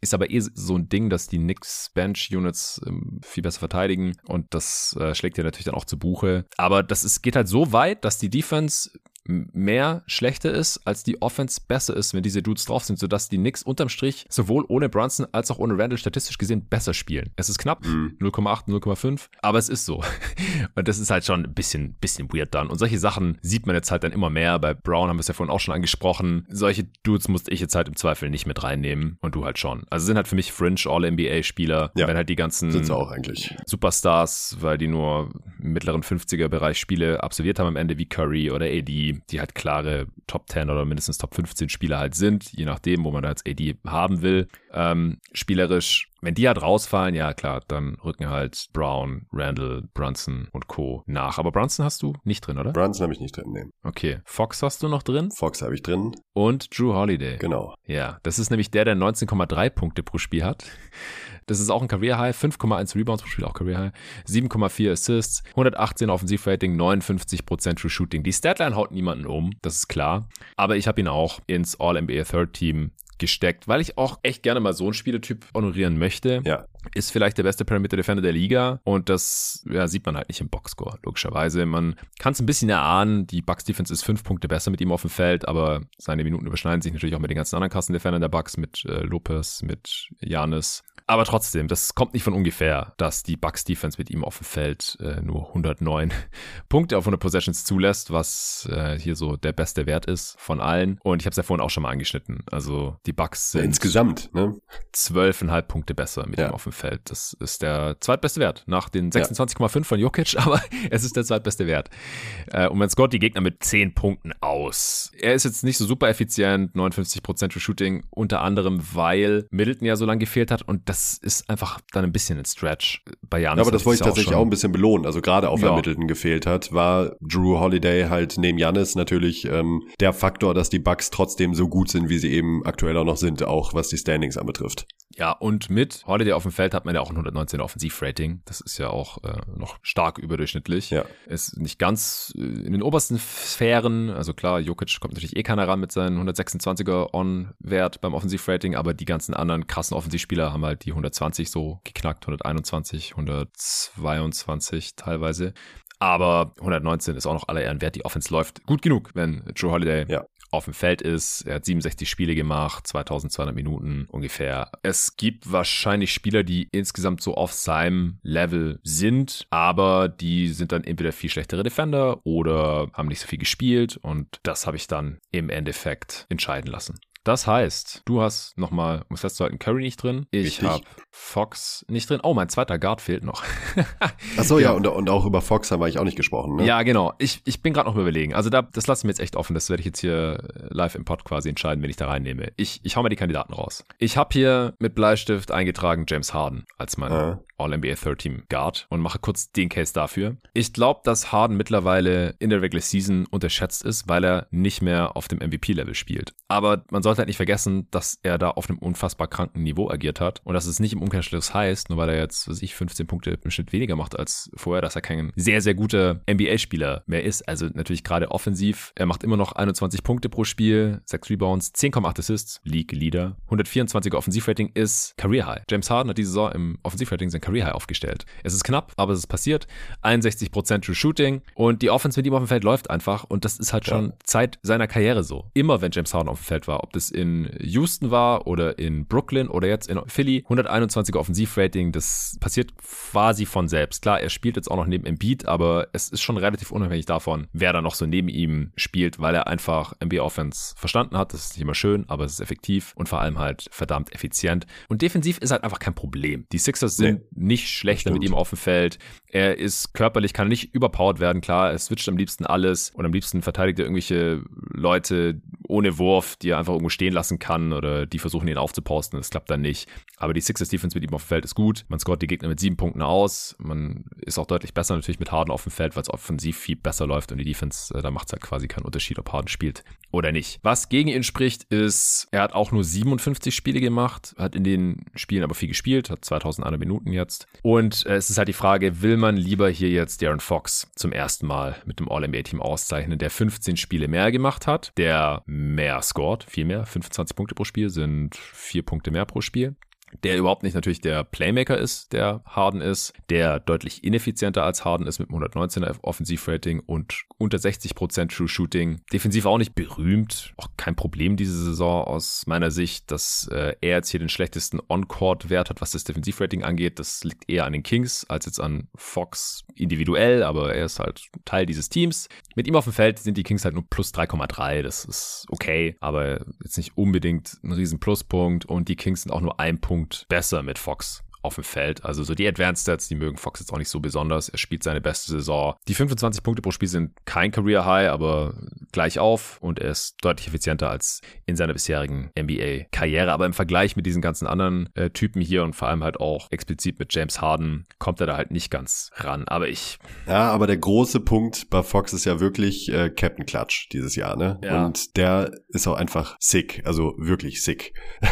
Ist aber eh so ein Ding, dass die Knicks Bench Units ähm, viel besser verteidigen und das äh, schlägt ja natürlich dann auch zu Buche. Aber das ist, geht halt so weit, dass die Defense mehr schlechter ist, als die Offense besser ist, wenn diese Dudes drauf sind, sodass die Knicks unterm Strich sowohl ohne Brunson als auch ohne Randall statistisch gesehen besser spielen. Es ist knapp, mhm. 0,8, 0,5, aber es ist so. Und das ist halt schon ein bisschen, bisschen weird dann. Und solche Sachen sieht man jetzt halt dann immer mehr. Bei Brown haben wir es ja vorhin auch schon angesprochen. Solche Dudes musste ich jetzt halt im Zweifel nicht mit reinnehmen und du halt schon. Also sind halt für mich Fringe All-NBA-Spieler, ja, wenn halt die ganzen sind's auch eigentlich. Superstars, weil die nur im mittleren 50er-Bereich Spiele absolviert haben am Ende wie Curry oder AD die, halt klare Top 10 oder mindestens Top 15 Spieler halt sind, je nachdem, wo man da jetzt AD haben will. Ähm, spielerisch, wenn die halt rausfallen, ja klar, dann rücken halt Brown, Randall, Brunson und Co. nach. Aber Brunson hast du nicht drin, oder? Brunson habe ich nicht drin, nee. Okay. Fox hast du noch drin? Fox habe ich drin. Und Drew Holiday. Genau. Ja, das ist nämlich der, der 19,3 Punkte pro Spiel hat. Das ist auch ein Career High, 5,1 Rebounds pro Spiel, auch Career High, 7,4 Assists, 118 Offensivrating, 59% True Shooting. Die Statline haut niemanden um, das ist klar. Aber ich habe ihn auch ins All-NBA Third Team gesteckt, weil ich auch echt gerne mal so einen Spieletyp honorieren möchte. Ja. Ist vielleicht der beste Perimeter Defender der Liga und das ja, sieht man halt nicht im Boxscore, logischerweise. Man kann es ein bisschen erahnen, die Bucks Defense ist fünf Punkte besser mit ihm auf dem Feld, aber seine Minuten überschneiden sich natürlich auch mit den ganzen anderen Kassen-Defendern der Bucks, mit äh, Lopez, mit Janis. Aber trotzdem, das kommt nicht von ungefähr, dass die Bucks Defense mit ihm auf dem Feld äh, nur 109 Punkte auf 100 Possessions zulässt, was äh, hier so der beste Wert ist von allen. Und ich habe es ja vorhin auch schon mal angeschnitten. Also die Bucks sind ja, insgesamt ne? 12,5 Punkte besser mit ja. ihm auf dem Feld. Das ist der zweitbeste Wert nach den 26,5 ja. von Jokic, aber es ist der zweitbeste Wert. Äh, und man scoret die Gegner mit 10 Punkten aus. Er ist jetzt nicht so super effizient, 59% für Shooting, unter anderem, weil Middleton ja so lange gefehlt hat und das das ist einfach dann ein bisschen ein Stretch bei Janis. Ja, aber das wollte ich tatsächlich auch, auch, ein bisschen belohnen. Also gerade auf ja. Middleton gefehlt hat, war Drew Holiday halt neben Janis natürlich ähm, der Faktor, dass die Bucks trotzdem so gut sind, wie sie eben aktuell auch noch sind, auch was die Standings anbetrifft. Ja, und mit Holiday auf dem Feld hat man ja auch ein 119 Offensivrating. Das ist ja auch äh, noch stark überdurchschnittlich. Ja. Ist nicht ganz äh, in den obersten Sphären. Also klar, Jokic kommt natürlich eh keiner ran mit seinen 126er On-Wert beim Offensivrating, aber die ganzen anderen krassen Offensivspieler haben halt die 120 so geknackt, 121, 122 teilweise. Aber 119 ist auch noch aller Ehren wert. Die Offense läuft gut genug, wenn Joe Holiday ja auf dem Feld ist. Er hat 67 Spiele gemacht, 2200 Minuten ungefähr. Es gibt wahrscheinlich Spieler, die insgesamt so auf seinem Level sind, aber die sind dann entweder viel schlechtere Defender oder haben nicht so viel gespielt und das habe ich dann im Endeffekt entscheiden lassen. Das heißt, du hast nochmal, um es festzuhalten, Curry nicht drin. Ich habe Fox nicht drin. Oh, mein zweiter Guard fehlt noch. Achso, ja, ja und, und, auch über Fox haben wir eigentlich auch nicht gesprochen. Ne? Ja, genau. Ich, ich bin gerade noch überlegen. Also da, das lasse ich mir jetzt echt offen. Das werde ich jetzt hier live im Pod quasi entscheiden, wenn ich da reinnehme. Ich, ich hau mal die Kandidaten raus. Ich habe hier mit Bleistift eingetragen James Harden als mein ah. All-NBA Third Team Guard und mache kurz den Case dafür. Ich glaube, dass Harden mittlerweile in der Regular Season unterschätzt ist, weil er nicht mehr auf dem MVP-Level spielt. Aber man sollte halt nicht vergessen, dass er da auf einem unfassbar kranken Niveau agiert hat und dass es nicht im Umkehrschluss heißt, nur weil er jetzt, was ich, 15 Punkte im Schnitt weniger macht als vorher, dass er kein sehr, sehr guter NBA-Spieler mehr ist. Also natürlich gerade offensiv. Er macht immer noch 21 Punkte pro Spiel, 6 Rebounds, 10,8 Assists, League Leader. 124er Offensivrating ist Career High. James Harden hat diese Saison im Offensivrating sein Career High aufgestellt. Es ist knapp, aber es ist passiert. 61% True Shooting und die Offense mit ihm auf dem Feld läuft einfach und das ist halt schon ja. Zeit seiner Karriere so. Immer wenn James Harden auf dem Feld war, ob das in Houston war oder in Brooklyn oder jetzt in Philly, 121er Offensivrating, das passiert quasi von selbst. Klar, er spielt jetzt auch noch neben Embiid, aber es ist schon relativ unabhängig davon, wer da noch so neben ihm spielt, weil er einfach NBA Offense verstanden hat. Das ist nicht immer schön, aber es ist effektiv und vor allem halt verdammt effizient. Und defensiv ist halt einfach kein Problem. Die Sixers sind nee nicht schlechter mit ihm auf dem Feld. Er ist körperlich, kann nicht überpowered werden. Klar, er switcht am liebsten alles und am liebsten verteidigt er irgendwelche Leute ohne Wurf, die er einfach irgendwo stehen lassen kann oder die versuchen ihn aufzuposten. Das klappt dann nicht. Aber die Sixers Defense mit ihm auf dem Feld ist gut. Man scoret die Gegner mit sieben Punkten aus. Man ist auch deutlich besser natürlich mit Harden auf dem Feld, weil es offensiv viel besser läuft und die Defense, äh, da macht es halt quasi keinen Unterschied, ob Harden spielt oder nicht. Was gegen ihn spricht, ist, er hat auch nur 57 Spiele gemacht, hat in den Spielen aber viel gespielt, hat 2100 Minuten jetzt. Und äh, es ist halt die Frage, will man lieber hier jetzt Darren Fox zum ersten Mal mit dem All-NBA-Team auszeichnen, der 15 Spiele mehr gemacht hat, der mehr scored, viel mehr, 25 Punkte pro Spiel sind vier Punkte mehr pro Spiel der überhaupt nicht natürlich der Playmaker ist, der Harden ist, der deutlich ineffizienter als Harden ist mit einem 119er Offensivrating und unter 60% True Shooting. Defensiv auch nicht berühmt, auch kein Problem diese Saison aus meiner Sicht, dass äh, er jetzt hier den schlechtesten On-Court-Wert hat, was das Defensivrating angeht. Das liegt eher an den Kings als jetzt an Fox individuell, aber er ist halt Teil dieses Teams. Mit ihm auf dem Feld sind die Kings halt nur plus 3,3, das ist okay, aber jetzt nicht unbedingt ein riesen Pluspunkt und die Kings sind auch nur ein Punkt Punkt. Besser mit Fox auf dem Feld. Also so die Advanced Stats, die mögen Fox jetzt auch nicht so besonders. Er spielt seine beste Saison. Die 25 Punkte pro Spiel sind kein Career High, aber gleich auf und er ist deutlich effizienter als in seiner bisherigen NBA-Karriere. Aber im Vergleich mit diesen ganzen anderen äh, Typen hier und vor allem halt auch explizit mit James Harden kommt er da halt nicht ganz ran. Aber ich. Ja, aber der große Punkt bei Fox ist ja wirklich äh, Captain Clutch dieses Jahr, ne? Ja. Und der ist auch einfach sick, also wirklich sick.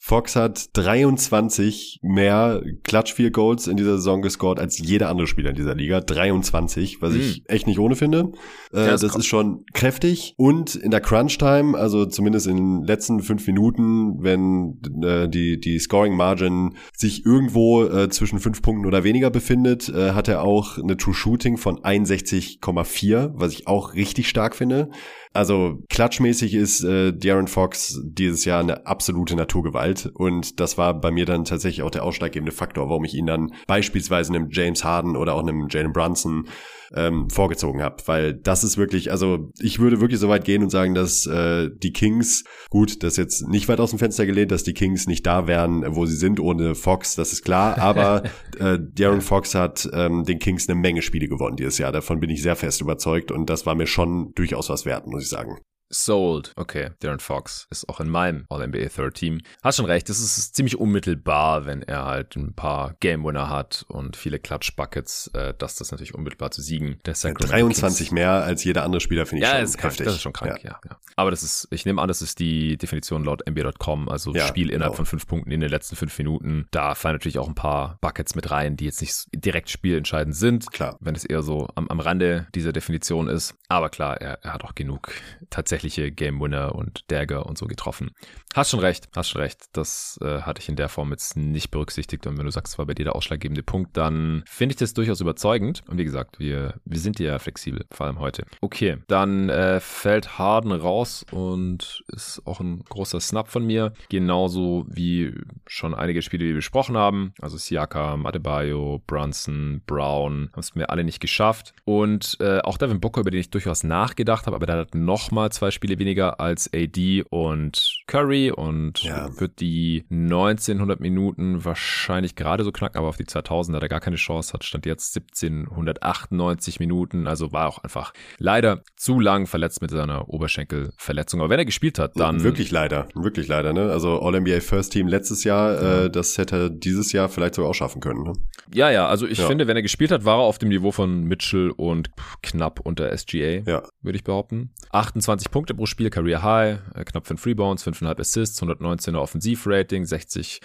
Fox hat 23 mehr Clutch Field Goals in dieser Saison gescored als jeder andere Spieler in dieser Liga. 23, was mhm. ich echt nicht ohne finde. Äh, ja, das, das ist schon kräftig. Und in der Crunch Time, also zumindest in den letzten fünf Minuten, wenn äh, die, die Scoring Margin sich irgendwo äh, zwischen fünf Punkten oder weniger befindet, äh, hat er auch eine True Shooting von 61,4, was ich auch richtig stark finde. Also klatschmäßig ist äh, Darren Fox dieses Jahr eine absolute Naturgewalt. Und das war bei mir dann tatsächlich auch der ausschlaggebende Faktor, warum ich ihn dann beispielsweise einem James Harden oder auch einem Jalen Brunson ähm, vorgezogen habe, weil das ist wirklich, also ich würde wirklich so weit gehen und sagen, dass äh, die Kings, gut, das ist jetzt nicht weit aus dem Fenster gelehnt, dass die Kings nicht da wären, wo sie sind ohne Fox, das ist klar, aber äh, Darren Fox hat ähm, den Kings eine Menge Spiele gewonnen dieses Jahr, davon bin ich sehr fest überzeugt und das war mir schon durchaus was wert, muss ich sagen. Sold. Okay, Darren Fox ist auch in meinem All-NBA Third Team. Hast schon recht, es ist ziemlich unmittelbar, wenn er halt ein paar Game Winner hat und viele Clutch Buckets, äh, dass das natürlich unmittelbar zu siegen. Der ja, 23 Kings. mehr als jeder andere Spieler finde ich ja, schon ist krank, Das ist schon krank, ja. ja. ja. Aber das ist, ich nehme an, das ist die Definition laut NBA.com, also ja, Spiel innerhalb genau. von fünf Punkten in den letzten fünf Minuten. Da fallen natürlich auch ein paar Buckets mit rein, die jetzt nicht direkt spielentscheidend sind. Klar. Wenn es eher so am, am Rande dieser Definition ist. Aber klar, er, er hat auch genug tatsächlich tatsächliche Game Winner und Dagger und so getroffen. Hast schon recht, hast schon recht. Das äh, hatte ich in der Form jetzt nicht berücksichtigt. Und wenn du sagst, es war bei dir der ausschlaggebende Punkt, dann finde ich das durchaus überzeugend. Und wie gesagt, wir, wir sind ja flexibel, vor allem heute. Okay, dann äh, fällt Harden raus und ist auch ein großer Snap von mir. Genauso wie schon einige Spiele, die wir besprochen haben. Also Siakam, Adebayo, Brunson, Brown, haben es mir alle nicht geschafft. Und äh, auch Devin Booker, über den ich durchaus nachgedacht habe, aber der hat nochmal zwei Spiele weniger als AD und Curry und ja. wird die 1900 Minuten wahrscheinlich gerade so knacken, aber auf die 2000 hat er gar keine Chance, hat stand jetzt 1798 Minuten, also war auch einfach leider zu lang verletzt mit seiner Oberschenkelverletzung. Aber wenn er gespielt hat, dann... Wirklich leider, wirklich leider, ne? Also All-NBA First Team letztes Jahr, ja. äh, das hätte er dieses Jahr vielleicht sogar auch schaffen können, ne? Ja, ja, also ich ja. finde, wenn er gespielt hat, war er auf dem Niveau von Mitchell und knapp unter SGA, ja. würde ich behaupten. 28 Punkte pro Spiel, Career High, äh, knapp 5 Rebounds, 5,5 Assists, 119er Offensivrating, 60%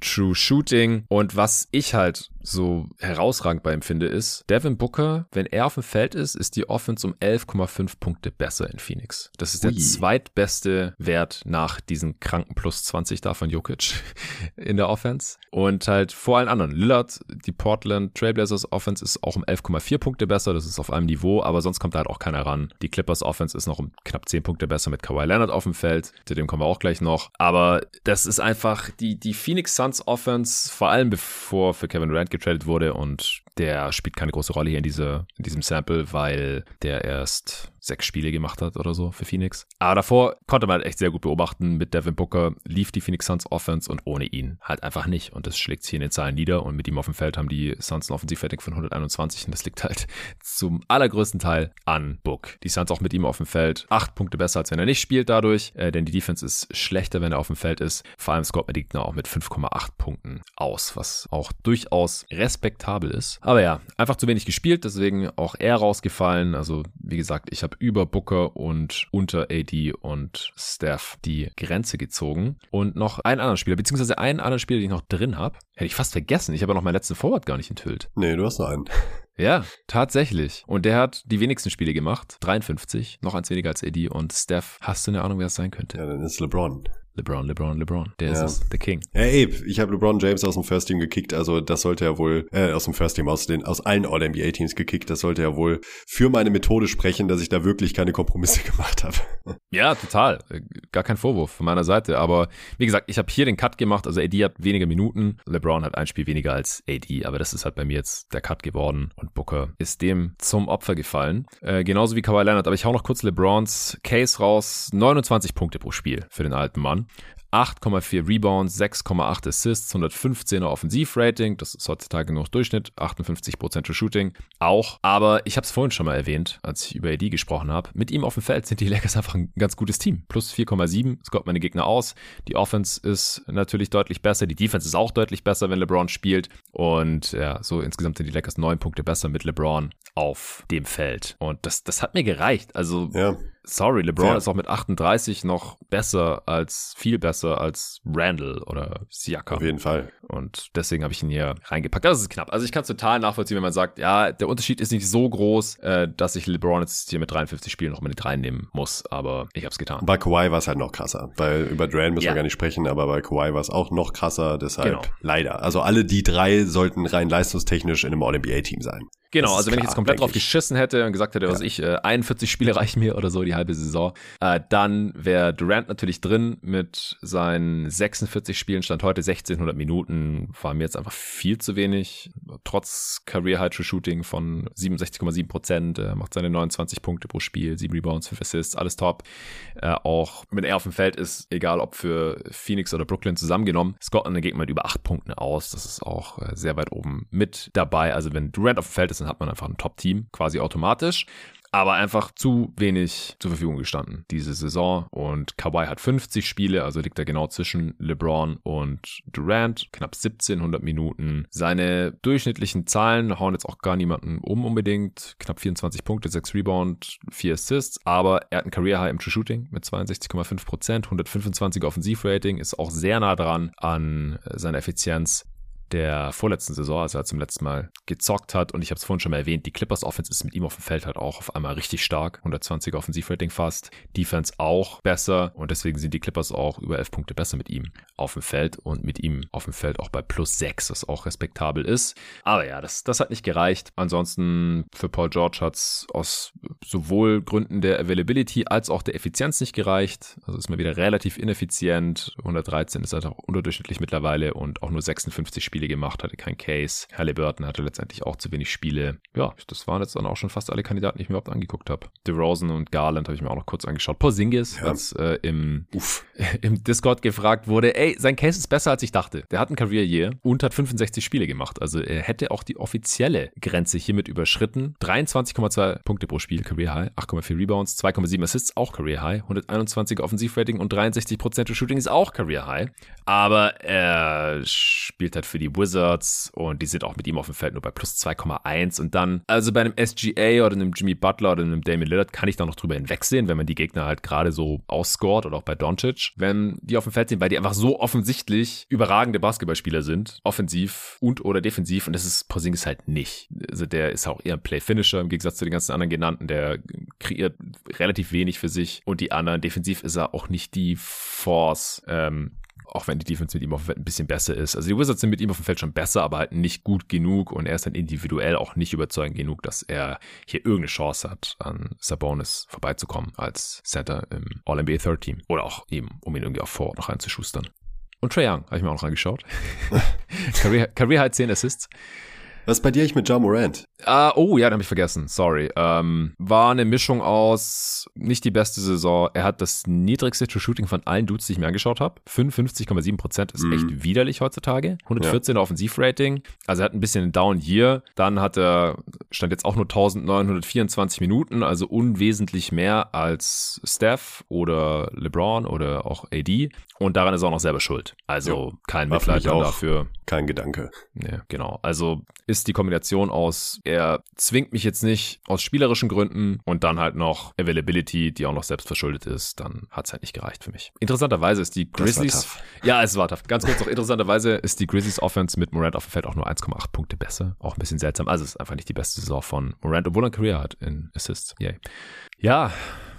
True Shooting. Und was ich halt so herausragend bei ihm finde, ist, Devin Booker, wenn er auf dem Feld ist, ist die Offense um 11,5 Punkte besser in Phoenix. Das ist der Ui. zweitbeste Wert nach diesen kranken plus 20 da von Jokic in der Offense. Und halt vor allen anderen. Lillard, die Portland Trailblazers Offense ist auch um 11,4 Punkte besser. Das ist auf einem Niveau, aber sonst kommt da halt auch keiner ran. Die Clippers Offense ist noch um knapp 10 Punkte besser mit Kawhi Leonard auf dem Feld. Zu dem kommen wir auch gleich noch. Aber das ist einfach die, die Phoenix Suns Offense, vor allem bevor für Kevin Durant getradet wurde und der spielt keine große Rolle hier in, diese, in diesem Sample, weil der erst sechs Spiele gemacht hat oder so für Phoenix. Aber davor konnte man halt echt sehr gut beobachten. Mit Devin Booker lief die Phoenix Suns Offense und ohne ihn halt einfach nicht. Und das schlägt sich in den Zahlen nieder. Und mit ihm auf dem Feld haben die Suns ein Offensivrating von 121. Und das liegt halt zum allergrößten Teil an Book. Die Suns auch mit ihm auf dem Feld acht Punkte besser, als wenn er nicht spielt dadurch. Äh, denn die Defense ist schlechter, wenn er auf dem Feld ist. Vor allem Scott Medina auch mit 5,8 Punkten aus, was auch durchaus respektabel ist. Aber ja, einfach zu wenig gespielt, deswegen auch er rausgefallen. Also, wie gesagt, ich habe über Booker und unter AD und Steph die Grenze gezogen. Und noch einen anderen Spieler, beziehungsweise einen anderen Spieler, den ich noch drin habe. Hätte ich fast vergessen. Ich habe ja noch meinen letzten Forward gar nicht enthüllt. Nee, du hast noch einen. Ja, tatsächlich. Und der hat die wenigsten Spiele gemacht. 53, noch eins weniger als AD. Und Steph, hast du eine Ahnung, wer es sein könnte? Ja, dann ist LeBron. LeBron, LeBron, LeBron. Der ja. ist es, the King. Ja, Abe, ich habe LeBron James aus dem First Team gekickt, also das sollte ja wohl, äh, aus dem First Team, aus den, aus allen All-NBA-Teams gekickt, das sollte ja wohl für meine Methode sprechen, dass ich da wirklich keine Kompromisse gemacht habe. Ja, total. Gar kein Vorwurf von meiner Seite, aber wie gesagt, ich habe hier den Cut gemacht, also AD hat weniger Minuten, LeBron hat ein Spiel weniger als AD, aber das ist halt bei mir jetzt der Cut geworden und Booker ist dem zum Opfer gefallen. Äh, genauso wie Kawhi Leonard, aber ich hau noch kurz LeBrons Case raus, 29 Punkte pro Spiel für den alten Mann. 8,4 Rebounds, 6,8 Assists, 115er Offensivrating, das ist heutzutage noch Durchschnitt, 58% für Shooting auch. Aber ich habe es vorhin schon mal erwähnt, als ich über AD gesprochen habe. Mit ihm auf dem Feld sind die Lakers einfach ein ganz gutes Team. Plus 4,7, es kommt meine Gegner aus. Die Offense ist natürlich deutlich besser, die Defense ist auch deutlich besser, wenn LeBron spielt. Und ja, so insgesamt sind die Lakers neun Punkte besser mit LeBron auf dem Feld. Und das, das hat mir gereicht. Also ja. Sorry, LeBron ja. ist auch mit 38 noch besser als, viel besser als Randall oder Siakam. Auf jeden Fall. Und deswegen habe ich ihn hier reingepackt. Das ist knapp. Also ich kann es total nachvollziehen, wenn man sagt, ja, der Unterschied ist nicht so groß, äh, dass ich LeBron jetzt hier mit 53 Spielen noch mit reinnehmen muss. Aber ich habe es getan. Bei Kawhi war es halt noch krasser. Weil über Duran müssen ja. wir gar nicht sprechen, aber bei Kawhi war es auch noch krasser. Deshalb genau. leider. Also alle die drei sollten rein leistungstechnisch in einem All-NBA-Team sein. Genau, also wenn klar, ich jetzt komplett drauf geschissen hätte und gesagt hätte, was ich, äh, 41 Spiele reichen mir oder so die halbe Saison, äh, dann wäre Durant natürlich drin mit seinen 46 Spielen, stand heute 1600 Minuten, war mir jetzt einfach viel zu wenig. Trotz Career High True Shooting von 67,7 Prozent, äh, macht seine 29 Punkte pro Spiel, 7 Rebounds, 5 Assists, alles top. Äh, auch wenn er auf dem Feld ist, egal ob für Phoenix oder Brooklyn zusammengenommen, Scotland geht mit über 8 Punkten aus. Das ist auch äh, sehr weit oben mit dabei. Also wenn Durant auf dem Feld ist, dann hat man einfach ein Top-Team, quasi automatisch aber einfach zu wenig zur Verfügung gestanden diese Saison. Und Kawhi hat 50 Spiele, also liegt er genau zwischen LeBron und Durant, knapp 1700 Minuten. Seine durchschnittlichen Zahlen hauen jetzt auch gar niemanden um unbedingt. Knapp 24 Punkte, 6 Rebound, 4 Assists, aber er hat ein Career High im True Shooting mit 62,5 Prozent, 125 Offensivrating, ist auch sehr nah dran an seiner Effizienz der vorletzten Saison, als er zum letzten Mal gezockt hat. Und ich habe es vorhin schon mal erwähnt, die Clippers Offense ist mit ihm auf dem Feld halt auch auf einmal richtig stark. 120 Offensivrating fast. Defense auch besser. Und deswegen sind die Clippers auch über 11 Punkte besser mit ihm auf dem Feld und mit ihm auf dem Feld auch bei plus 6, was auch respektabel ist. Aber ja, das, das hat nicht gereicht. Ansonsten für Paul George hat es aus sowohl Gründen der Availability als auch der Effizienz nicht gereicht. Also ist mal wieder relativ ineffizient. 113 ist halt auch unterdurchschnittlich mittlerweile und auch nur 56 Spiele gemacht, hatte kein Case. Halliburton hatte letztendlich auch zu wenig Spiele. Ja, das waren jetzt dann auch schon fast alle Kandidaten, die ich mir überhaupt angeguckt habe. DeRozan und Garland habe ich mir auch noch kurz angeschaut. Porzingis, ja. als äh, im, im Discord gefragt wurde, ey, sein Case ist besser als ich dachte. Der hat ein Career Year und hat 65 Spiele gemacht. Also er hätte auch die offizielle Grenze hiermit überschritten. 23,2 Punkte pro Spiel, Career High, 8,4 Rebounds, 2,7 Assists, auch Career High, 121 Offensivrating und 63% Shooting ist auch Career High. Aber er spielt halt für die Wizards und die sind auch mit ihm auf dem Feld nur bei plus 2,1 und dann, also bei einem SGA oder einem Jimmy Butler oder einem Damien Lillard kann ich da noch drüber hinwegsehen, wenn man die Gegner halt gerade so ausscored oder auch bei Doncic, wenn die auf dem Feld sind, weil die einfach so offensichtlich überragende Basketballspieler sind, offensiv und oder defensiv und das ist Porzingis halt nicht. Also der ist auch eher ein Play-Finisher im Gegensatz zu den ganzen anderen genannten, der kreiert relativ wenig für sich und die anderen, defensiv ist er auch nicht die Force, ähm, auch wenn die Defense mit ihm auf dem Feld ein bisschen besser ist. Also die Wizards sind mit ihm auf dem Feld schon besser, aber halt nicht gut genug und er ist dann individuell auch nicht überzeugend genug, dass er hier irgendeine Chance hat, an Sabonis vorbeizukommen als Center im All-NBA Third Team. Oder auch eben, um ihn irgendwie auch vor noch reinzuschustern. Und Trae Young, habe ich mir auch noch angeschaut. Career, Career High 10 Assists. Was bei dir eigentlich mit John Morant? Ah, oh, ja, den habe ich vergessen. Sorry. Ähm, war eine Mischung aus nicht die beste Saison. Er hat das niedrigste True Shooting von allen Dudes, die ich mir angeschaut habe. 55,7 Prozent ist mhm. echt widerlich heutzutage. 114 ja. Offensivrating. Also er hat ein bisschen einen Down Year. Dann hat er, stand jetzt auch nur 1924 Minuten, also unwesentlich mehr als Steph oder LeBron oder auch AD. Und daran ist er auch noch selber schuld. Also ja, kein Mitleid dafür. Kein Gedanke. Ja, genau. Also ist die Kombination aus, er zwingt mich jetzt nicht aus spielerischen Gründen und dann halt noch Availability, die auch noch selbst verschuldet ist, dann hat es halt nicht gereicht für mich. Interessanterweise ist die Grizzlies. Ja, es war tough. Ganz kurz noch, interessanterweise ist die Grizzlies Offense mit Morant auf dem Feld auch nur 1,8 Punkte besser. Auch ein bisschen seltsam. Also es ist einfach nicht die beste Saison von Morant, obwohl er ein Career hat in Assists. Yay. Ja,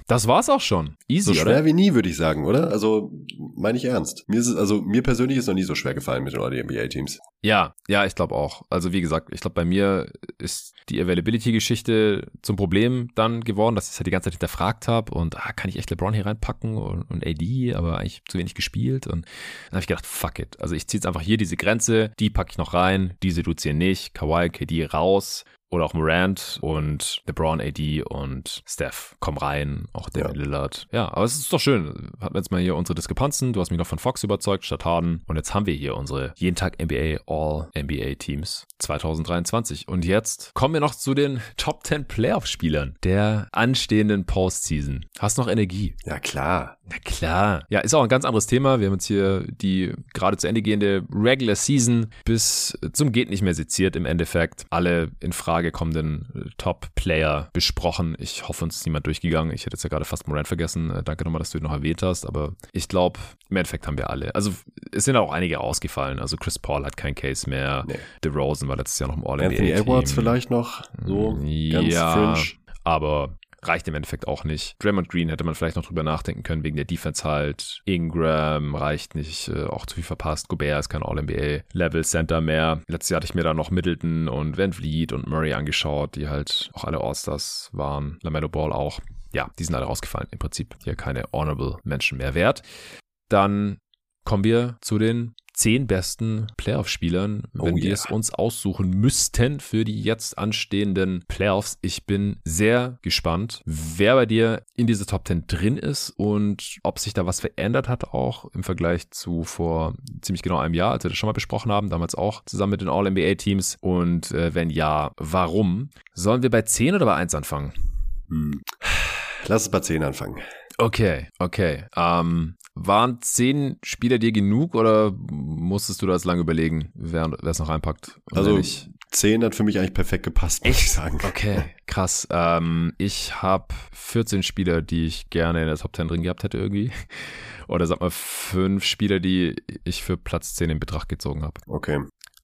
das war's auch schon. Easy, So schwer oder? wie nie, würde ich sagen, oder? Also, meine ich ernst. Mir ist es, also, mir persönlich ist noch nie so schwer gefallen mit den NBA-Teams. Ja, ja, ich glaube auch. Also, wie gesagt, ich glaube, bei mir ist die Availability-Geschichte zum Problem dann geworden, dass ich es halt die ganze Zeit hinterfragt habe und, ah, kann ich echt LeBron hier reinpacken und, und AD, aber eigentlich zu wenig gespielt und dann habe ich gedacht, fuck it. Also, ich ziehe jetzt einfach hier diese Grenze, die packe ich noch rein, diese reduzieren nicht, Kawhi, KD raus oder auch Morant und LeBron, AD und Steph kommen rein, auch David ja. Lillard. Ja, aber es ist doch schön. Hatten wir jetzt mal hier unsere Diskrepanzen. Du hast mich noch von Fox überzeugt statt Harden. Und jetzt haben wir hier unsere jeden Tag NBA All NBA Teams 2023. Und jetzt kommen wir noch zu den Top 10 Playoff-Spielern der anstehenden Postseason. Hast noch Energie? Ja, klar. Na klar. Ja, ist auch ein ganz anderes Thema. Wir haben jetzt hier die gerade zu Ende gehende Regular Season bis zum geht nicht mehr seziert im Endeffekt. Alle in Frage kommenden Top-Player besprochen. Ich hoffe, uns ist niemand durchgegangen. Ich hätte jetzt ja gerade fast Morant vergessen. Äh, danke nochmal, dass du ihn noch erwähnt hast. Aber ich glaube, im Endeffekt haben wir alle. Also es sind auch einige ausgefallen. Also Chris Paul hat keinen Case mehr. Nee. DeRozan war letztes Jahr noch im All-NBA. Anthony Edwards vielleicht noch. So ganz ja, fringe. Aber reicht im Endeffekt auch nicht. Draymond Green hätte man vielleicht noch drüber nachdenken können, wegen der Defense halt. Ingram reicht nicht, äh, auch zu viel verpasst. Gobert ist kein All-NBA-Level-Center mehr. Letztes Jahr hatte ich mir da noch Middleton und Van Vliet und Murray angeschaut, die halt auch alle All-Stars waren. LaMelo Ball auch. Ja, die sind alle rausgefallen. Im Prinzip hier keine Honorable Menschen mehr wert. Dann kommen wir zu den zehn besten Playoff-Spielern, wenn oh, wir yeah. es uns aussuchen müssten für die jetzt anstehenden Playoffs. Ich bin sehr gespannt, wer bei dir in diese Top 10 drin ist und ob sich da was verändert hat, auch im Vergleich zu vor ziemlich genau einem Jahr, als wir das schon mal besprochen haben, damals auch zusammen mit den All-NBA-Teams. Und äh, wenn ja, warum? Sollen wir bei 10 oder bei 1 anfangen? Hm. Lass es bei 10 anfangen. Okay, okay. Ähm, waren zehn Spieler dir genug oder musstest du das lange überlegen, wer es noch reinpackt? Also nicht? zehn hat für mich eigentlich perfekt gepasst, muss ich sagen. Okay, krass. Ähm, ich habe 14 Spieler, die ich gerne in der Top 10 drin gehabt hätte irgendwie. Oder sag mal fünf Spieler, die ich für Platz 10 in Betracht gezogen habe. Okay.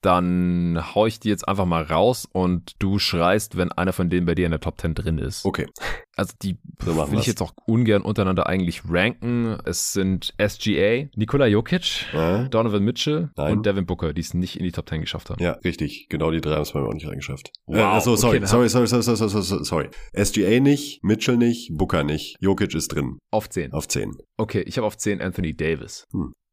Dann hau ich die jetzt einfach mal raus und du schreist, wenn einer von denen bei dir in der Top 10 drin ist. Okay. Also die So will ich jetzt auch ungern untereinander eigentlich ranken. Es sind SGA, Nikola Jokic, Äh? Donovan Mitchell Nein. und Devin Booker, die es nicht in die Top 10 geschafft haben. Ja, richtig. Genau die drei haben es bei mir auch nicht reingeschafft. Wow, Äh, achso, sorry, okay, sorry, sorry, sorry, sorry, sorry, sorry, sorry. SGA nicht, Mitchell nicht, Booker nicht. Jokic ist drin. Auf 10. Auf 10. Okay, ich habe auf 10 Anthony Davis.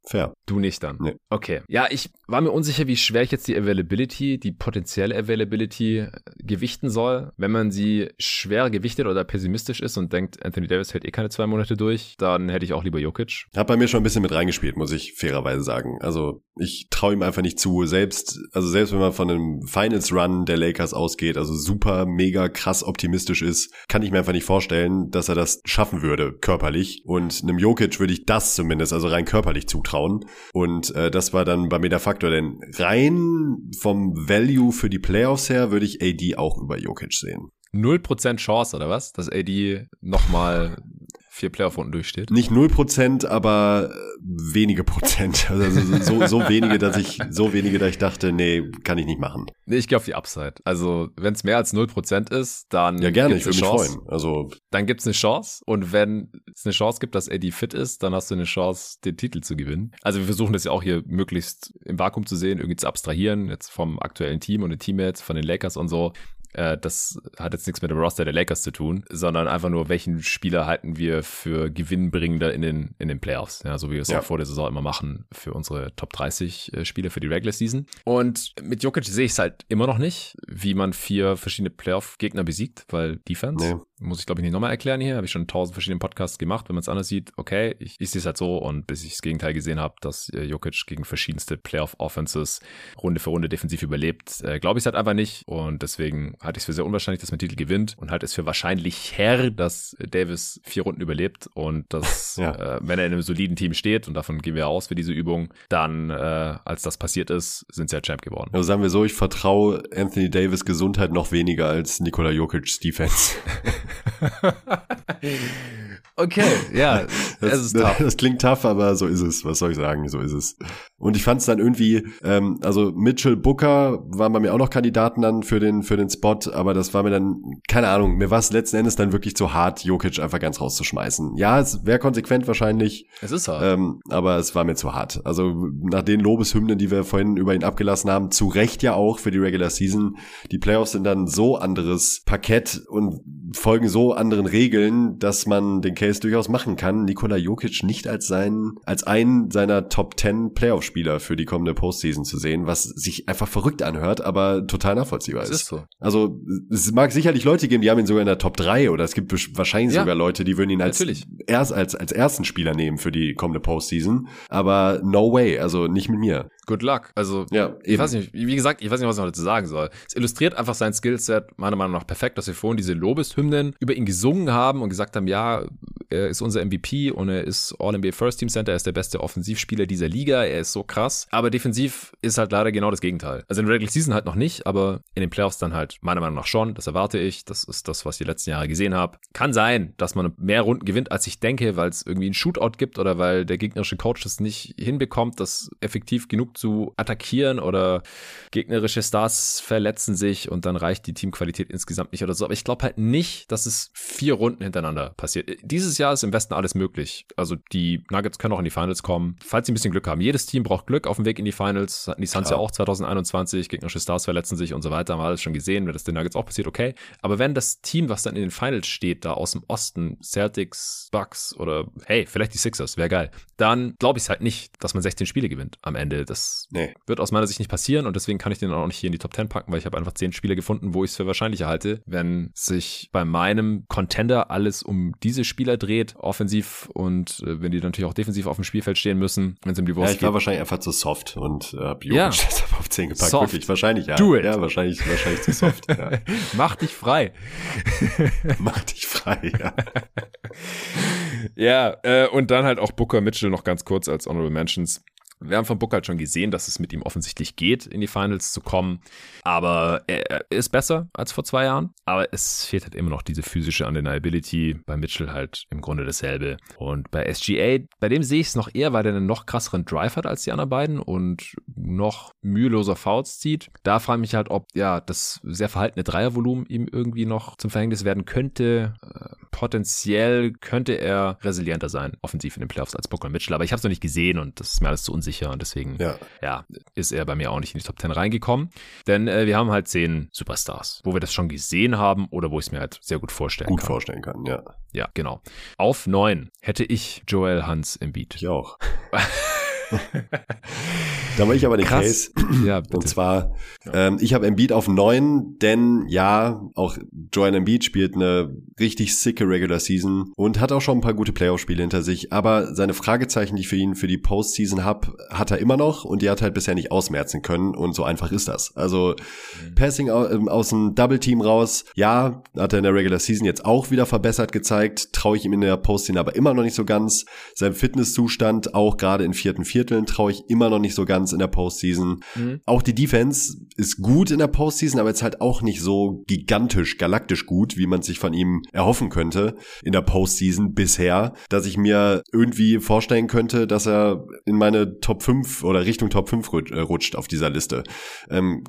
Fair. Du nicht dann. Nee. Okay. Ja, ich war mir unsicher, wie schwer ich jetzt die Availability, die potenzielle Availability äh, gewichten soll. Wenn man sie schwer gewichtet oder pessimistisch ist und denkt, Anthony Davis hält eh keine zwei Monate durch, dann hätte ich auch lieber Jokic. Hat bei mir schon ein bisschen mit reingespielt, muss ich fairerweise sagen. Also ich traue ihm einfach nicht zu. Selbst, also selbst wenn man von einem Finals Run der Lakers ausgeht, also super, mega krass optimistisch ist, kann ich mir einfach nicht vorstellen, dass er das schaffen würde, körperlich. Und einem Jokic würde ich das zumindest, also rein körperlich zutrauen. Und äh, das war dann bei mir der Faktor, denn rein vom Value für die Playoffs her würde ich AD auch über Jokic sehen. 0% Chance, oder was? Dass AD nochmal vier Playoff-Runden durchsteht. Nicht null Prozent, aber äh, wenige Prozent. Also so, so wenige, dass ich, so wenige, dass ich dachte, nee, kann ich nicht machen. Nee, ich gehe auf die Upside. Also, wenn es mehr als 0% ist, dann Ja, gerne, ich würde mich Chance. freuen. Also, Dann gibt's eine Chance. Und wenn es eine Chance gibt, dass AD fit ist, dann hast du eine Chance, den Titel zu gewinnen. Also wir versuchen das ja auch hier möglichst im Vakuum zu sehen, irgendwie zu abstrahieren, jetzt vom aktuellen Team und den Teammates, von den Lakers und so. Äh, Das hat jetzt nichts mit dem Roster der Lakers zu tun, sondern einfach nur, welchen Spieler halten wir für gewinnbringender in den, in den Playoffs. Ja, so wie wir es Ja. auch vor der Saison immer machen für unsere Top 30 äh, Spiele für die Regular Season. Und mit Jokic sehe ich es halt immer noch nicht, wie man vier verschiedene Playoff-Gegner besiegt, weil Defense. Nee. Muss ich, glaube ich, nicht nochmal erklären hier. Habe ich schon tausend verschiedenen Podcasts gemacht. Wenn man es anders sieht, okay, ich, ich sehe es halt so. Und bis ich das Gegenteil gesehen habe, dass äh, Jokic gegen verschiedenste Playoff-Offenses Runde für Runde defensiv überlebt, äh, glaube ich es halt einfach nicht. Und deswegen halte ich es für sehr unwahrscheinlich, dass man den Titel gewinnt. Und halte es für wahrscheinlicher, dass Davis vier Runden überlebt. Und dass, Ja. äh, wenn er in einem soliden Team steht, und davon gehen wir aus für diese Übung, dann, äh, als das passiert ist, sind sie halt Champ geworden. also sagen wir so, ich vertraue Anthony Davis Gesundheit noch weniger als Nikola Jokic's Defense. Okay, ja, Das, tough. das klingt tough, aber so ist es. Was soll ich sagen? So ist es. Und ich fand es dann irgendwie, ähm, also Mitchell Booker waren bei mir auch noch Kandidaten dann für den für den Spot, aber das war mir dann keine Ahnung. Mir war es letzten Endes dann wirklich zu hart, Jokic einfach ganz rauszuschmeißen. Ja, es wäre konsequent wahrscheinlich, Es ist halt. ähm, aber es war mir zu hart. Also nach den Lobeshymnen, die wir vorhin über ihn abgelassen haben, zu Recht ja auch für die Regular Season. Die Playoffs sind dann so anderes Parkett und folgen so anderen Regeln, dass man den Case durchaus machen kann, Nikola Jokic nicht als sein, als einen seiner Top 10 Playoff-Spieler für die kommende Postseason zu sehen, was sich einfach verrückt anhört, aber total nachvollziehbar ist. ist so. Also es mag sicherlich Leute geben, die haben ihn sogar in der Top 3 oder es gibt wahrscheinlich Ja. sogar Leute, die würden ihn als, Natürlich. erst als, als ersten Spieler nehmen für die kommende Postseason. Aber no way, also nicht mit mir. Good luck. Also, Ja, ich weiß nicht, wie gesagt, ich weiß nicht, was ich noch dazu sagen soll. Es illustriert einfach sein Skillset meiner Meinung nach perfekt, dass wir vorhin diese Lobeshymnen über ihn gesungen haben und gesagt haben, ja, er ist unser MVP und er ist All-NBA First Team Center, er ist der beste Offensivspieler dieser Liga, er ist so krass. Aber defensiv ist halt leider genau das Gegenteil. Also in der Regular Season halt noch nicht, aber in den Playoffs dann halt meiner Meinung nach schon. Das erwarte ich. Das ist das, was ich die letzten Jahre gesehen habe. Kann sein, dass man mehr Runden gewinnt, als ich denke, weil es irgendwie einen Shootout gibt oder weil der gegnerische Coach das nicht hinbekommt, das effektiv genug zu attackieren oder gegnerische Stars verletzen sich und dann reicht die Teamqualität insgesamt nicht oder so. Aber ich glaube halt nicht, dass es vier Runden hintereinander passiert. Dieses Jahr ist im Westen alles möglich. Also die Nuggets können auch in die Finals kommen, falls sie ein bisschen Glück haben. Jedes Team braucht Glück auf dem Weg in die Finals. Hatten die Suns ja auch 2021. Gegnerische Stars verletzen sich und so weiter. Haben wir alles schon gesehen. Wenn das den Nuggets auch passiert, okay. Aber wenn das Team, was dann in den Finals steht, da aus dem Osten, Celtics, Bucks oder hey, vielleicht die Sixers, wäre geil, dann glaube ich es halt nicht, dass man 16 Spiele gewinnt am Ende. Das Nee. wird aus meiner Sicht nicht passieren und deswegen kann ich den auch nicht hier in die Top 10 packen, weil ich habe einfach 10 Spiele gefunden, wo ich es für wahrscheinlicher halte, wenn sich bei meinem Contender alles um diese Spieler dreht, offensiv und äh, wenn die natürlich auch defensiv auf dem Spielfeld stehen müssen, wenn es um die Ja, Wurst ich war geht. wahrscheinlich einfach zu soft und äh, Jokic Ja. deshalb auf 10 gepackt. Soft. Wirklich, wahrscheinlich ja. Do it. Ja, wahrscheinlich, wahrscheinlich zu soft. ja. Mach dich frei. Mach dich frei, ja. Ja, äh, und dann halt auch Booker Mitchell noch ganz kurz als Honorable Mentions. Wir haben von Booker halt schon gesehen, dass es mit ihm offensichtlich geht, in die Finals zu kommen. Aber er er ist besser als vor zwei Jahren. Aber es fehlt halt immer noch diese physische Undeniability. Bei Mitchell halt im Grunde dasselbe. Und bei SGA, bei dem sehe ich es noch eher, weil er einen noch krasseren Drive hat als die anderen beiden und noch müheloser Fouls zieht. Da frage ich mich halt, ob ja das sehr verhaltene Dreiervolumen ihm irgendwie noch zum Verhängnis werden könnte. Äh, potenziell könnte er resilienter sein, offensiv in den Playoffs als Booker Mitchell, aber ich habe es noch nicht gesehen und das ist mir alles zu unsicher und deswegen ja. ja. ist er bei mir auch nicht in die Top 10 reingekommen. Denn äh, wir haben halt zehn Superstars, wo wir das schon gesehen haben oder wo ich es mir halt sehr gut vorstellen gut kann. Gut vorstellen kann, ja. Ja, genau. Auf neun hätte ich Joel Hans im Beat. Ich auch. da war ich aber den Krass. Case. Ja, bitte. Und zwar, ähm, ich habe Embiid auf neun, denn ja, auch Joel Embiid spielt eine richtig sicke Regular Season und hat auch schon ein paar gute Playoff-Spiele hinter sich. Aber seine Fragezeichen, die ich für ihn für die Postseason habe, hat er immer noch und die hat halt bisher nicht ausmerzen können und so einfach ist das. Also mhm. Passing ähm, aus dem Double-Team raus, ja, hat er in der Regular Season jetzt auch wieder verbessert gezeigt, traue ich ihm in der Postseason aber immer noch nicht so ganz. Sein Fitnesszustand auch gerade in vierten Viertel Vierteln traue ich immer noch nicht so ganz in der Postseason. Mhm. Auch die Defense ist gut in der Postseason, aber jetzt halt auch nicht so gigantisch, galaktisch gut, wie man sich von ihm erhoffen könnte in der Postseason bisher, dass ich mir irgendwie vorstellen könnte, dass er in meine Top 5 oder Richtung Top 5 äh, rutscht auf dieser Liste. Ähm,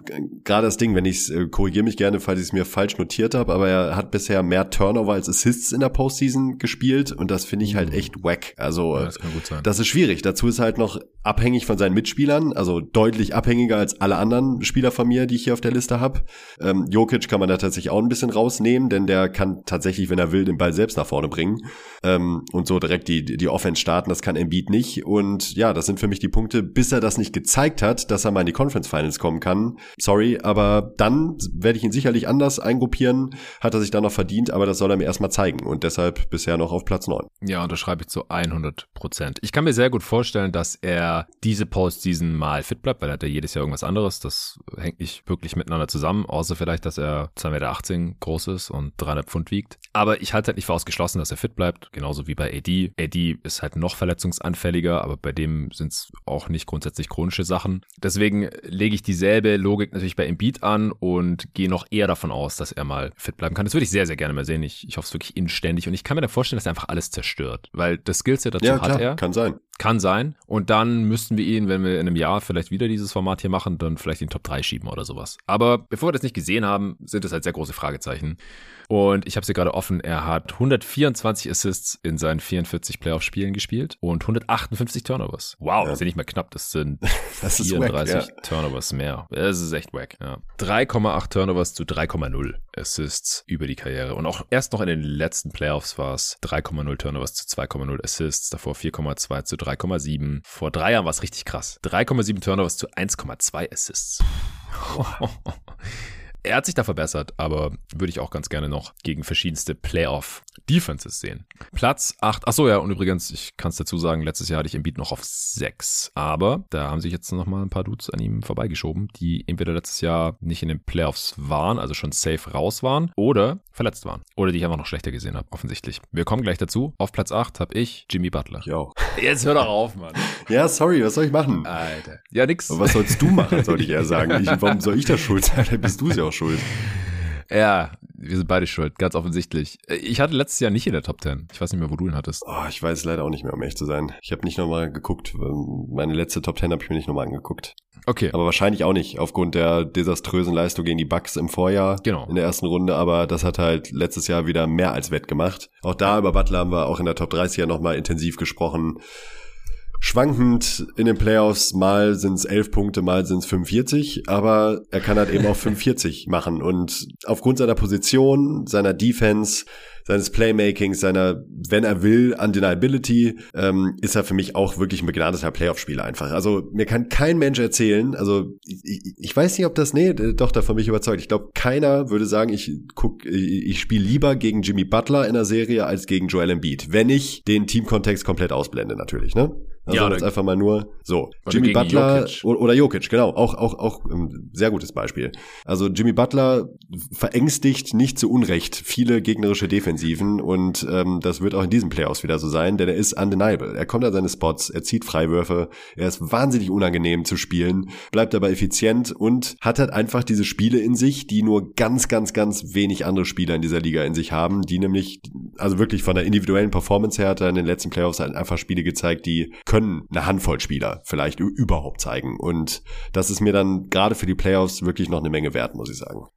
Gerade das Ding, wenn ich es, äh, korrigiere mich gerne, falls ich es mir falsch notiert habe, aber er hat bisher mehr Turnover als Assists in der Postseason gespielt und das finde ich halt mhm. echt wack. Also ja, das, das ist schwierig. Dazu ist halt noch abhängig von seinen Mitspielern, also deutlich abhängiger als alle anderen Spieler von mir, die ich hier auf der Liste habe. Ähm, Jokic kann man da tatsächlich auch ein bisschen rausnehmen, denn der kann tatsächlich, wenn er will, den Ball selbst nach vorne bringen ähm, und so direkt die, die Offense starten. Das kann Embiid nicht. Und ja, das sind für mich die Punkte, bis er das nicht gezeigt hat, dass er mal in die Conference Finals kommen kann. Sorry, aber dann werde ich ihn sicherlich anders eingruppieren. Hat er sich dann noch verdient, aber das soll er mir erstmal zeigen. Und deshalb bisher noch auf Platz 9. Ja, unterschreibe ich zu 100 Prozent. Ich kann mir sehr gut vorstellen, dass er er diese Postseason mal fit bleibt, weil er hat ja jedes Jahr irgendwas anderes. Das hängt nicht wirklich miteinander zusammen, außer vielleicht, dass er 2,18 Meter groß ist und 300 Pfund wiegt. Aber ich halte halt nicht für ausgeschlossen, dass er fit bleibt, genauso wie bei AD. AD ist halt noch verletzungsanfälliger, aber bei dem sind es auch nicht grundsätzlich chronische Sachen. Deswegen lege ich dieselbe Logik natürlich bei Embiid an und gehe noch eher davon aus, dass er mal fit bleiben kann. Das würde ich sehr, sehr gerne mal sehen. Ich, ich hoffe es wirklich inständig und ich kann mir dann vorstellen, dass er einfach alles zerstört, weil das Skillset dazu ja, klar, hat er. Kann sein. Kann sein. Und dann müssten wir ihn, wenn wir in einem Jahr vielleicht wieder dieses Format hier machen, dann vielleicht in Top 3 schieben oder sowas. Aber bevor wir das nicht gesehen haben, sind es halt sehr große Fragezeichen. Und ich habe sie gerade offen. Er hat 124 Assists in seinen 44 Playoff-Spielen gespielt und 158 Turnovers. Wow, ja. das ist ja nicht mal knapp. Das sind das 34 wack, ja. Turnovers mehr. Das ist echt wack. Ja. 3,8 Turnovers zu 3,0 Assists über die Karriere. Und auch erst noch in den letzten Playoffs war es 3,0 Turnovers zu 2,0 Assists. Davor 4,2 zu 3,7. Vor drei Jahren war es richtig krass. 3,7 Turnovers zu 1,2 Assists. Er hat sich da verbessert, aber würde ich auch ganz gerne noch gegen verschiedenste Playoff-Defenses sehen. Platz 8. Achso, ja, und übrigens, ich kann es dazu sagen, letztes Jahr hatte ich Embiid noch auf 6. Aber da haben sich jetzt noch mal ein paar Dudes an ihm vorbeigeschoben, die entweder letztes Jahr nicht in den Playoffs waren, also schon safe raus waren, oder verletzt waren. Oder die ich einfach noch schlechter gesehen habe, offensichtlich. Wir kommen gleich dazu. Auf Platz 8 habe ich Jimmy Butler. Ich auch. Jetzt hör doch auf, Mann. Ja, sorry, was soll ich machen? Alter. Ja, nix. Aber was sollst du machen, soll ich eher sagen. Ich, warum soll ich da schuld sein? Dann bist du es ja auch schuld. Ja, wir sind beide schuld, ganz offensichtlich. Ich hatte letztes Jahr nicht in der Top 10. Ich weiß nicht mehr, wo du ihn hattest. Oh, ich weiß leider auch nicht mehr, um echt zu sein. Ich habe nicht nochmal geguckt. Meine letzte Top 10 habe ich mir nicht nochmal angeguckt. Okay. Aber wahrscheinlich auch nicht, aufgrund der desaströsen Leistung gegen die Bucks im Vorjahr. Genau. In der ersten Runde, aber das hat halt letztes Jahr wieder mehr als wettgemacht. Auch da über Butler haben wir auch in der Top 30 ja nochmal intensiv gesprochen schwankend in den Playoffs. Mal sind es 11 Punkte, mal sind es 45, aber er kann halt eben auch 45 machen. Und aufgrund seiner Position, seiner Defense, seines Playmakings, seiner, wenn er will, Undeniability, ähm, ist er für mich auch wirklich ein begnadeter Playoff-Spieler einfach. Also mir kann kein Mensch erzählen, also ich, ich weiß nicht, ob das, nee, doch, davon bin ich überzeugt. Ich glaube, keiner würde sagen, ich guck, ich, spiele lieber gegen Jimmy Butler in der Serie als gegen Joel Embiid. Wenn ich den Teamkontext komplett ausblende, natürlich, ne? Also ja, jetzt einfach mal nur so. Jimmy Butler Jokic. oder Jokic, genau, auch auch auch ein ähm, sehr gutes Beispiel. Also Jimmy Butler verängstigt nicht zu Unrecht viele gegnerische Defensiven und ähm, das wird auch in diesem Playoffs wieder so sein, denn er ist undeniable. Er kommt an seine Spots, er zieht Freiwürfe, er ist wahnsinnig unangenehm zu spielen, bleibt dabei effizient und hat halt einfach diese Spiele in sich, die nur ganz ganz ganz wenig andere Spieler in dieser Liga in sich haben, die nämlich also wirklich von der individuellen Performance her hat er in den letzten Playoffs halt einfach Spiele gezeigt, die können eine Handvoll Spieler vielleicht überhaupt zeigen. Und das ist mir dann gerade für die Playoffs wirklich noch eine Menge wert, muss ich sagen.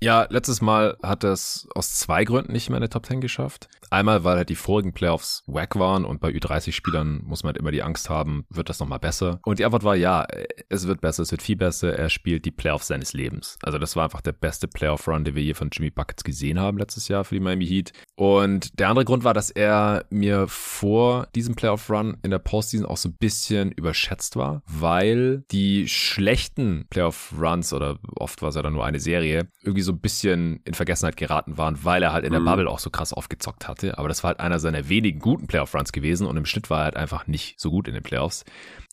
Ja, letztes Mal hat es aus zwei Gründen nicht mehr in der Top 10 geschafft. Einmal, weil halt die vorigen Playoffs wack waren und bei Ü30-Spielern muss man halt immer die Angst haben, wird das nochmal besser? Und die Antwort war ja, es wird besser, es wird viel besser. Er spielt die Playoffs seines Lebens. Also das war einfach der beste Playoff-Run, den wir je von Jimmy Buckets gesehen haben letztes Jahr für die Miami Heat. Und der andere Grund war, dass er mir vor diesem Playoff-Run in der Postseason auch so ein bisschen überschätzt war, weil die schlechten Playoff-Runs oder oft war es ja dann nur eine Serie, irgendwie so ein bisschen in Vergessenheit geraten waren, weil er halt in der mhm. Bubble auch so krass aufgezockt hatte. Aber das war halt einer seiner wenigen guten Playoff-Runs gewesen und im Schnitt war er halt einfach nicht so gut in den Playoffs.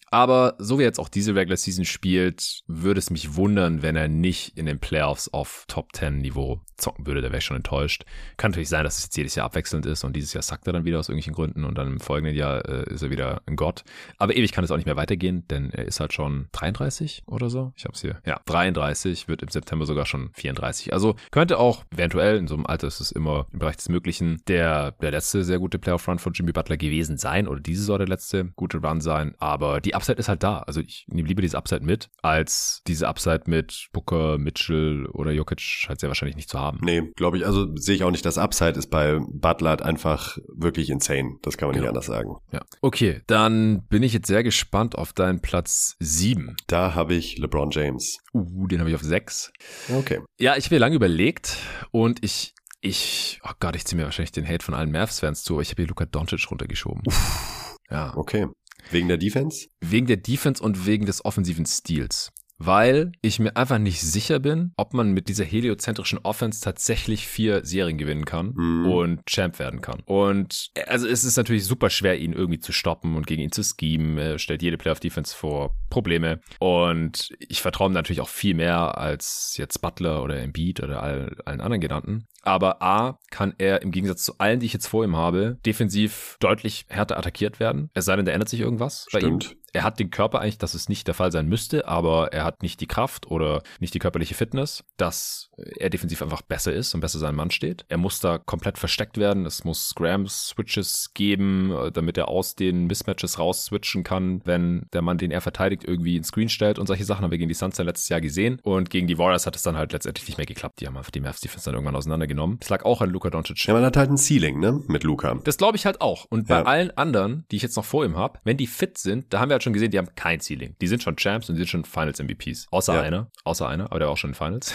Aber so wie jetzt auch diese Regular Season spielt, würde es mich wundern, wenn er nicht in den Playoffs auf Top 10 Niveau zocken würde. Da wäre ich schon enttäuscht. Kann natürlich sein, dass es jetzt jedes Jahr abwechselnd ist und dieses Jahr sackt er dann wieder aus irgendwelchen Gründen und dann im folgenden Jahr äh, ist er wieder ein Gott. Aber ewig kann es auch nicht mehr weitergehen, denn er ist halt schon 33 oder so. Ich hab's hier. Ja, 33, wird im September sogar schon 34. Also könnte auch eventuell, in so einem Alter ist es immer im Bereich des Möglichen, der, der letzte sehr gute Playoff-Run von Jimmy Butler gewesen sein oder diese Saison der letzte gute Run sein. Aber die Upside ist halt da. Also ich nehme lieber diese Upside mit, als diese Upside mit Booker, Mitchell oder Jokic halt sehr wahrscheinlich nicht zu haben. Nee, glaube ich, also sehe ich auch nicht. Das Upside ist bei Butler halt einfach wirklich insane. Das kann man genau. nicht anders sagen. Ja. Okay, dann bin ich jetzt sehr gespannt auf deinen Platz 7. Da habe ich LeBron James. Uh, den habe ich auf 6. Okay. Ja, ich habe mir lange überlegt und ich ich, oh Gott, ich ziehe mir wahrscheinlich den Hate von allen Mavs-Fans zu, aber ich habe hier Luka Doncic runtergeschoben. Uff. Ja. Okay. Wegen der Defense? Wegen der Defense und wegen des offensiven Stils weil ich mir einfach nicht sicher bin, ob man mit dieser heliozentrischen Offense tatsächlich vier Serien gewinnen kann mhm. und Champ werden kann. Und also es ist natürlich super schwer, ihn irgendwie zu stoppen und gegen ihn zu schemen. Er stellt jede Playoff-Defense vor Probleme. Und ich vertraue ihm natürlich auch viel mehr als jetzt Butler oder Embiid oder all, allen anderen genannten. Aber A, kann er im Gegensatz zu allen, die ich jetzt vor ihm habe, defensiv deutlich härter attackiert werden. Es sei denn, da ändert sich irgendwas Stimmt. bei ihm er hat den Körper eigentlich, dass es nicht der Fall sein müsste, aber er hat nicht die Kraft oder nicht die körperliche Fitness, dass er defensiv einfach besser ist und besser sein Mann steht. Er muss da komplett versteckt werden. Es muss Scrams, Switches geben, damit er aus den Mismatches raus switchen kann, wenn der Mann, den er verteidigt, irgendwie einen Screen stellt und solche Sachen haben wir gegen die Suns letztes Jahr gesehen. Und gegen die Warriors hat es dann halt letztendlich nicht mehr geklappt. Die haben einfach die Mavs Defense dann irgendwann auseinandergenommen. Das lag auch an Luka Doncic. Ja, man hat halt ein Ceiling, ne, mit Luka. Das glaube ich halt auch. Und bei ja. allen anderen, die ich jetzt noch vor ihm habe, wenn die fit sind, da haben wir halt schon gesehen, die haben kein Ceiling. Die sind schon Champs und die sind schon Finals MVPs. Außer ja. einer. Außer einer, aber der war auch schon in Finals.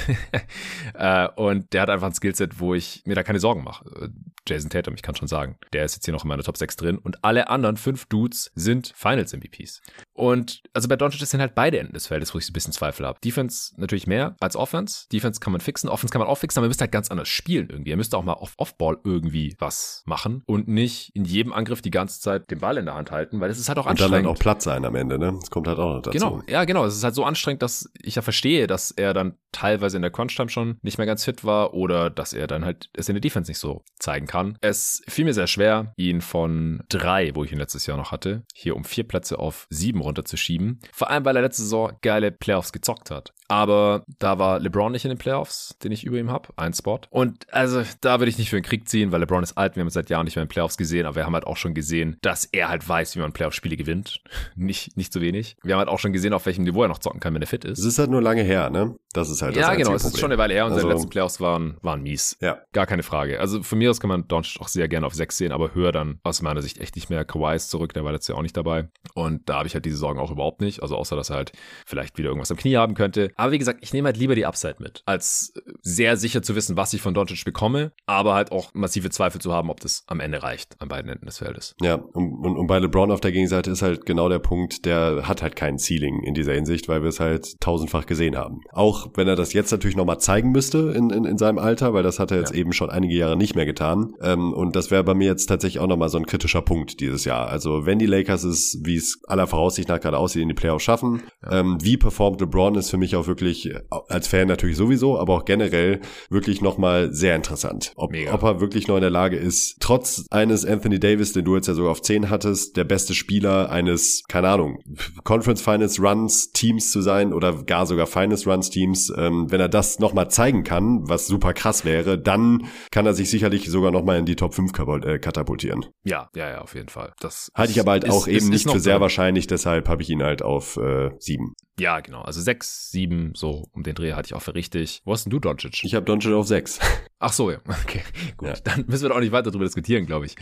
äh, und der hat einfach ein Skillset, wo ich mir da keine Sorgen mache. Jason Tatum, ich kann schon sagen. Der ist jetzt hier noch in meiner Top 6 drin. Und alle anderen fünf Dudes sind Finals MVPs. Und also bei Doncic sind halt beide Enden des Feldes, wo ich ein bisschen Zweifel habe. Defense natürlich mehr als Offense. Defense kann man fixen. Offense kann man auch fixen, aber ihr müsst halt ganz anders spielen irgendwie. Ihr müsst auch mal auf Offball irgendwie was machen und nicht in jedem Angriff die ganze Zeit den Ball in der Hand halten, weil es ist halt auch anstrengend. Und dann auch Platz sein am Ende, ne? Das kommt halt auch noch dazu. Genau, ja, genau. Es ist halt so anstrengend, dass ich ja verstehe, dass er dann teilweise in der Crunch-Time schon nicht mehr ganz fit war oder dass er dann halt es in der Defense nicht so zeigen kann. Es fiel mir sehr schwer, ihn von drei, wo ich ihn letztes Jahr noch hatte, hier um vier Plätze auf sieben runterzuschieben. Vor allem, weil er letzte Saison geile Playoffs gezockt hat. Aber da war LeBron nicht in den Playoffs, den ich über ihm habe. Ein Spot. Und also da würde ich nicht für den Krieg ziehen, weil LeBron ist alt. Wir haben ihn seit Jahren nicht mehr in den Playoffs gesehen, aber wir haben halt auch schon gesehen, dass er halt weiß, wie man Playoff-Spiele gewinnt. nicht, nicht zu wenig. Wir haben halt auch schon gesehen, auf welchem Niveau er noch zocken kann, wenn er fit ist. Es ist halt nur lange her, ne? Das ist halt das Ja, genau. Es ist schon eine Weile her und also, seine letzten Playoffs waren, waren mies. Ja. Gar keine Frage. Also von mir aus kann man Doncic auch sehr gerne auf 6 sehen, aber höher dann aus meiner Sicht echt nicht mehr. Kawhi ist zurück, der war letztes Jahr auch nicht dabei. Und da habe ich halt diese Sorgen auch überhaupt nicht. Also außer, dass er halt vielleicht wieder irgendwas am Knie haben könnte. Aber wie gesagt, ich nehme halt lieber die Upside mit, als sehr sicher zu wissen, was ich von Doncic bekomme, aber halt auch massive Zweifel zu haben, ob das am Ende reicht an beiden Enden des Feldes. Ja, und, und, und bei LeBron auf der Gegenseite ist halt genau der Punkt, der hat halt keinen Ceiling in dieser Hinsicht, weil wir es halt tausendfach gesehen haben. Auch wenn er das jetzt natürlich nochmal zeigen müsste in, in, in seinem Alter, weil das hat er jetzt ja. eben schon einige Jahre nicht mehr getan. Ähm, und das wäre bei mir jetzt tatsächlich auch nochmal so ein kritischer Punkt dieses Jahr. Also wenn die Lakers es, wie es aller Voraussicht nach gerade aussieht, in die Playoffs schaffen, ja. ähm, wie performt LeBron ist für mich auch wirklich als Fan natürlich sowieso, aber auch generell wirklich nochmal sehr interessant. Ob, ob er wirklich noch in der Lage ist, trotz eines Anthony Davis, den du jetzt ja sogar auf 10 hattest, der beste Spieler eines, keine Ahnung, Conference Finals Runs Teams zu sein oder gar sogar Finals Runs Teams, Teams, ähm, wenn er das nochmal zeigen kann, was super krass wäre, dann kann er sich sicherlich sogar nochmal in die Top 5 äh, katapultieren. Ja, ja, ja, auf jeden Fall. Das halte ich aber halt ist, auch ist, eben ist, nicht für sehr drin. wahrscheinlich, deshalb habe ich ihn halt auf äh, 7. Ja, genau. Also 6, 7, so um den Dreh hatte ich auch für richtig. Wo hast denn du Doncic? Ich habe Doncic auf 6. Ach so, ja. Okay, gut. Ja. Dann müssen wir doch auch nicht weiter darüber diskutieren, glaube ich.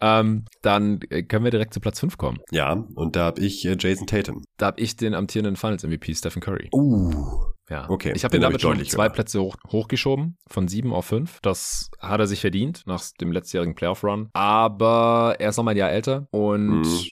Ähm, dann äh, können wir direkt zu Platz 5 kommen. Ja, und da habe ich äh, Jason Tatum. Da habe ich den amtierenden Finals-MVP Stephen Curry. Uh. Ja, okay. Ich habe ihn damit schon zwei Plätze hoch, hochgeschoben, von sieben auf fünf. Das hat er sich verdient nach dem letztjährigen Playoff-Run. Aber er ist noch mal ein Jahr älter und mhm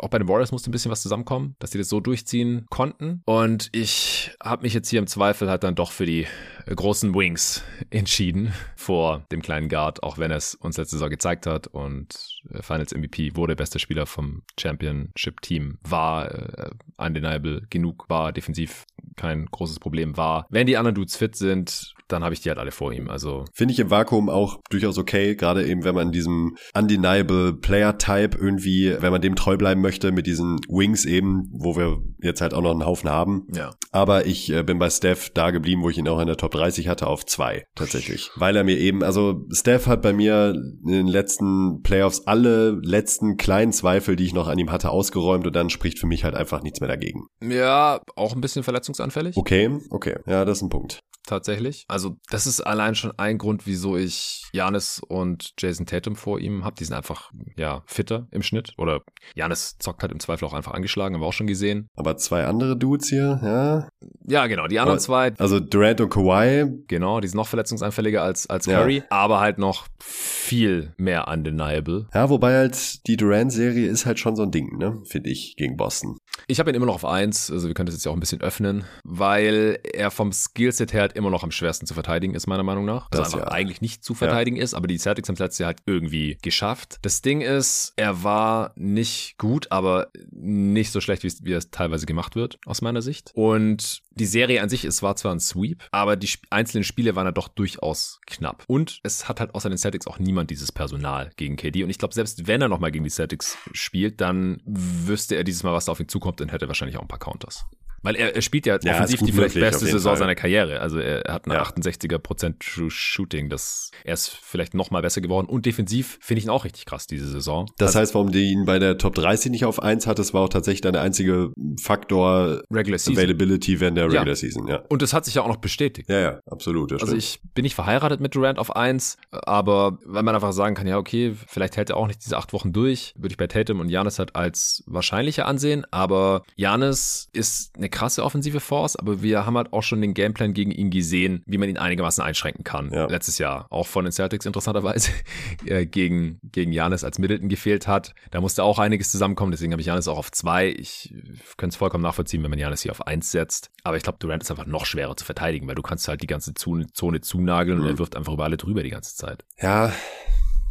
auch bei den Warriors musste ein bisschen was zusammenkommen, dass sie das so durchziehen konnten. Und ich habe mich jetzt hier im Zweifel halt dann doch für die großen Wings entschieden vor dem kleinen Guard, auch wenn es uns letzte Saison gezeigt hat und äh, Finals MVP wurde bester Spieler vom Championship Team, war äh, undeniable genug, war defensiv kein großes Problem, war, wenn die anderen Dudes fit sind, dann habe ich die halt alle vor ihm. Also finde ich im Vakuum auch durchaus okay, gerade eben wenn man diesem undeniable Player Type irgendwie, wenn man dem treu bleiben möchte mit diesen Wings eben, wo wir jetzt halt auch noch einen Haufen haben. Ja. Aber ich äh, bin bei Steph da geblieben, wo ich ihn auch in der Top 30 hatte, auf zwei tatsächlich. Weil er mir eben, also Steph hat bei mir in den letzten Playoffs alle letzten kleinen Zweifel, die ich noch an ihm hatte, ausgeräumt und dann spricht für mich halt einfach nichts mehr dagegen. Ja, auch ein bisschen verletzungsanfällig. Okay, okay. Ja, das ist ein Punkt tatsächlich. Also das ist allein schon ein Grund, wieso ich Janis und Jason Tatum vor ihm habe. Die sind einfach, ja, fitter im Schnitt. Oder Janis zockt halt im Zweifel auch einfach angeschlagen, haben wir auch schon gesehen. Aber zwei andere Dudes hier, ja? Ja, genau, die anderen aber, zwei. Also Durant und Kawhi. Genau, die sind noch verletzungsanfälliger als, als Curry, ja. aber halt noch viel mehr undeniable. Ja, wobei halt die Durant-Serie ist halt schon so ein Ding, ne, finde ich, gegen Boston. Ich habe ihn immer noch auf eins, also wir können das jetzt ja auch ein bisschen öffnen, weil er vom Skillset her halt immer noch am schwersten zu verteidigen ist, meiner Meinung nach. Das also einfach ja. eigentlich nicht zu verteidigen ja. ist, aber die Celtics haben es letztes Jahr halt irgendwie geschafft. Das Ding ist, er war nicht gut, aber nicht so schlecht, wie es, wie es teilweise gemacht wird, aus meiner Sicht. Und die Serie an sich, es war zwar ein Sweep, aber die einzelnen Spiele waren ja doch durchaus knapp. Und es hat halt außer den Celtics auch niemand dieses Personal gegen KD. Und ich glaube, selbst wenn er nochmal gegen die Celtics spielt, dann wüsste er dieses Mal, was da auf ihn zukommt und hätte wahrscheinlich auch ein paar Counters. Weil er, er spielt ja, ja offensiv die vielleicht beste Saison Fall. seiner Karriere. Also er hat eine ja. 68er Prozent Shooting. Das, er ist vielleicht noch mal besser geworden. Und defensiv finde ich ihn auch richtig krass diese Saison. Das also, heißt, warum du ihn bei der Top 30 nicht auf 1 hattest, war auch tatsächlich deine einzige Faktor Regular Season. Availability während der Regular ja. Season. Ja. Und das hat sich ja auch noch bestätigt. Ja, ja, absolut. Also ich bin nicht verheiratet mit Durant auf 1, aber wenn man einfach sagen kann, ja, okay, vielleicht hält er auch nicht diese acht Wochen durch, würde ich bei Tatum und Janis halt als wahrscheinlicher ansehen. Aber Janis ist eine krasse offensive Force, aber wir haben halt auch schon den Gameplan gegen ihn gesehen, wie man ihn einigermaßen einschränken kann. Ja. Letztes Jahr auch von den Celtics interessanterweise äh, gegen gegen Janis als Middleton gefehlt hat. Da musste auch einiges zusammenkommen, deswegen habe ich Janis auch auf zwei. Ich könnte es vollkommen nachvollziehen, wenn man Janis hier auf eins setzt. Aber ich glaube, Durant ist einfach noch schwerer zu verteidigen, weil du kannst halt die ganze Zone, Zone zunageln mhm. und er wirft einfach über alle drüber die ganze Zeit. Ja,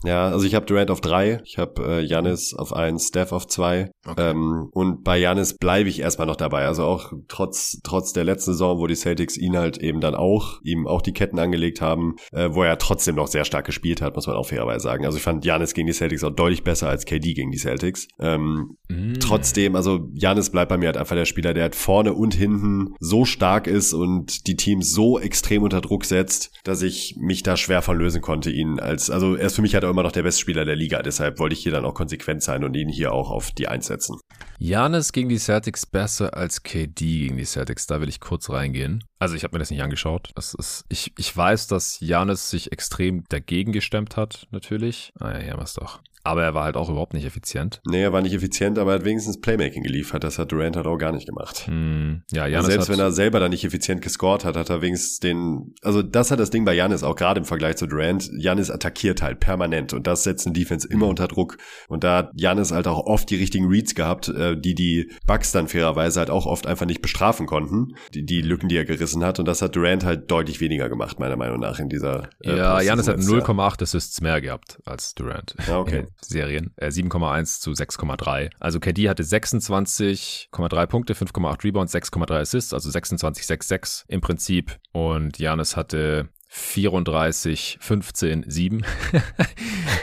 ja, also ich habe Durant auf drei, ich habe Janis äh, auf eins, Steph auf zwei. Okay. Ähm, und bei Janis bleibe ich erstmal noch dabei. Also auch trotz trotz der letzten Saison, wo die Celtics ihn halt eben dann auch ihm auch die Ketten angelegt haben, äh, wo er trotzdem noch sehr stark gespielt hat, muss man auch fairerweise sagen. Also ich fand Janis gegen die Celtics auch deutlich besser als KD gegen die Celtics. Ähm, mm. Trotzdem, also Janis bleibt bei mir halt einfach der Spieler, der halt vorne und hinten so stark ist und die Teams so extrem unter Druck setzt, dass ich mich da schwer verlösen konnte, ihn als, also er ist für mich halt auch immer noch der beste Spieler der Liga. Deshalb wollte ich hier dann auch konsequent sein und ihn hier auch auf die Eins setzen. Janis gegen die Celtics besser als KD gegen die Celtics. Da will ich kurz reingehen. Also ich habe mir das nicht angeschaut. Das ist, ich, ich weiß, dass Janis sich extrem dagegen gestemmt hat, natürlich. Ah ja, hier haben wir es doch. Aber er war halt auch überhaupt nicht effizient. Nee, er war nicht effizient, aber er hat wenigstens Playmaking geliefert. Das hat Durant halt auch gar nicht gemacht. Hm. Ja, Janis selbst wenn er selber da nicht effizient gescored hat, hat er wenigstens den, also das hat das Ding bei Janis auch gerade im Vergleich zu Durant. Janis attackiert halt permanent und das setzt den Defense immer mhm. unter Druck. Und da hat Janis halt auch oft die richtigen Reads gehabt, äh, die die Bucks dann fairerweise halt auch oft einfach nicht bestrafen konnten. Die, die Lücken, die er gerissen hat. Und das hat Durant halt deutlich weniger gemacht, meiner Meinung nach, in dieser äh, Ja, Janis hat 0,8 Assists mehr gehabt als Durant. Ja, okay. Serien. Äh, 7,1 zu 6,3. Also KD hatte 26,3 Punkte, 5,8 Rebounds, 6,3 Assists, also 26,6,6 im Prinzip. Und Janis hatte 34, 15, 7.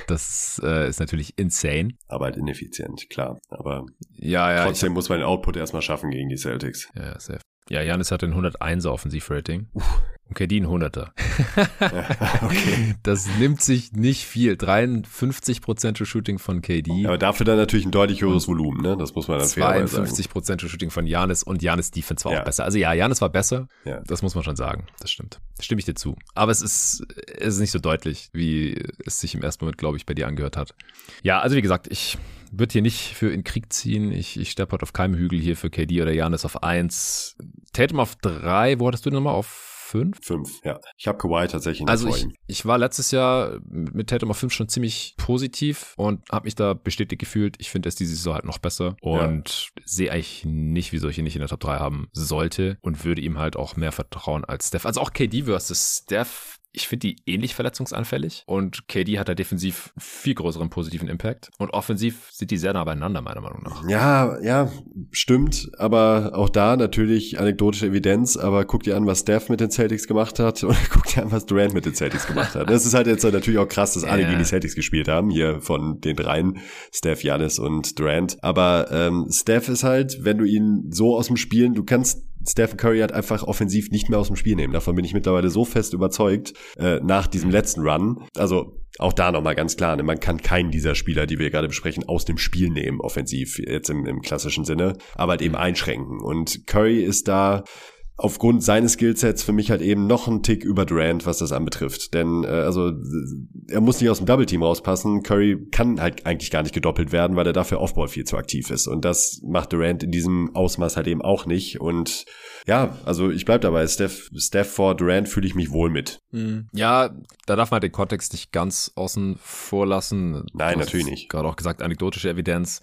das äh, ist natürlich insane. Aber halt ineffizient, klar. Aber ja, ja, trotzdem muss man den Output erstmal schaffen gegen die Celtics. Ja, sehr. Ja, Janis hat ein 101er Offensivrating. Und KD ein 100er. okay. Das nimmt sich nicht viel. 53% True Shooting von KD. Aber dafür dann natürlich ein deutlich höheres Volumen, ne? Das muss man dann fairerweise sagen. 52% True Shooting von Janis und Janis Defense war Ja. auch besser. Also ja, Janis war besser. Ja. Das muss man schon sagen. Das stimmt. Stimme ich dir zu. Aber es ist, es ist nicht so deutlich, wie es sich im ersten Moment, glaube ich, bei dir angehört hat. Ja, also wie gesagt, ich würde hier nicht für in Krieg ziehen. Ich, ich steppe heute auf keinem Hügel hier für KD oder Janis auf 1. Tatum auf 3. Wo hattest du den nochmal? Auf 5? Fünf, ja. Ich habe Kawhi tatsächlich Also vor ich, ihm. ich war letztes Jahr mit Tatum auf 5 schon ziemlich positiv und habe mich da bestätigt gefühlt. Ich finde es diese Saison halt noch besser und sehe eigentlich nicht, wieso ich ihn nicht in der Top 3 haben sollte und würde ihm halt auch mehr vertrauen als Steph. Also auch KD versus Steph. Ich finde die ähnlich verletzungsanfällig und KD hat da defensiv einen viel größeren positiven Impact und offensiv sind die sehr nah beieinander, meiner Meinung nach. Ja, ja, stimmt. Aber auch da natürlich anekdotische Evidenz. Aber guck dir an, was Steph mit den Celtics gemacht hat und guck dir an, was Durant mit den Celtics gemacht hat. Das ist halt jetzt natürlich auch krass, dass alle gegen die Celtics gespielt haben. Hier von den dreien. Steph, Janis und Durant. Aber ähm, Steph ist halt, wenn du ihn so aus dem Spielen, du kannst Stephen Curry hat einfach offensiv nicht mehr aus dem Spiel nehmen. Davon bin ich mittlerweile so fest überzeugt äh, nach diesem letzten Run. Also auch da nochmal ganz klar, ne, man kann keinen dieser Spieler, die wir gerade besprechen, aus dem Spiel nehmen, offensiv, jetzt im, im klassischen Sinne, aber halt eben einschränken. Und Curry ist da aufgrund seines Skillsets für mich halt eben noch ein Tick über Durant, was das anbetrifft. Denn äh, also er muss nicht aus dem Double Team rauspassen. Curry kann halt eigentlich gar nicht gedoppelt werden, weil er dafür Offball viel zu aktiv ist. Und das macht Durant in diesem Ausmaß halt eben auch nicht. Und ja, also ich bleib dabei. Steph, Steph vor Durant fühle ich mich wohl mit. Ja, da darf man den Kontext nicht ganz außen vor lassen. Nein, natürlich nicht. Gerade auch gesagt, anekdotische Evidenz,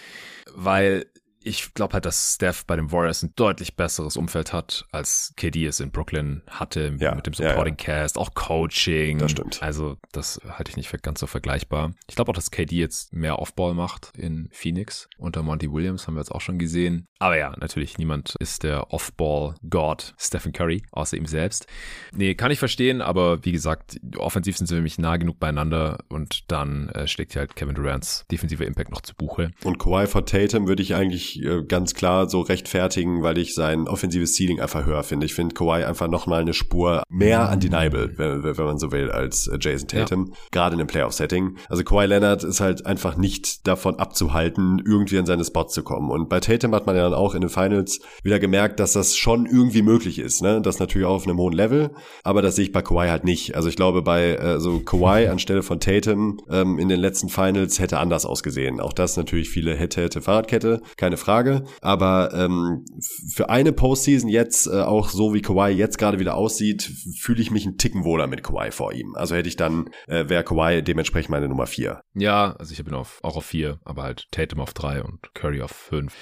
weil ich glaube halt, dass Steph bei den Warriors ein deutlich besseres Umfeld hat, als KD es in Brooklyn hatte, Ja, mit dem ja, Supporting Cast, auch Coaching. Das stimmt. Also das halte ich nicht für ganz so vergleichbar. Ich glaube auch, dass KD jetzt mehr Offball macht in Phoenix. Unter Monty Williams haben wir jetzt auch schon gesehen. Aber ja, natürlich, niemand ist der Offball-God Stephen Curry, außer ihm selbst. Nee, kann ich verstehen, aber wie gesagt, offensiv sind sie nämlich nah genug beieinander und dann äh, schlägt hier halt Kevin Durant's defensiver Impact noch zu Buche. Und Kawhi vor Tatum würde ich eigentlich äh, ganz klar so rechtfertigen, weil ich sein offensives Ceiling einfach höher finde. Ich finde Kawhi einfach nochmal eine Spur mehr undeniable, wenn, wenn man so will, als äh, Jason Tatum. Gerade in einem Playoff-Setting. Also Kawhi Leonard ist halt einfach nicht davon abzuhalten, irgendwie an seine Spots zu kommen. Und bei Tatum hat man ja dann auch in den Finals wieder gemerkt, dass das schon irgendwie möglich ist. Ne? Das natürlich auch auf einem hohen Level, aber das sehe ich bei Kawhi halt nicht. Also ich glaube, bei äh, so Kawhi anstelle von Tatum ähm, in den letzten Finals hätte anders ausgesehen. Auch das natürlich viele hätte, hätte Fahrradkette, keine Frage. Aber ähm, für eine Postseason jetzt, äh, auch so wie Kawhi jetzt gerade wieder aussieht, fühle ich mich einen Ticken wohler mit Kawhi vor ihm. Also hätte ich dann, äh, wäre Kawhi dementsprechend meine Nummer vier. Ja, also ich habe ihn auf, auch auf vier, aber halt Tatum auf drei und Curry auf fünf.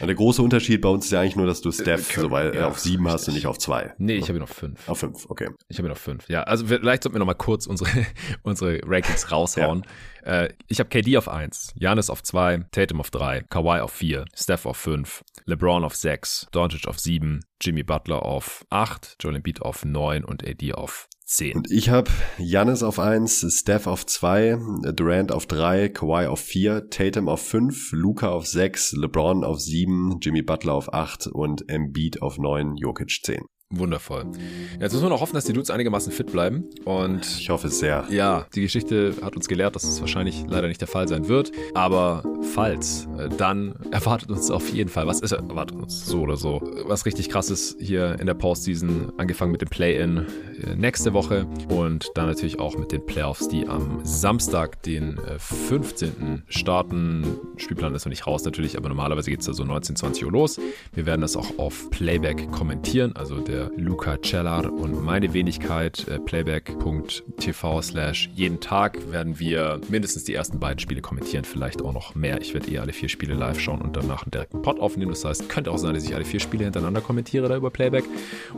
Und der große Unterschied bei uns ist ja eigentlich nur, dass du Steph Curry, so weit, äh, ja, auf sieben hast und nicht auf zwei. Nee, ich habe ihn auf fünf. Auf fünf, okay. Ich habe ihn auf fünf. Ja, also vielleicht sollten wir noch mal kurz unsere, unsere Rankings raushauen. Äh, ich habe KD auf eins, Janis auf zwei, Tatum auf drei, Kawhi auf vier, Steph auf fünf, LeBron auf sechs, Doncic auf sieben, Jimmy Butler auf acht, Joel Embiid auf neun und AD auf zehn. Und ich habe Giannis auf eins, Steph auf zwei, Durant auf drei, Kawhi auf vier, Tatum auf fünf, Luca auf sechs, LeBron auf sieben, Jimmy Butler auf acht und Embiid auf neun, Jokic zehn. Wundervoll. Jetzt müssen wir noch hoffen, dass die Dudes einigermaßen fit bleiben. Und Ich hoffe es sehr. ja, die Geschichte hat uns gelehrt, dass es wahrscheinlich leider nicht der Fall sein wird. Aber falls, äh, dann erwartet uns auf jeden Fall, was ist erwartet uns so oder so, was richtig krasses hier in der Postseason, angefangen mit dem Play-In äh, nächste Woche und dann natürlich auch mit den Playoffs, die am Samstag, den äh, 15. starten. Spielplan ist noch nicht raus natürlich, aber normalerweise geht es da so 19, 20 Uhr los. Wir werden das auch auf Playback kommentieren, also der Luca Cellar und meine Wenigkeit, äh, playback.tv slash jeden Tag werden wir mindestens die ersten beiden Spiele kommentieren, vielleicht auch noch mehr. Ich werde eh alle vier Spiele live schauen und danach einen direkten Pod aufnehmen. Das heißt, könnte auch sein, dass ich alle vier Spiele hintereinander kommentiere da über Playback.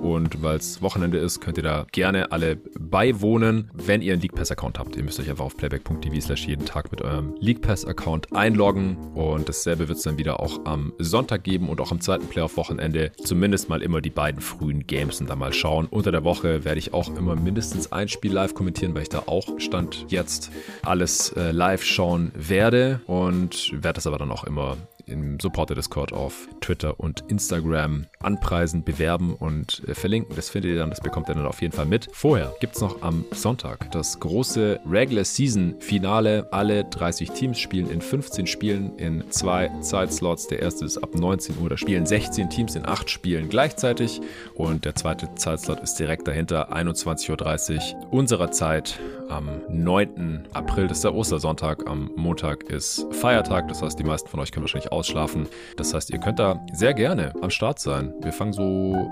Und weil es Wochenende ist, könnt ihr da gerne alle beiwohnen, wenn ihr einen League Pass Account habt. Ihr müsst euch einfach auf playback.tv slash jeden Tag mit eurem League Pass Account einloggen und dasselbe wird es dann wieder auch am Sonntag geben und auch am zweiten Playoff-Wochenende zumindest mal immer die beiden frühen Games und dann mal schauen. Unter der Woche werde ich auch immer mindestens ein Spiel live kommentieren, weil ich da auch Stand jetzt alles äh, live schauen werde und werde das aber dann auch immer im Supporter Discord auf Twitter und Instagram anpreisen, bewerben und äh, verlinken. Das findet ihr dann, das bekommt ihr dann auf jeden Fall mit. Vorher gibt es noch am Sonntag das große Regular Season Finale. Alle 30 Teams spielen in 15 Spielen in zwei Zeitslots. Der erste ist ab 19 Uhr. Da spielen 16 Teams in 8 Spielen gleichzeitig und der zweite Zeitslot ist direkt dahinter, 21.30 Uhr unserer Zeit am 9. April. Das ist der Ostersonntag. Am Montag ist Feiertag. Das heißt, die meisten von euch können wahrscheinlich ausschlafen. Das heißt, ihr könnt da sehr gerne am Start sein. Wir fangen so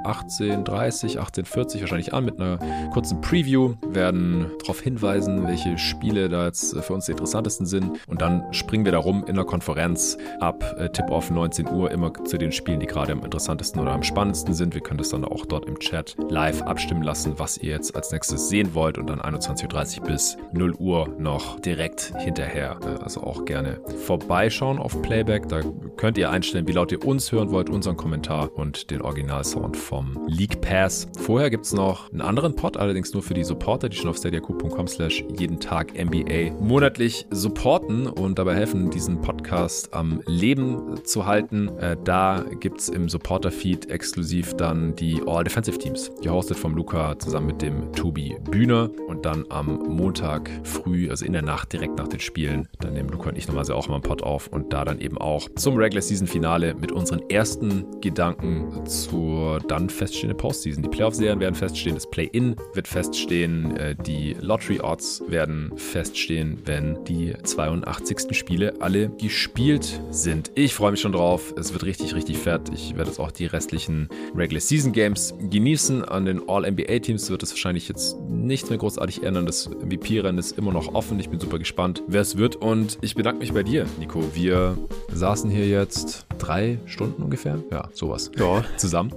18.30, 18.40 wahrscheinlich an mit einer kurzen Preview, werden darauf hinweisen, welche Spiele da jetzt für uns die interessantesten sind. Und dann springen wir da rum in der Konferenz ab äh, Tip-Off 19 Uhr immer zu den Spielen, die gerade am interessantesten oder am spannendsten sind. Wir können das dann auch dort im Chat live abstimmen lassen, was ihr jetzt als nächstes sehen wollt und dann 21.30 Uhr bis 0 Uhr noch direkt hinterher. Äh, also auch gerne vorbeischauen auf Playback. Da könnt ihr einstellen, wie laut ihr uns hören wollt, unseren Kommentar und den Originalsound vom League Pass. Vorher gibt es noch einen anderen Pod, allerdings nur für die Supporter, die schon auf stadiaku.com slash jeden Tag NBA monatlich supporten und dabei helfen, diesen Podcast am Leben zu halten. Äh, da gibt es im Supporter-Feed exklusiv dann die All-Defensive Teams, gehostet vom Luca zusammen mit dem Tobi Bühner und dann am Montag früh, also in der Nacht, direkt nach den Spielen. Dann nehmen Luca und ich nochmal auch mal einen Pod auf und da dann eben auch zum Regular Season Finale mit unseren ersten Gedanken zur dann feststehenden Postseason. Die Playoff-Serien werden feststehen, das Play-In wird feststehen, äh, die Lottery-Odds werden feststehen, wenn die 82. Spiele alle gespielt sind. Ich freue mich schon drauf. Es wird richtig, richtig fett. Ich werde jetzt auch die restlichen Regular Season Games genießen. An den All-NBA-Teams wird es wahrscheinlich jetzt nichts mehr großartig ändern. Das MVP-Rennen ist immer noch offen. Ich bin super gespannt, wer es wird. Und ich bedanke mich bei dir, Nico. Wir saßen hier jetzt drei Stunden ungefähr. Ja, sowas. Ja. Zusammen.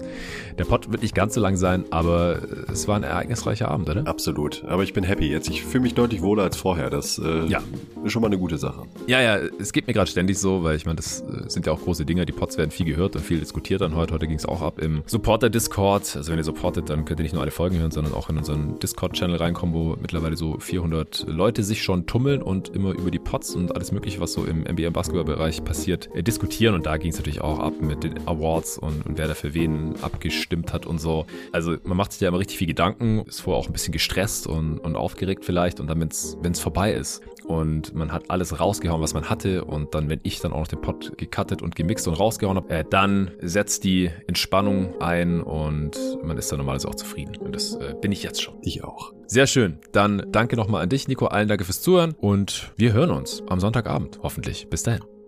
Der Pod wird nicht ganz so lang sein, aber es war ein ereignisreicher Abend, oder? Absolut. Aber ich bin happy jetzt. Ich fühle mich deutlich wohler als vorher. Das äh, ja. ist schon mal eine gute Sache. Ja, ja, es geht mir gerade ständig so, weil ich meine, das äh, sind ja auch große Dinge. Die Pods werden viel gehört und viel diskutiert dann heute. Heute ging es auch ab im Supporter-Discord. Also wenn ihr supportet, dann könnt ihr nicht nur alle Folgen hören, sondern auch in unseren Discord-Channel reinkommen, wo mittlerweile so 400 Leute sich schon tummeln und immer über die Pods und alles mögliche, was so im NBA-Basketball-Bereich passiert, äh, diskutieren. Und da ging es natürlich auch ab mit den Awards und, und wer da für wen abgestimmt hat und so. Also man macht sich ja immer richtig viel Gedanken, ist vorher auch ein bisschen gestresst und, und aufgeregt vielleicht und dann, wenn es vorbei ist und man hat alles rausgehauen, was man hatte und dann, wenn ich dann auch noch den Pod gecuttet und gemixt und rausgehauen habe, äh, dann setzt die Entspannung ein und man ist dann normalerweise auch zufrieden. Und das äh, bin ich jetzt schon. Ich auch. Sehr schön. Dann danke nochmal an dich, Nico. Allen danke fürs Zuhören und wir hören uns am Sonntagabend. Hoffentlich. Bis dahin.